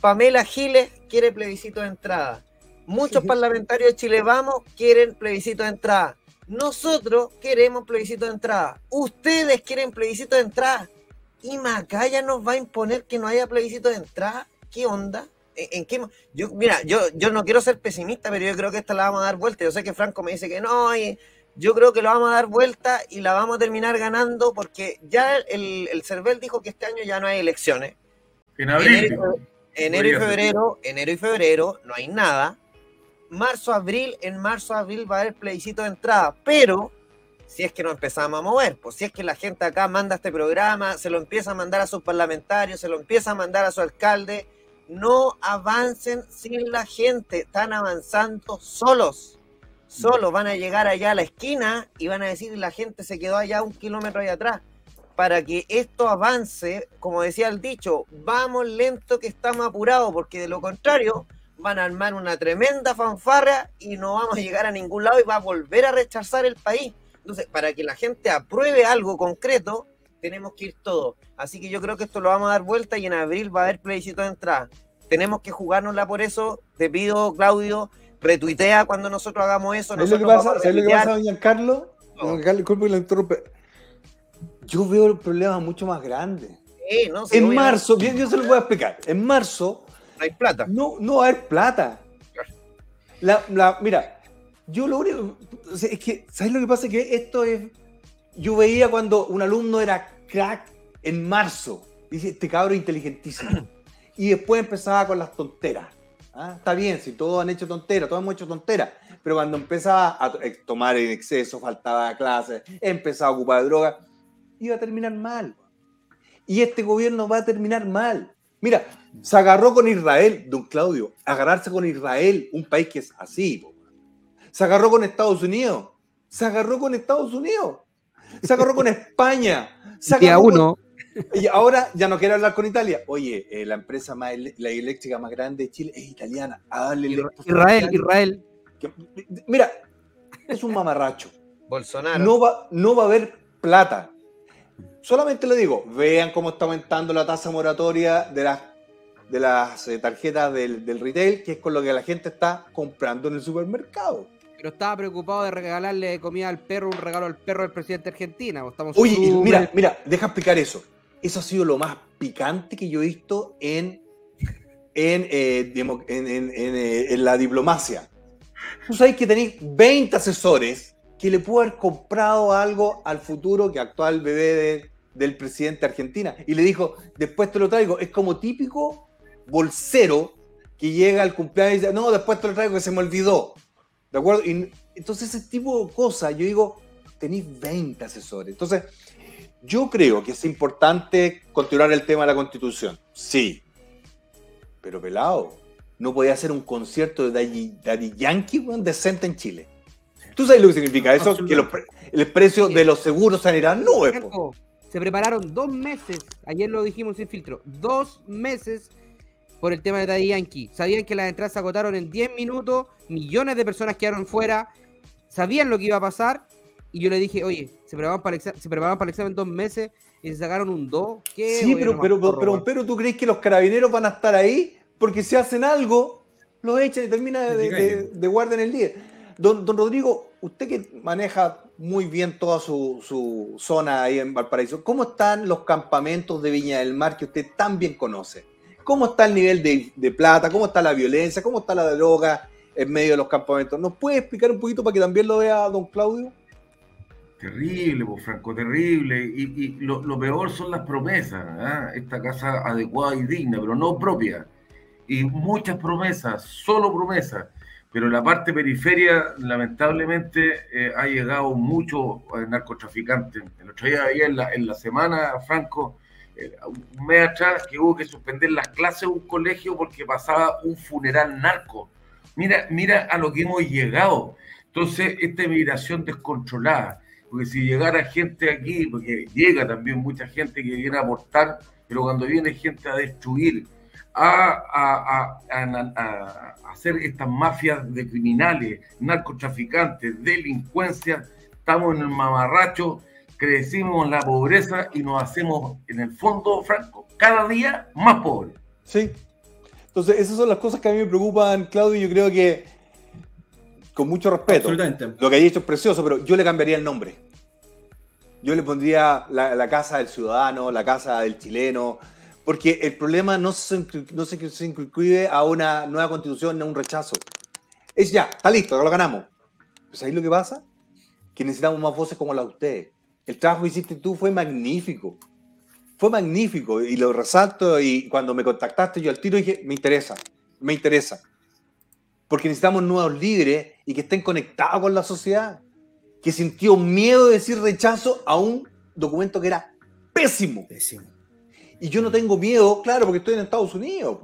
Pamela Giles quiere plebiscito de entrada. Muchos parlamentarios de Chile Vamos quieren plebiscito de entrada. Nosotros queremos plebiscito de entrada. Ustedes quieren plebiscito de entrada. Y Macaya nos va a imponer que no haya plebiscito de entrada. ¿Qué onda? ¿En, en qué yo, mira, yo, yo no quiero ser pesimista, pero yo creo que esta la vamos a dar vuelta. Yo sé que Franco me dice que no, y yo creo que lo vamos a dar vuelta y la vamos a terminar ganando porque ya el, el CERVEL dijo que este año ya no hay elecciones. En abril. Enero, enero y febrero, enero y febrero no hay nada. Marzo, abril, en marzo, abril va a haber plebiscito de entrada, pero si es que no empezamos a mover, pues si es que la gente acá manda este programa, se lo empieza a mandar a sus parlamentarios, se lo empieza a mandar a su alcalde, no avancen sin la gente, están avanzando solos. Solos van a llegar allá a la esquina y van a decir la gente se quedó allá un kilómetro allá atrás. Para que esto avance, como decía el dicho, vamos lento que estamos apurados, porque de lo contrario van a armar una tremenda fanfarra y no vamos a llegar a ningún lado y va a volver a rechazar el país. Entonces, para que la gente apruebe algo concreto, tenemos que ir todos. Así que yo creo que esto lo vamos a dar vuelta y en abril va a haber plebiscito de entrada. Tenemos que jugárnosla por eso. Te pido, Claudio, retuitea cuando nosotros hagamos eso. ¿Sabes lo que pasa? vamos a ¿Sabes lo que pasa, don Giancarlo? Don Giancarlo, disculpe que lo interrumpe. Yo veo el problema mucho más grande. Sí, no, sí, En obviamente. marzo, bien, yo se lo voy a explicar. En marzo No hay plata. no, no va a haber plata. La, la- mira, yo lo único. es que, ¿sabes lo que pasa? Que esto es. Yo veía cuando un alumno era crack en marzo. Dice, este cabro inteligentísimo. (clears throat) Y después empezaba con las tonteras. ¿ah? Está bien, si todos han hecho tonteras, todos hemos hecho tonteras. Pero cuando empezaba a to- tomar en exceso, faltaba clases, empezaba a ocupar drogas, iba a terminar mal. Y este gobierno va a terminar mal. Mira, se agarró con Israel, don Claudio, agarrarse con Israel, un país que es así. po. Se agarró con Estados Unidos, se agarró con Estados Unidos, se agarró con España, (laughs) se agarró con- uno. Y ahora ya no quiere hablar con Italia. Oye, eh, la empresa más la eléctrica más grande de Chile es italiana. Háblele Israel, Israel. que- mira, es un mamarracho. Bolsonaro. No va, no va a haber plata. Solamente le digo, vean cómo está aumentando la tasa moratoria de las, de las eh, tarjetas del, del retail, que es con lo que la gente está comprando en el supermercado. Pero estaba preocupado de regalarle comida al perro, un regalo al perro del presidente de Argentina. pues, Estamos Oye, mira, mira, deja explicar eso. Eso ha sido lo más picante que yo he visto en, en, eh, en- en, eh, en la diplomacia. Tú sabes que tenéis 20 asesores que le pudo haber comprado algo al futuro que actual bebé de- del presidente de Argentina. Y le dijo, después te lo traigo. Es como típico bolsero que llega al cumpleaños y dice, no, después te lo traigo que se me olvidó. ¿De acuerdo? Y entonces ese tipo de cosas, yo digo, tenéis 20 asesores. Entonces, yo creo que es importante continuar el tema de la constitución. Sí. Pero pelado, no podía hacer un concierto de Daddy, Daddy Yankee decente en Chile. ¿Tú sabes lo que significa eso? Que los pre- el precio de los seguros po. Franco, Se prepararon dos meses, ayer lo dijimos sin filtro, dos meses por el tema de Daddy Yankee. Sabían que las entradas se agotaron en 10 minutos, millones de personas quedaron fuera, sabían lo que iba a pasar, y yo le dije, oye, se prepararon para el examen, se prepararon para el examen dos meses y se sacaron un 2. ¿Qué Sí, pero, pero, pero, pero, ¿tú crees que los carabineros van a estar ahí? Porque si hacen algo, los echan y termina de, de, de- de guardia en el día. Don, don Rodrigo, usted que maneja muy bien toda su, zona ahí en Valparaíso, ¿cómo están los campamentos de Viña del Mar que usted tan bien conoce? ¿Cómo está el nivel de, plata? ¿Cómo está la violencia? ¿Cómo está la droga en medio de los campamentos? ¿Nos puede explicar un poquito para que también lo vea don Claudio? Terrible, pues, Franco, terrible. Y, y lo, lo peor son las promesas. ¿ah? Esta casa adecuada y digna, pero no propia. Y muchas promesas, solo promesas. Pero la parte periferia, lamentablemente, eh, ha llegado mucho eh, narcotraficante. El otro día, en la, en la semana, Franco, eh, un mes atrás, que hubo que suspender las clases de un colegio porque pasaba un funeral narco. Mira, mira a lo que hemos llegado. Entonces, esta inmigración descontrolada, porque si llegara gente aquí, porque llega también mucha gente que viene a aportar, pero cuando viene gente a destruir, a, a- a- a- a- a hacer estas mafias de criminales, narcotraficantes, delincuencia, estamos en el mamarracho, crecimos en la pobreza y nos hacemos, en el fondo, Franco, cada día más pobres. Sí. Entonces, esas son las cosas que a mí me preocupan, Claudio, y yo creo que, con mucho respeto, lo que ha dicho es precioso, pero yo le cambiaría el nombre. Yo le pondría la, la casa del ciudadano, la casa del chileno, porque el problema no se, no incluye a una nueva constitución, a un rechazo. Es ya, está listo, lo ganamos. Pues ahí lo que pasa, que necesitamos más voces como la de ustedes. El trabajo que hiciste tú fue magnífico. Fue magnífico y lo resalto y cuando me contactaste yo al tiro dije, me interesa, me interesa. Porque necesitamos nuevos líderes y que estén conectados con la sociedad. Que sintió miedo de decir rechazo a un documento que era pésimo. Pésimo. Y yo no tengo miedo, claro, porque estoy en Estados Unidos.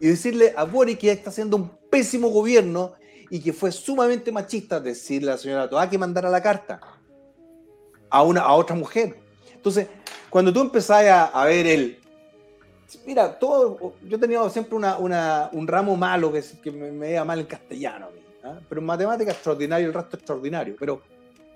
Y decirle a Boric que está haciendo un pésimo gobierno y que fue sumamente machista decirle a la señora Toá que mandara la carta a, una, a otra mujer. Entonces, cuando tú empezás a, ver el... Mira, todo, yo tenido siempre una, una- un ramo malo que, me, me mal en castellano a mí. ¿ah? Pero en matemática extraordinario, el resto extraordinario. Pero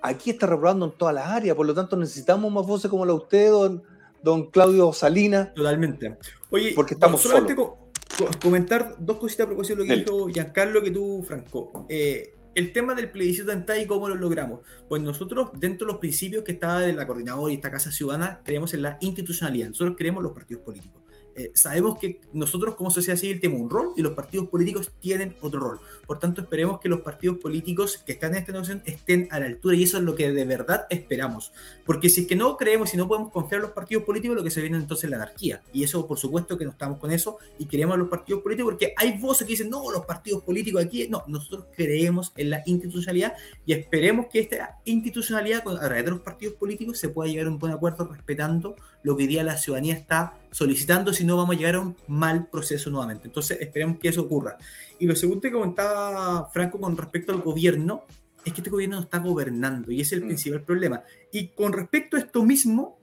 aquí está reprobando en todas las áreas, por lo tanto necesitamos más voces como la de usted, don, don Claudio Salinas. Totalmente. Oye, Porque estamos solamente co- co- comentar dos cositas a propósito de lo que Dele. dijo Giancarlo, que tú, Franco. Eh, el tema del plebiscito en TAI y cómo lo logramos. Pues nosotros, dentro de los principios que estaba de la coordinadora y esta Casa Ciudadana, creemos en la institucionalidad. Nosotros creemos en los partidos políticos. Eh, sabemos que nosotros como sociedad civil tenemos un rol y los partidos políticos tienen otro rol. Por tanto, esperemos que los partidos políticos que están en esta negociación estén a la altura y eso es lo que de verdad esperamos. Porque si es que no creemos y no podemos confiar en los partidos políticos, lo que se viene entonces es la anarquía. Y eso, por supuesto, que no estamos con eso y queremos a los partidos políticos porque hay voces que dicen, no, los partidos políticos aquí. No, nosotros creemos en la institucionalidad y esperemos que esta institucionalidad, a través de los partidos políticos, se pueda llegar a un buen acuerdo respetando lo que hoy día la ciudadanía está solicitando, si no vamos a llegar a un mal proceso nuevamente. Entonces, esperemos que eso ocurra. Y lo segundo que comentaba Franco con respecto al gobierno, es que este gobierno no está gobernando y ese es el principal problema. Y con respecto a esto mismo,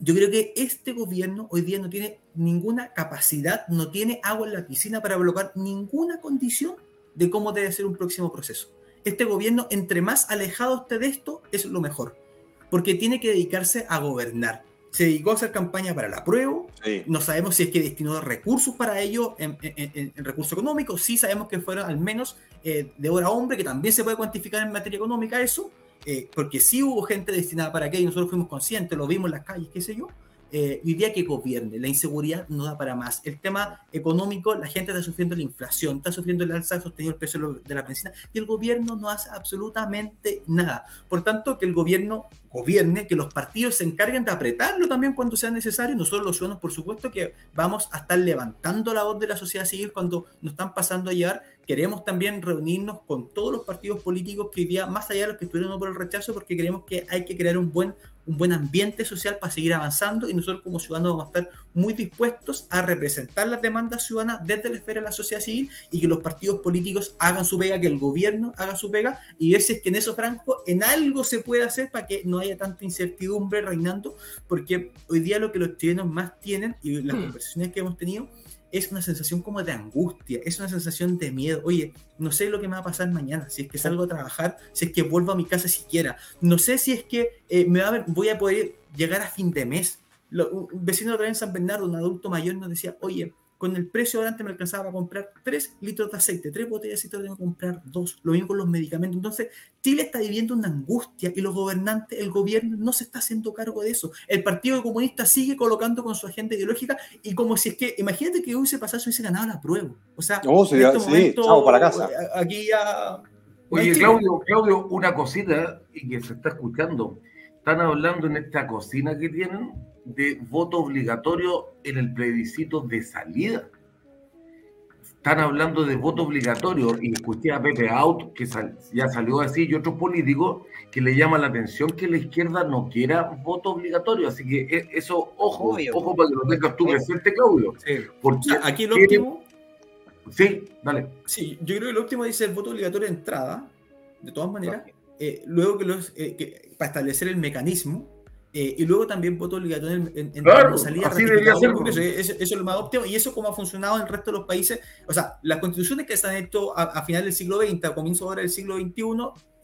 yo creo que este gobierno hoy día no tiene ninguna capacidad, no tiene agua en la piscina para bloquear ninguna condición de cómo debe ser un próximo proceso. Este gobierno, entre más alejado esté de esto, es lo mejor, porque tiene que dedicarse a gobernar. Se dedicó a hacer campaña para la prueba, no sabemos si es que destinó recursos para ello en, en, en- en recursos económicos, sí sabemos que fueron al menos eh, de hora a hombre, que también se puede cuantificar en materia económica eso, eh, porque sí hubo gente destinada para aquello, nosotros fuimos conscientes, lo vimos en las calles, qué sé yo, eh, día que gobierne, la inseguridad no da para más. El tema económico, la gente está sufriendo la inflación, está sufriendo el alza sostenido del precio de la benzina, y el gobierno no hace absolutamente nada. Por tanto, que el gobierno gobierne, que los partidos se encarguen de apretarlo también cuando sea necesario. Nosotros los ciudadanos, por supuesto, que vamos a estar levantando la voz de la sociedad civil cuando nos están pasando a llevar. Queremos también reunirnos con todos los partidos políticos que hoy día, más allá de los que estuvieron por el rechazo, porque creemos que hay que crear un buen un buen ambiente social para seguir avanzando y nosotros como ciudadanos vamos a estar muy dispuestos a representar las demandas ciudadanas desde la esfera de la sociedad civil y que los partidos políticos hagan su pega, que el gobierno haga su pega y ver si es que en eso, Franco, en algo se puede hacer para que no haya tanta incertidumbre reinando, porque hoy día lo que los chilenos más tienen y las conversaciones que hemos tenido es una sensación como de angustia, es una sensación de miedo. Oye, no sé lo que me va a pasar mañana, si es que salgo a trabajar, si es que vuelvo a mi casa siquiera. No sé si es que eh, me voy a poder llegar a fin de mes. Lo- un vecino vez en San Bernardo, un adulto mayor, nos decía, oye, con el precio de antes me alcanzaba para comprar 3 litros de aceite, 3 botellas de aceite, tengo que comprar 2. Lo mismo con los medicamentos. Entonces, Chile está viviendo una angustia y los gobernantes, el gobierno no se está haciendo cargo de eso. El Partido Comunista sigue colocando con su agenda ideológica y como si es que, imagínate que hubiese pasado, se hubiese ganado la prueba. O sea, No, sería- en este sí, momento, chao, para casa. eh, Aquí ya... Oye. Claudio, Claudio, una cosita y que se está escuchando. Están hablando en esta cocina que tienen de voto obligatorio en el plebiscito de salida. Están hablando de voto obligatorio y escuché a Pepe Out, que sal- ya salió así, y otros políticos que le llaman la atención que la izquierda no quiera voto obligatorio. Así que e- eso, ojo, Obvio. ojo para que lo tengas tú presente, Claudio. Porque O sea, aquí el quieren- óptimo... Sí, dale. Sí, yo creo que el óptimo dice el voto obligatorio de entrada, de todas maneras, eh, luego que los, eh, que- para establecer el mecanismo, eh, y luego también voto obligatorio en, en, en Claro, así debería ser, pues. Eso, eso es lo más óptimo, y eso como ha funcionado en el resto de los países. O sea, las constituciones que se han hecho a, a final del siglo XX, a comienzo ahora del siglo XXI,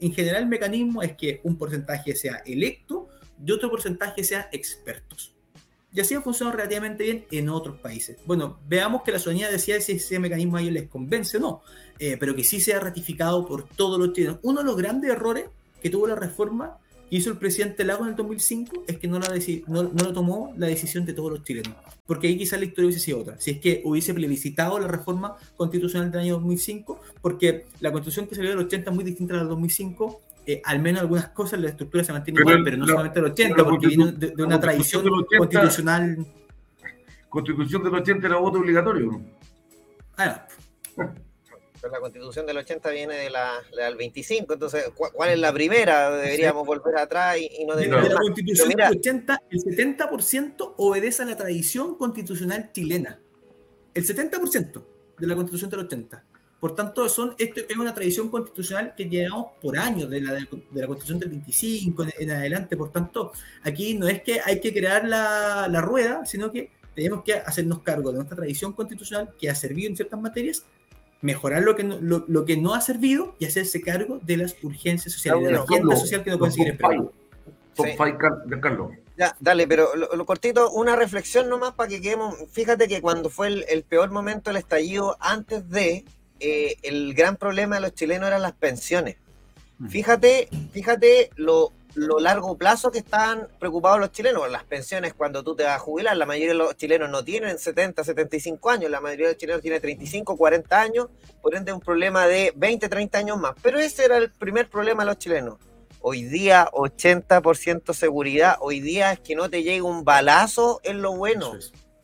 en general el mecanismo es que un porcentaje sea electo y otro porcentaje sea expertos. Y así ha funcionado relativamente bien en otros países. Bueno, veamos que la ciudadanía decía si ese mecanismo a ellos les convence o no, eh, pero que sí sea ratificado por todos los chilenos. Uno de los grandes errores que tuvo la reforma hizo el presidente Lago en el 2005 es que no, la no, no lo tomó la decisión de todos los chilenos. Porque ahí quizás la historia hubiese sido otra. Si es que hubiese plebiscitado la reforma constitucional del año 2005, porque la constitución que salió del 80 es muy distinta a la del 2005. eh, al menos algunas cosas, la estructura se mantiene Pero igual, pero no la- solamente el 80, la porque viene de, una tradición del 80 constitucional. Constitución del 80 era voto obligatorio. Ah, (laughs) Pero la constitución del 80 viene de la, la del 25, entonces, ¿cu- ¿cuál es la primera? Deberíamos volver atrás y, y no De, deberíamos de la constitución mira, del 80, el 70% obedece a la tradición constitucional chilena. El 70% de la constitución del 80. Por tanto, son, esto es una tradición constitucional que llevamos por años, de la, de la constitución del 25 en, en adelante. Por tanto, aquí no es que hay que crear la, la rueda, sino que tenemos que hacernos cargo de nuestra tradición constitucional que ha servido en ciertas materias, mejorar lo que no, lo, lo que no ha servido y hacerse cargo de las urgencias sociales, de la agenda Carlos, social que no pueden seguir esperando. five. Top Sí. five, Car- de Carlos. Ya, dale, pero lo, lo cortito, una reflexión nomás para que quedemos. Fíjate que cuando fue el, el peor momento del estallido, antes de, eh, el gran problema de los chilenos eran las pensiones. Fíjate, fíjate lo, lo largo plazo que están preocupados los chilenos. Las pensiones cuando tú te vas a jubilar, la mayoría de los chilenos no tienen 70, 75 años, la mayoría de los chilenos tiene 35, 40 años, por ende un problema de 20, 30 años más. Pero ese era el primer problema de los chilenos. Hoy día 80% seguridad, hoy día es que no te llegue un balazo en lo bueno.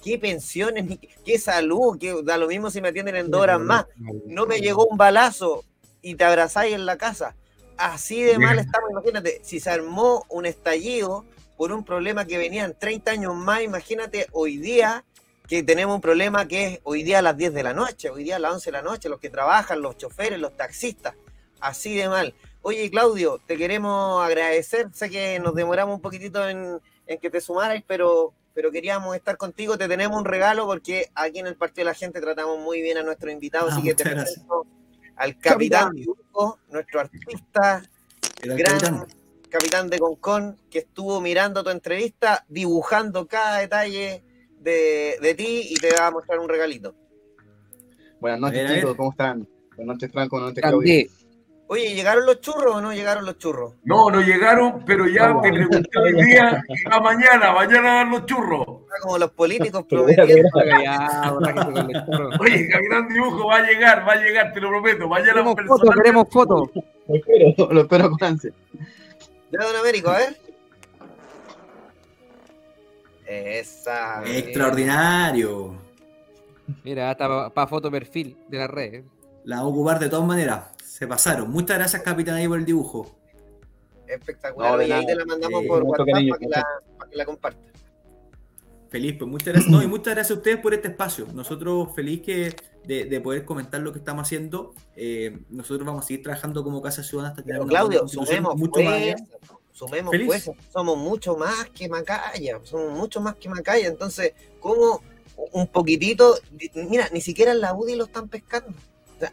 ¿Qué pensiones? qué- ¿Qué salud? ¿Qué, da lo mismo si me atienden en dos horas más. No me llegó un balazo y te abrazáis en la casa. Así de mal estamos, imagínate, si se armó un estallido por un problema que venían 30 años más, imagínate hoy día que tenemos un problema que es hoy día a las 10 de la noche, hoy día a las 11 de la noche, los que trabajan, los choferes, los taxistas, así de mal. Oye, Claudio, te queremos agradecer, sé que nos demoramos un poquitito en, en que te sumaras, pero, pero queríamos estar contigo, te tenemos un regalo porque aquí en el Partido de la Gente tratamos muy bien a nuestros invitados, Ah, así que te presento al capitán Capitán. Dibujo, nuestro artista, el gran capitán. capitán. de Concon, que estuvo mirando tu entrevista, dibujando cada detalle de, de ti y te va a mostrar un regalito. Buenas noches, chicos, ¿cómo están? Buenas noches, Franco, buenas noches, Claudio. Oye, ¿llegaron los churros o no llegaron los churros? No, no llegaron, pero ya te pregunté hoy día y va mañana, mañana dan los churros. Como los políticos (laughs) voy prometiendo. Oye, Capitán Dibujo va a llegar, va a llegar, te lo prometo. Mañana Queremos fotos, queremos fotos. Lo espero, lo espero con ansia. Ya, don Américo, a ver. Esa. Extraordinario. Mira, hasta para foto perfil de la red. La vamos a ocupar de todas maneras. Se pasaron. Muchas gracias, capitán, ahí por el dibujo. Espectacular. No, Oye, ahí te la mandamos Eh, por WhatsApp cariño, para que, la, para que la compartas. Feliz, pues muchas gracias. No, y muchas gracias a ustedes por este espacio. Nosotros feliz que de, de poder comentar lo que estamos haciendo. Eh, nosotros vamos a seguir trabajando como Casa Ciudadana hasta tener Pero Claudio, sumemos mucho más sumemos Feliz. fuerza. Somos mucho más que Macaya, somos mucho más que Macaya. Entonces, ¿cómo un poquitito? Mira, ni siquiera en la UDI lo están pescando.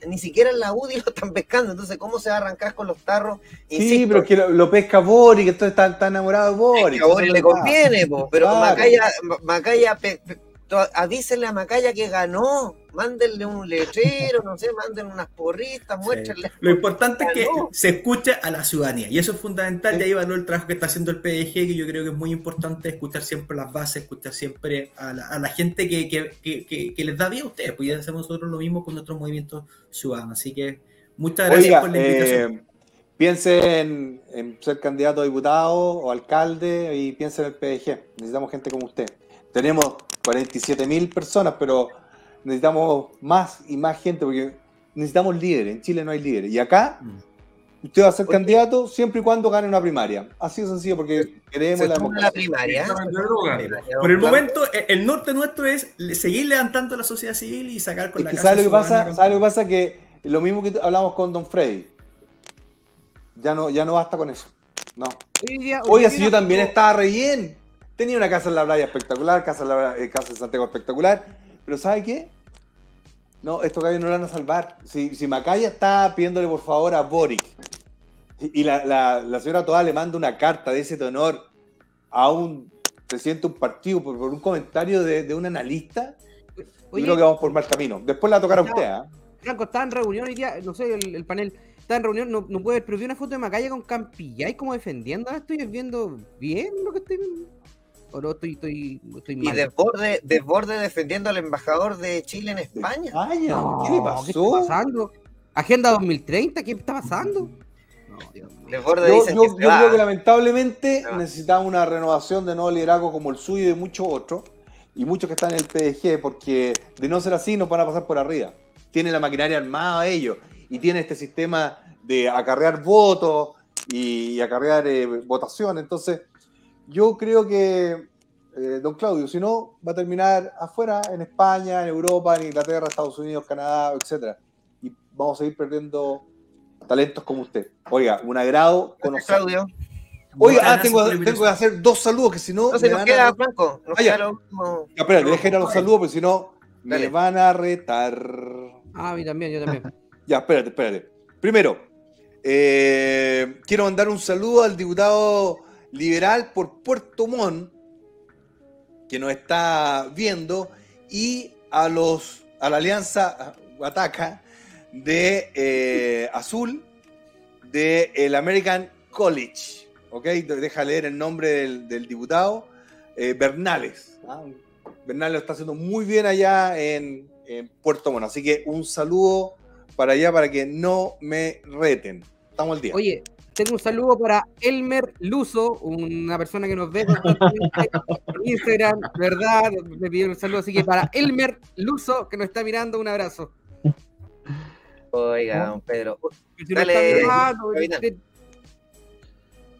Ni siquiera en la UDI (laughs) lo están pescando. Entonces, ¿cómo se va a arrancar con los tarros? Sí, Insisto, pero es que lo, lo pesca Boric, que esto está, está enamorado de Boric. a Boris eso le conviene, po, pero Claro. Macaya, Macaya pe- pe- to- avísenle a Macaya que ganó. Mándenle un letrero, no sé, mándenle unas porritas, muéstrenle. Lo importante es que se escuche a la ciudadanía y eso es fundamental. Y ahí valoro el trabajo que está haciendo el PDG, que yo creo que es muy importante escuchar siempre las bases, escuchar siempre a la, a la gente que, que- que- que- que les da bien a ustedes. Pues ya hacemos nosotros lo mismo con nuestros movimientos ciudadanos. Así que muchas gracias Oiga, por la invitación. eh, piense en, en ser candidato a diputado o alcalde y piense en el PDG. Necesitamos gente como usted. Tenemos 47 mil personas, pero necesitamos más y más gente porque necesitamos líderes. En Chile no hay líderes. Y acá Mm. usted va a ser candidato siempre y cuando gane una primaria. Así de sencillo porque queremos la la primaria. Por el momento, eh, el norte nuestro es seguir levantando la sociedad civil y sacar con Es la que casa ¿sabe lo que pasa? ¿Sabe lo que pasa? Que lo mismo que hablamos con Don Freddy. Ya no, ya no basta con eso. No. Hoy día- hoy Oiga, si yo también estaba re bien. Tenía una casa en la playa espectacular, casa en, la, eh, casa en Santiago espectacular. Pero ¿sabe qué? No, estos gallos no lo van a salvar. Si, si Macaya está pidiéndole por favor a Boric y y la, la- la señora Toda le manda una carta de ese tenor a un presidente de un partido por, por un comentario de, de un analista, yo creo que vamos por mal camino. Después la tocará usted, ¿ah? Franco, estaba en reunión hoy día, no sé, el, el panel, estaba en reunión, no, no puede ver, pero vi una foto de Macaya con Campillay como defendiendo. Ahora estoy viendo bien lo que estoy viendo. O no, estoy, estoy, estoy Y desborde, desborde defendiendo al embajador de Chile en España. España, No, ¿qué le ¿Qué está pasó? pasando? Agenda 2030, ¿qué está pasando? No, Dios mío. Desborde Yo, yo- yo creo que lamentablemente necesitamos una renovación de nuevo liderazgo como el suyo y de muchos otros, y muchos que están en el PDG, porque de no ser así nos van a pasar por arriba. Tiene la maquinaria armada ellos, y tiene este sistema de acarrear votos y, y acarrear eh, votación. Entonces, yo creo que, eh, don Claudio, si no, va a terminar afuera, en España, en Europa, en Inglaterra, Estados Unidos, Canadá, etcétera. Y vamos a seguir perdiendo talentos como usted. Oiga, un agrado. Claudio. Oiga, ah, tengo, que hacer dos saludos, que si no. No se nos queda, a... Franco. Nos Ah, ya. queda. Ya, ir a los saludos, porque si no, me van a retar. Ah, a mí también, yo también. (laughs) Ya, espérate, espérate. Primero, eh, quiero mandar un saludo al diputado liberal por Puerto Montt, que nos está viendo, y a los a la alianza Ataca de eh, Azul de el American College. ¿Ok? Deja leer el nombre del, del diputado. eh, Bernales. ¿ah? Bernales lo está haciendo muy bien allá en, en Puerto Montt. Así que un saludo para allá para que no me reten. Estamos al día. Oye, tengo un saludo para Elmer Luso, una persona que nos ve en (laughs) Instagram, ¿verdad? Me pidió un saludo, así que para Elmer Luso, que nos está mirando, un abrazo. Oiga, don Pedro. Dale, está mirando, que-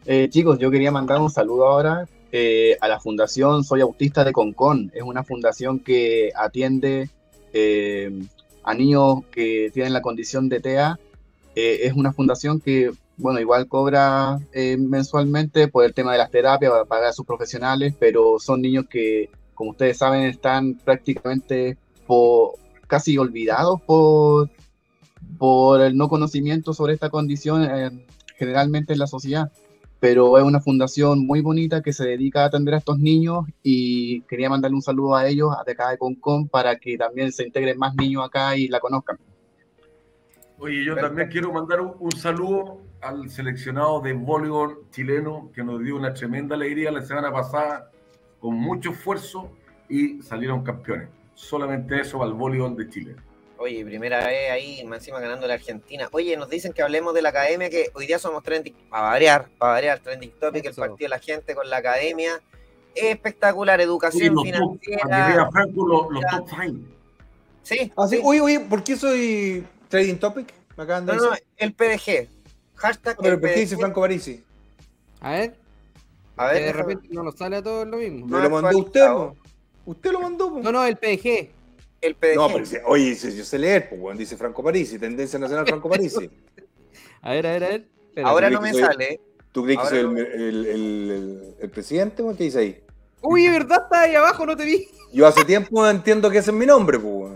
Eh, chicos, yo quería mandar un saludo ahora eh, a la Fundación Soy Autista de Concón. Es una fundación que atiende eh, a niños que tienen la condición de TEA. Eh, es una fundación que, bueno, igual cobra eh, mensualmente por el tema de las terapias para pagar a sus profesionales, pero son niños que, como ustedes saben, están prácticamente po- casi olvidados por, por el no conocimiento sobre esta condición eh, generalmente en la sociedad pero es una fundación muy bonita que se dedica a atender a estos niños y quería mandarle un saludo a ellos de acá de Concon para que también se integren más niños acá y la conozcan. Oye, yo también quiero mandar un, un saludo al seleccionado de voleibol chileno que nos dio una tremenda alegría la semana pasada con mucho esfuerzo y salieron campeones. Solamente eso al voleibol de Chile. Oye, primera vez ahí, más encima ganando la Argentina. Oye, nos dicen que hablemos de la academia, que hoy día somos trending, para variar, para variar, trending topic, el Eso. partido de la gente con la academia. Espectacular, educación top, que financiera. vea Franco, los, los top five. Sí, Ah, sí. Oye, oye, ¿por qué soy trading topic? Me acaban de No, no, decir. el PDG. Hashtag pero el ¿por qué dice PDG. Franco Parisi? A ver, A ver, de repente no nos sale a todos lo mismo. Me No lo mandó usted. Usted lo mandó. No, no, el PG. el PDG. No, pero dice, oye, dice, yo sé leer, pues, weón, dice Franco Parisi, Tendencia Nacional Franco Parisi. (laughs) A ver, a ver, a ver. Ahora ¿tú no me sale. ¿Tú crees que soy el, no. el, el, el- el presidente? ¿Qué dice ahí? Uy, ¿verdad? Está ahí abajo, no te vi. Yo hace tiempo entiendo que ese es mi nombre, pues.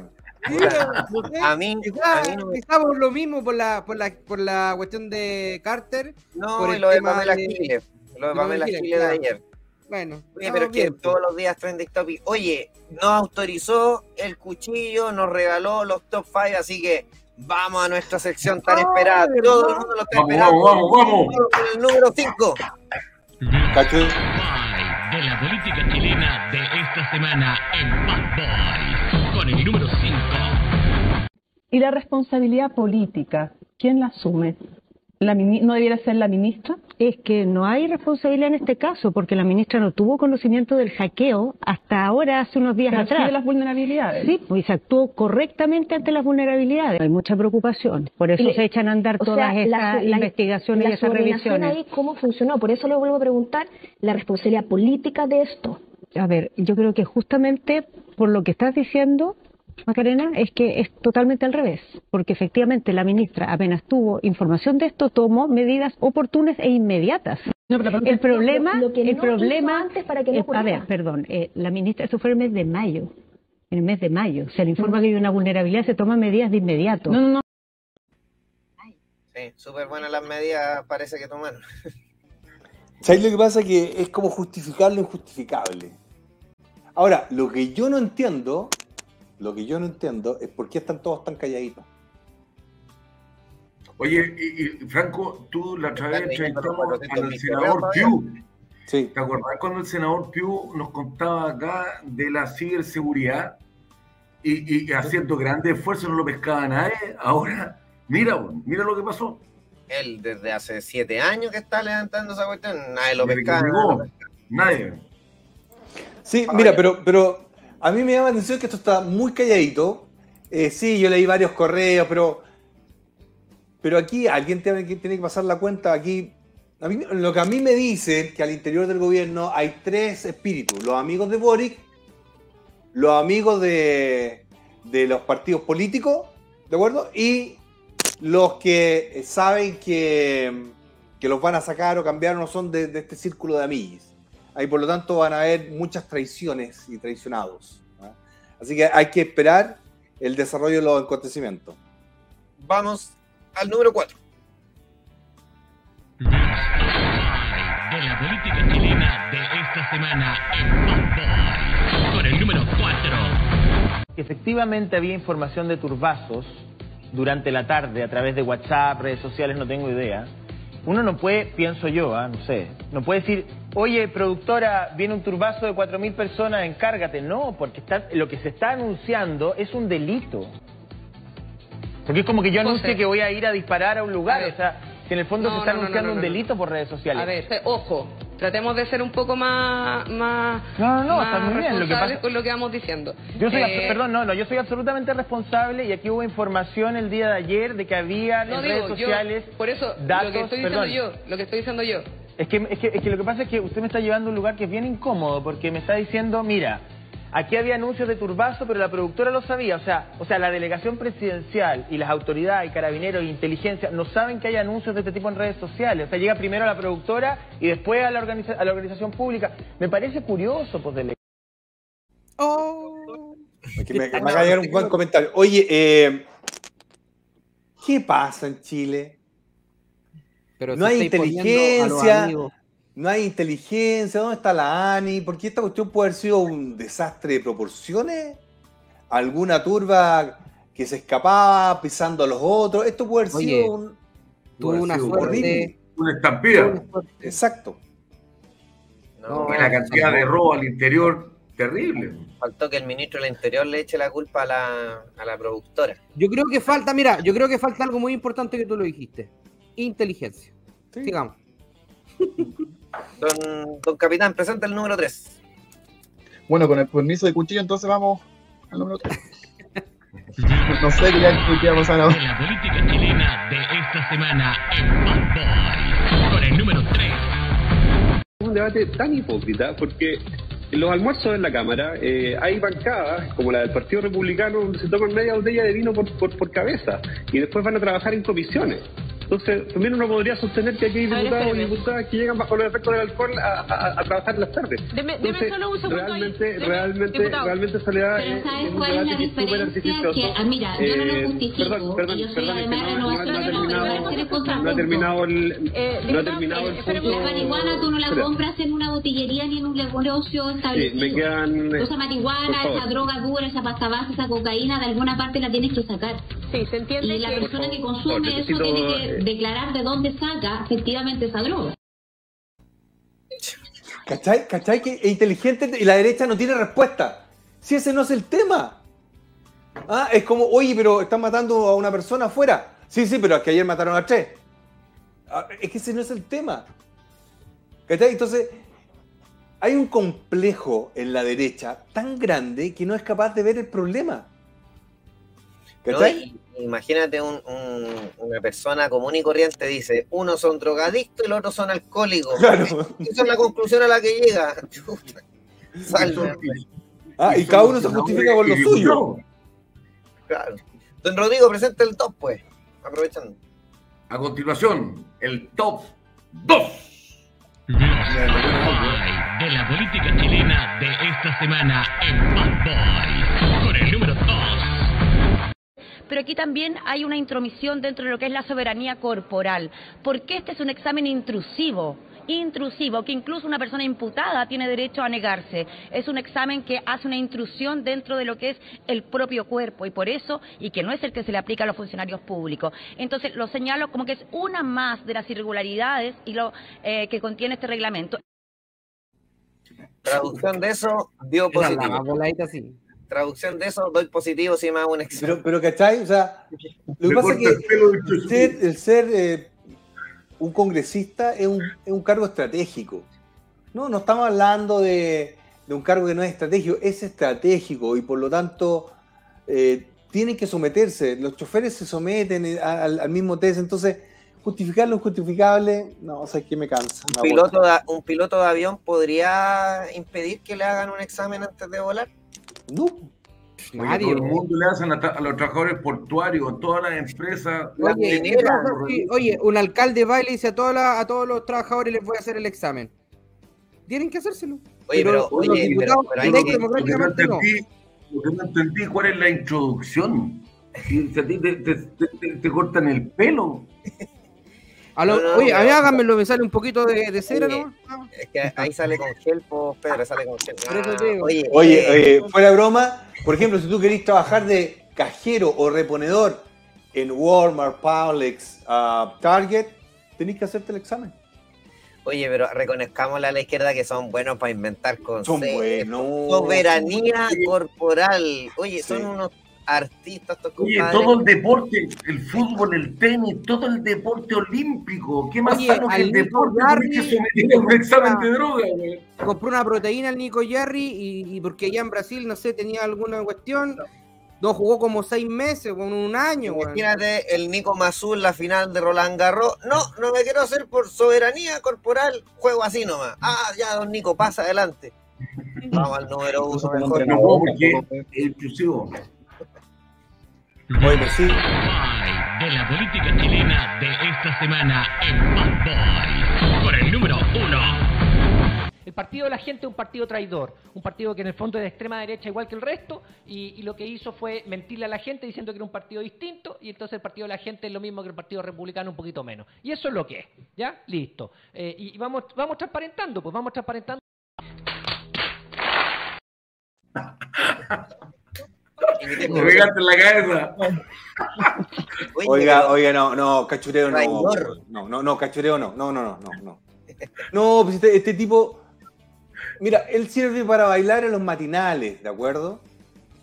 Weón. Mira, no sé. A mí, Quizá, a mí no me- quizá por lo mismo, por la, por la, por la cuestión de Carter. No, por y el lo de tema Pamela de- Giles. Lo de Pamela Giles de claro. ayer. Bueno, Oye, pero es que bien, pues. todos los días trending topic. Oye, nos autorizó el cuchillo, nos regaló los top 5, así que vamos a nuestra sección tan esperada. Todo el mundo lo está Vamos, esperando. vamos, vamos, vamos. Con el número 5. Cacho. de la política chilena de esta semana en Bad Boys. Con el número 5. ¿Y la responsabilidad política? ¿Quién la asume? ¿La ¿No debiera ser la ministra? Es que no hay responsabilidad en este caso, porque la ministra no tuvo conocimiento del hackeo hasta ahora, hace unos días Pero sí atrás. de las vulnerabilidades. Sí, pues se actuó correctamente ante las vulnerabilidades. Hay mucha preocupación. Por eso Y- se echan a andar todas sea, estas la- investigaciones la y esas revisiones. ahí, ¿cómo funcionó? Por eso le vuelvo a preguntar la responsabilidad política de esto. A ver, yo creo que justamente por lo que estás diciendo, Macarena, es que es totalmente al revés, porque efectivamente la ministra apenas tuvo información de esto, tomó medidas oportunas e inmediatas. el problema, lo que el no problema, antes para que no a ocurriera. ver, perdón, eh, la ministra, eso fue el mes de mayo, en el mes de mayo, se le informa que hay una vulnerabilidad, se toman medidas de inmediato. No, no, no. Sí, súper buenas las medidas parece que tomaron. (laughs) ¿Sabes lo que pasa? Que es como justificar lo injustificable. Ahora, lo que yo no entiendo, lo que yo no entiendo es por qué están todos tan calladitos. Oye, y, y, Franco, tú la otra vez entrevistamos 400 al senador Piu. Sí. ¿Te acordás cuando el senador Piu nos contaba acá de la ciberseguridad y, y haciendo grandes esfuerzos no lo pescaba nadie? Ahora, mira, mira lo que pasó. Él desde hace siete años que está levantando esa cuestión, nadie lo pescaba. Nadie. Sí, mira, pero, pero a mí me llama la atención que esto está muy calladito. Eh, sí, yo leí varios correos, pero, pero aquí alguien tiene que, pasar la cuenta. Aquí, lo que a mí me dice que al interior del gobierno hay tres espíritus: los amigos de Boric, los amigos de, de los partidos políticos, ¿de acuerdo? Y los que saben que, que los van a sacar o cambiar no son de, de este círculo de amiguis. Ahí por lo tanto van a haber muchas traiciones y traicionados. Así que hay que esperar el desarrollo de los acontecimientos. Vamos al número 4. de la política chilena de esta semana en Bad Boy. Con el número 4. que efectivamente había información de turbazos durante la tarde a través de WhatsApp, redes sociales, no tengo idea. Uno no puede, pienso yo, ah, no sé, no puede decir, oye, productora, viene un turbazo de 4.000 personas, encárgate. No, porque está, lo que se está anunciando es un delito. Porque es como que yo anuncie que voy a ir a disparar a un lugar, A o sea, que en el fondo No, se está no, anunciando no, un delito por redes sociales. A ver, ojo, tratemos de ser un poco más, más, No, no, más está muy bien, lo que pasa- con lo que vamos diciendo. Yo soy, Eh, perdón, no, no, yo soy absolutamente responsable y aquí hubo información el día de ayer de que había en digo, redes yo, sociales por eso, datos, lo que estoy diciendo perdón. yo, lo que estoy diciendo yo. Es que, es, que, es que lo que pasa es que usted me está llevando a un lugar que es bien incómodo porque me está diciendo, mira, aquí había anuncios de turbazo, pero la productora lo sabía. O sea, o sea, la delegación presidencial y las autoridades, y carabineros, e inteligencia, no saben que hay anuncios de este tipo en redes sociales. O sea, llega primero a la productora y después a la, organiza- a la organización pública. Me parece curioso, pues, Aquí me, me acaba de llegar un buen comentario. Oye, eh, ¿qué pasa en Chile? Pero no hay inteligencia. No hay inteligencia, ¿dónde está la ANI? Porque esta cuestión puede haber sido un desastre de proporciones. Alguna turba que se escapaba pisando a los otros. Esto puede haber Oye, sido un. tuvo una sido suerte- horrible. Una estampida. Exacto. y la cantidad de robo al interior, terrible. Faltó que el ministro del Interior le eche la culpa a la, a la productora. Yo creo que falta, mira, yo creo que falta algo muy importante que tú lo dijiste. Inteligencia. Sigamos. (laughs) Don, don Capitán, presenta el número 3. Bueno, con el permiso de cuchillo, entonces vamos al número 3. (laughs) no sé qué ya- qué va a pasar ahora. La política chilena de esta semana en Bad Boy. Con el número 3. un debate tan hipócrita porque en los almuerzos en la Cámara eh, hay bancadas como la del Partido Republicano donde se toman media botella de vino por, por, por cabeza y después van a trabajar en comisiones. Entonces, también uno podría sostener que aquí hay diputados y diputadas que llegan bajo los efectos del alcohol a, a- a trabajar en las tardes. Deme- deme Entonces, solo un segundo ahí. realmente, Deme- realmente, diputado. realmente Soledad Pero es, ¿sabes es un cuál es la diferencia? Que, ah, mira, yo no lo Eh, justifico, Perdón, perdón, y yo soy además renovación, pero no ha terminado el, Eh, no ha diputado, terminado el punto. La marihuana tú no la compras en una botillería ni en un negocio Sí, establecido. me quedan. Esa por marihuana, esa droga dura, esa pasta base, esa cocaína, de alguna parte la tienes que sacar. Sí, se entiende Y la persona que consume eso tiene que eh, declarar de dónde saca efectivamente esa droga. ¿Cachai? ¿Cachai? Que es inteligente y la derecha no tiene respuesta. Si ese no es el tema. Ah, es como, oye, pero están matando a una persona afuera. Sí, sí, pero es que ayer mataron a tres. Ah, Es que ese no es el tema. ¿Cachai? Entonces, hay un complejo en la derecha tan grande que no es capaz de ver el problema. ¿no? ¿Cachai? Imagínate un- un- una persona común y corriente dice, unos son drogadictos y los otros son alcohólicos. Claro. Esa es la conclusión a la que llega. Chuta. Salve. Ah, y cada uno se justifica con lo suyo. Claro. Don Rodrigo, presenta el top, pues. Aprovechando. A continuación, el top 2. Los top de la política chilena de esta semana en Bad Boys. Con el número 2. Pero aquí también hay una intromisión dentro de lo que es la soberanía corporal, porque este es un examen intrusivo intrusivo, que incluso una persona imputada tiene derecho a negarse. Es un examen que hace una intrusión dentro de lo que es el propio cuerpo y por eso, y que no es el que se le aplica a los funcionarios públicos. Entonces lo señalo como que es una más de las irregularidades y lo eh, que contiene este reglamento. Traducción de eso, dio Esa es la positivo. Traducción de eso, doy positivo si me hago un examen. Pero, pero ¿cachai? O sea, lo que Me pasa es el que el ser, el ser, eh, un congresista es un, es un cargo estratégico. No, no estamos hablando de, de un cargo que no es estratégico, es estratégico y por lo tanto eh, tienen que someterse. Los choferes se someten eh, a- al, al mismo test, entonces justificar lo injustificable, no, o sea, es que me cansa. ¿Un piloto, de, ¿Un piloto de avión podría impedir que le hagan un examen antes de volar? No. Oye, todo el mundo le hacen a, los trabajadores portuarios, a todas las empresas. Oye, ¿qué pasa si- oye, un alcalde va y le dice a, todas las- a todos los trabajadores les voy a hacer el examen. Tienen que hacérselo. Oye, pero, los oye, diputados pero- pero hay electos que- democráticamente no. entendí, lo que no entendí cuál es la introducción. Si, si a ti te, te- te- te- te cortan el pelo. A lo- No, no, oye, a mí háganmelo, me sale un poquito de, de cera, Oye, ¿no? Es que ahí sale con gel, Pedro, sale con gel. Por eso Ah, te digo. oye, Oye, eh, oye, fuera broma, por ejemplo, si tú querés trabajar de cajero o reponedor en Walmart, Publix, ah, Target, tenés que hacerte el examen. Oye, pero reconozcámosle a la izquierda que son buenos para inventar Son conceptos. buenos. Soberanía corporal. Oye, son unos artistas estos Oye, todo el deporte, el fútbol, el tenis, todo el deporte olímpico. ¿Qué más Oye, sano que el deporte? Que a un examen de droga, güey. Compró una proteína al Nico Jarry y, y porque allá en Brasil, no sé, tenía alguna cuestión. No jugó como seis meses, con un año. Imagínate el Nico Mazul, la final de Roland Garros. No, no me quiero hacer por soberanía corporal. Juego así nomás. Ah, ya, don Nico, pasa adelante. (laughs) Vamos al número uno mejor. No, porque es intrusivo. Bueno, sí. De la política chilena de esta semana en Bad Boys. Con el número 1. El partido de la gente es un partido traidor, un partido que en el fondo es de extrema derecha igual que el resto, y, y lo que hizo fue mentirle a la gente diciendo que era un partido distinto, y entonces el partido de la gente es lo mismo que el partido republicano, un poquito menos. Y eso es lo que es, ¿ya? Listo. Eh, y y vamos, vamos transparentando, pues vamos transparentando. Te pegaste en la cabeza. Oiga, oiga, no, no, cachureo no. No, no, no, cachureo no. No, no, no, no, no. No, pues este, este tipo. Mira, él sirve para bailar en los matinales, ¿de acuerdo?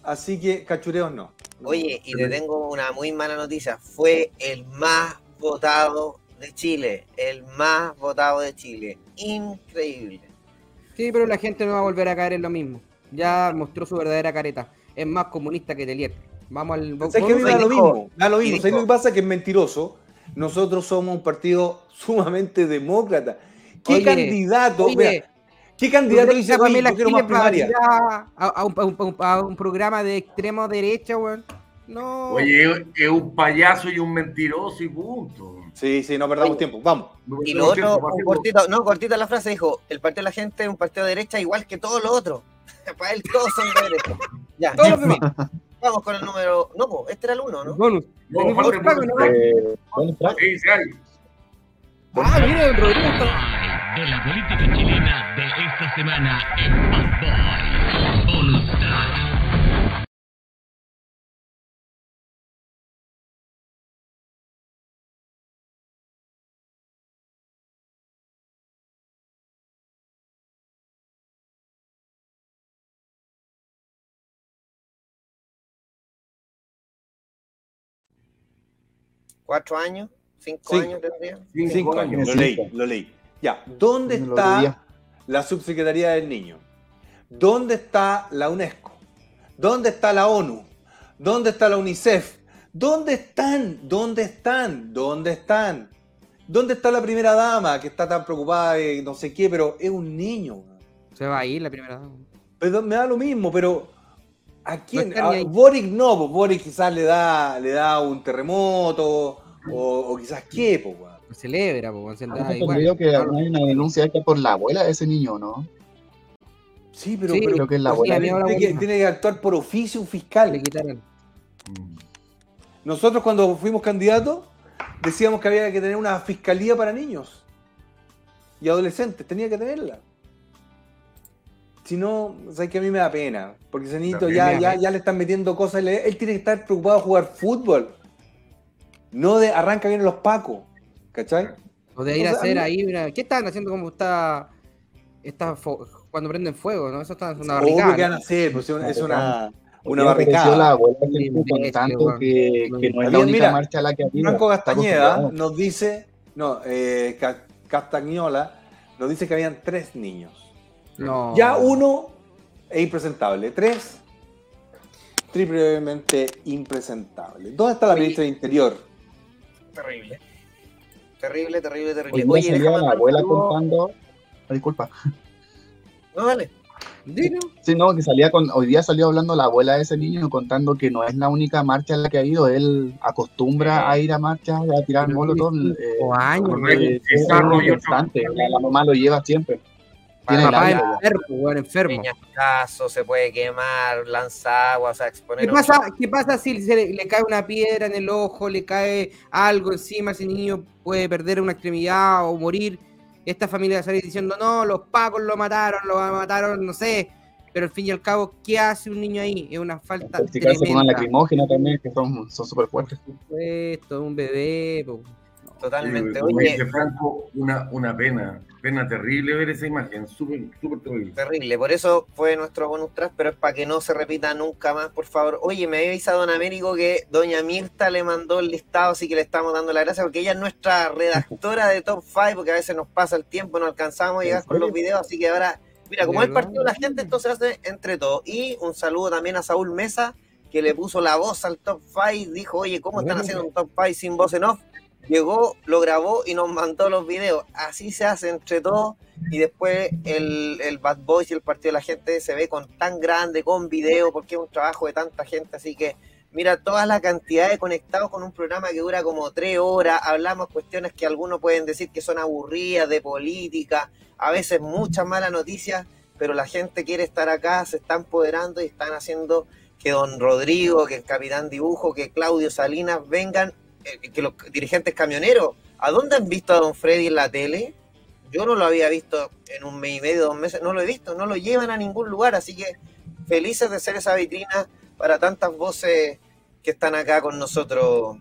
Así que cachureos no. Oye, y te tengo una muy mala noticia. Fue el más votado de Chile. El más votado de Chile. Increíble. Sí, pero la gente no va a volver a caer en lo mismo. Ya mostró su verdadera careta. Es más comunista que Telier. Vamos al ¿Sabes? A me da lo mismo. Da lo mismo. ¿Sabes lo que pasa? Que es mentiroso. Nosotros somos un partido (laughs) sumamente demócrata. ¿Qué Oye, candidato? oye, Mira, ¿Qué candidato ¿Tú dice, que oye, Pamela yo más a primaria? a, a- a un, a un- a un programa de extremo derecha, weón? No. Oye, es un payaso y un mentiroso y punto. Sí, sí, no perdamos tiempo. Vamos. Y lo otro, cortito, no, cortita la frase, dijo, el partido de la gente es un partido de derecha igual que todos los otros. (laughs) Para él todos son de derecha. Ya, Todos los. (laughs) Vamos con el número... No, po, este era el uno, ¿no? Bonus. No, falta bonus track, bonus ¿no? track. Eh, Sí, sí hay. Ah, mira, el Rodrigo De la política chilena de esta semana en Bad Cuatro años, cinco Cinco. años tendría. Cinco años. Lo leí, lo leí. Ya, ¿dónde No está la subsecretaría del niño? ¿Dónde está la UNESCO? ¿Dónde está la ONU? ¿Dónde está la UNICEF? ¿Dónde están? ¿Dónde están? ¿Dónde están? ¿Dónde está la primera dama que está tan preocupada de no sé qué, pero es un niño? Se va a ir la primera. Pero me da lo mismo, pero ¿A quién? A ahí. Boric no, pues Boric quizás le da, le da un terremoto, o, o quizás qué, pues, weón. Celebra, igual. entendido que hay una denuncia hecha por la abuela de ese niño, ¿no? Sí, pero, Sí, pero creo que es la abuela. tiene, que, abuela. tiene que actuar por oficio un fiscal. Le quitaron. Nosotros cuando fuimos candidatos decíamos que había que tener una fiscalía para niños y adolescentes, tenía que tenerla. Si no, sabes que a mí me da pena, porque ese niñito ya, ya, ya le están metiendo cosas, le- él tiene que estar preocupado de jugar fútbol, no de arranca bien los pacos, ¿cachai? O de ir O a hacer a mí- ahí, mira, ¿qué estaban haciendo como está, está fo- cuando prenden fuego, ¿no? Eso está una Obvio barricada. que van a hacer, pues, es una, es una, una la barricada. abuela Sí, que, que no es la única mira, marcha a la que ha habido. Franco Castañeda nos dice, no, eh, Ca- Castañola nos dice que habían tres niños. No. Ya uno es impresentable, tres triplemente impresentable. ¿Dónde está la Oye. ministra del Interior? Terrible. Terrible, terrible, Hoy terrible. día Oye, déjame la abuela contando. Ah, disculpa. No, dale. Dilo. Sí, no, que salía con. Hoy día salió hablando la abuela de ese niño contando que no es la única marcha a la que ha ido. Él acostumbra a ir a marchas, a tirar molotov. Eh, años, eh, el es. La, la mamá lo lleva siempre. Tiene el Papá ya. enfermo, weón, enfermo. Peñascazo, se puede quemar, lanza agua, o sea, exponer. ¿Qué pasa, ¿Qué pasa si se le, le cae una piedra en el ojo, le cae algo encima, ese niño puede perder una extremidad o morir? Esta familia va a salir diciendo, no, los pacos lo mataron, lo mataron, no sé. Pero al fin y al cabo, ¿qué hace un niño ahí? Es una falta Intoxicarse con una lacrimógena también, que son son súper fuertes. Por supuesto, un bebé. po. Totalmente. Como Oye, dice Franco, una, una pena, pena terrible ver esa imagen, súper, súper terrible. terrible. Por eso fue nuestro bonus track, pero es para que no se repita nunca más, por favor. Oye, me avisa Don Américo que Doña Mirta le mandó el listado, así que le estamos dando la gracia, porque ella es nuestra redactora de Top 5, porque a veces nos pasa el tiempo, no alcanzamos a llegar con los videos, así que ahora, mira, como es el partido de la gente, entonces hace entre todos. Y un saludo también a Saúl Mesa, que le puso la voz al Top 5, dijo, oye, ¿cómo están haciendo un Top 5 sin voz en off? Llegó, lo grabó y nos mandó los videos. Así se hace entre todos y después el, Bad Boys y el Partido de la Gente se ve con tan grande, con video, porque es un trabajo de tanta gente, así que mira toda la cantidad de conectados con un programa que dura como tres horas, hablamos cuestiones que algunos pueden decir que son aburridas, de política, a veces muchas malas noticias, pero la gente quiere estar acá, se está empoderando y están haciendo que don Rodrigo, que el capitán dibujo, que Claudio Salinas vengan, que los dirigentes camioneros, ¿a dónde han visto a don Freddy en la tele? Yo no lo había visto en un mes y medio, dos meses, no lo he visto, no lo llevan a ningún lugar, así que felices de ser esa vitrina para tantas voces que están acá con nosotros,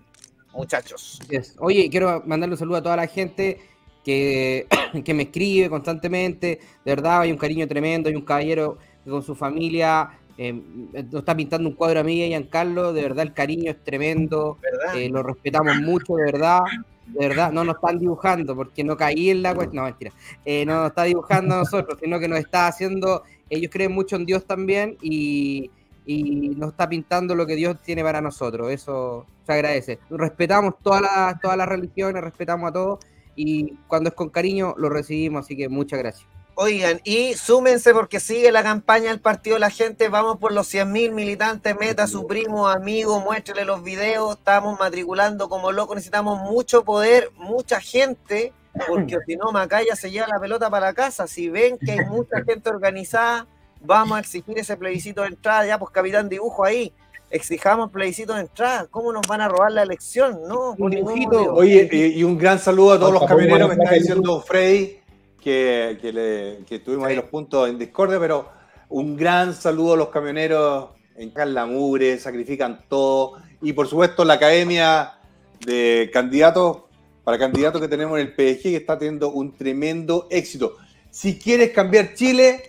muchachos. Así es. Oye, quiero mandarle un saludo a toda la gente que, (coughs) que me escribe constantemente. De verdad, hay un cariño tremendo, hay un caballero con su familia eh, nos está pintando un cuadro a mí y a Giancarlo. De verdad, el cariño es tremendo. Eh, lo respetamos mucho, de verdad. De verdad, no nos están dibujando porque no caí en la cuestión. No, mentira. Eh, no nos está dibujando a nosotros, sino que nos está haciendo. Ellos creen mucho en Dios también y, y nos está pintando lo que Dios tiene para nosotros. Eso se agradece. Respetamos todas las, todas las religiones, respetamos a todos y cuando es con cariño lo recibimos, así que muchas gracias. Oigan, y súmense porque sigue la campaña del Partido de la Gente. Vamos por los 100.000 militantes. Meta a su primo, amigo, muéstrele los videos. Estamos matriculando como locos. Necesitamos mucho poder, mucha gente, porque si no, Macaya se lleva la pelota para la casa. Si ven que hay mucha (laughs) gente organizada, vamos a exigir ese plebiscito de entrada. Ya, pues, capitán dibujo ahí. Exijamos plebiscito de entrada. ¿Cómo nos van a robar la elección? No, por motivo. Oye, y, un gran saludo a todos los camioneros, me ojalá está que- diciendo Freddy, que, que, le, que tuvimos ahí los puntos en discordia, pero un gran saludo a los camioneros, encargan la mugre, sacrifican todo, y por supuesto la academia de candidatos, para candidatos que tenemos en el PDG, que está teniendo un tremendo éxito. Si quieres cambiar Chile,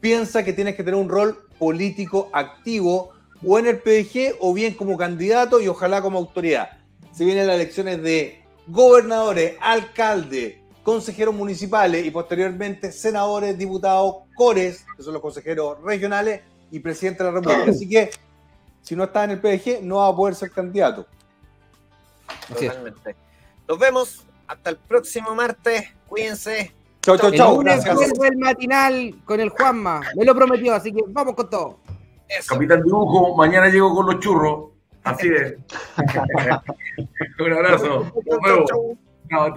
piensa que tienes que tener un rol político activo o en el PDG o bien como candidato y ojalá como autoridad. Se vienen las elecciones de gobernadores, alcaldes, consejeros municipales y posteriormente senadores, diputados, cores, que son los consejeros regionales y presidente de la República. Así que si no estás en el PDG no vas a poder ser candidato. Totalmente. Nos vemos hasta el próximo martes. Cuídense. Chau, chau, El chau. lunes el matinal con el Juanma, me lo prometió, así que vamos con todo. Capitán Dibujo, mañana llego con los churros. Así es. (laughs) (laughs) Un abrazo. Nos vemos. Chao, chao.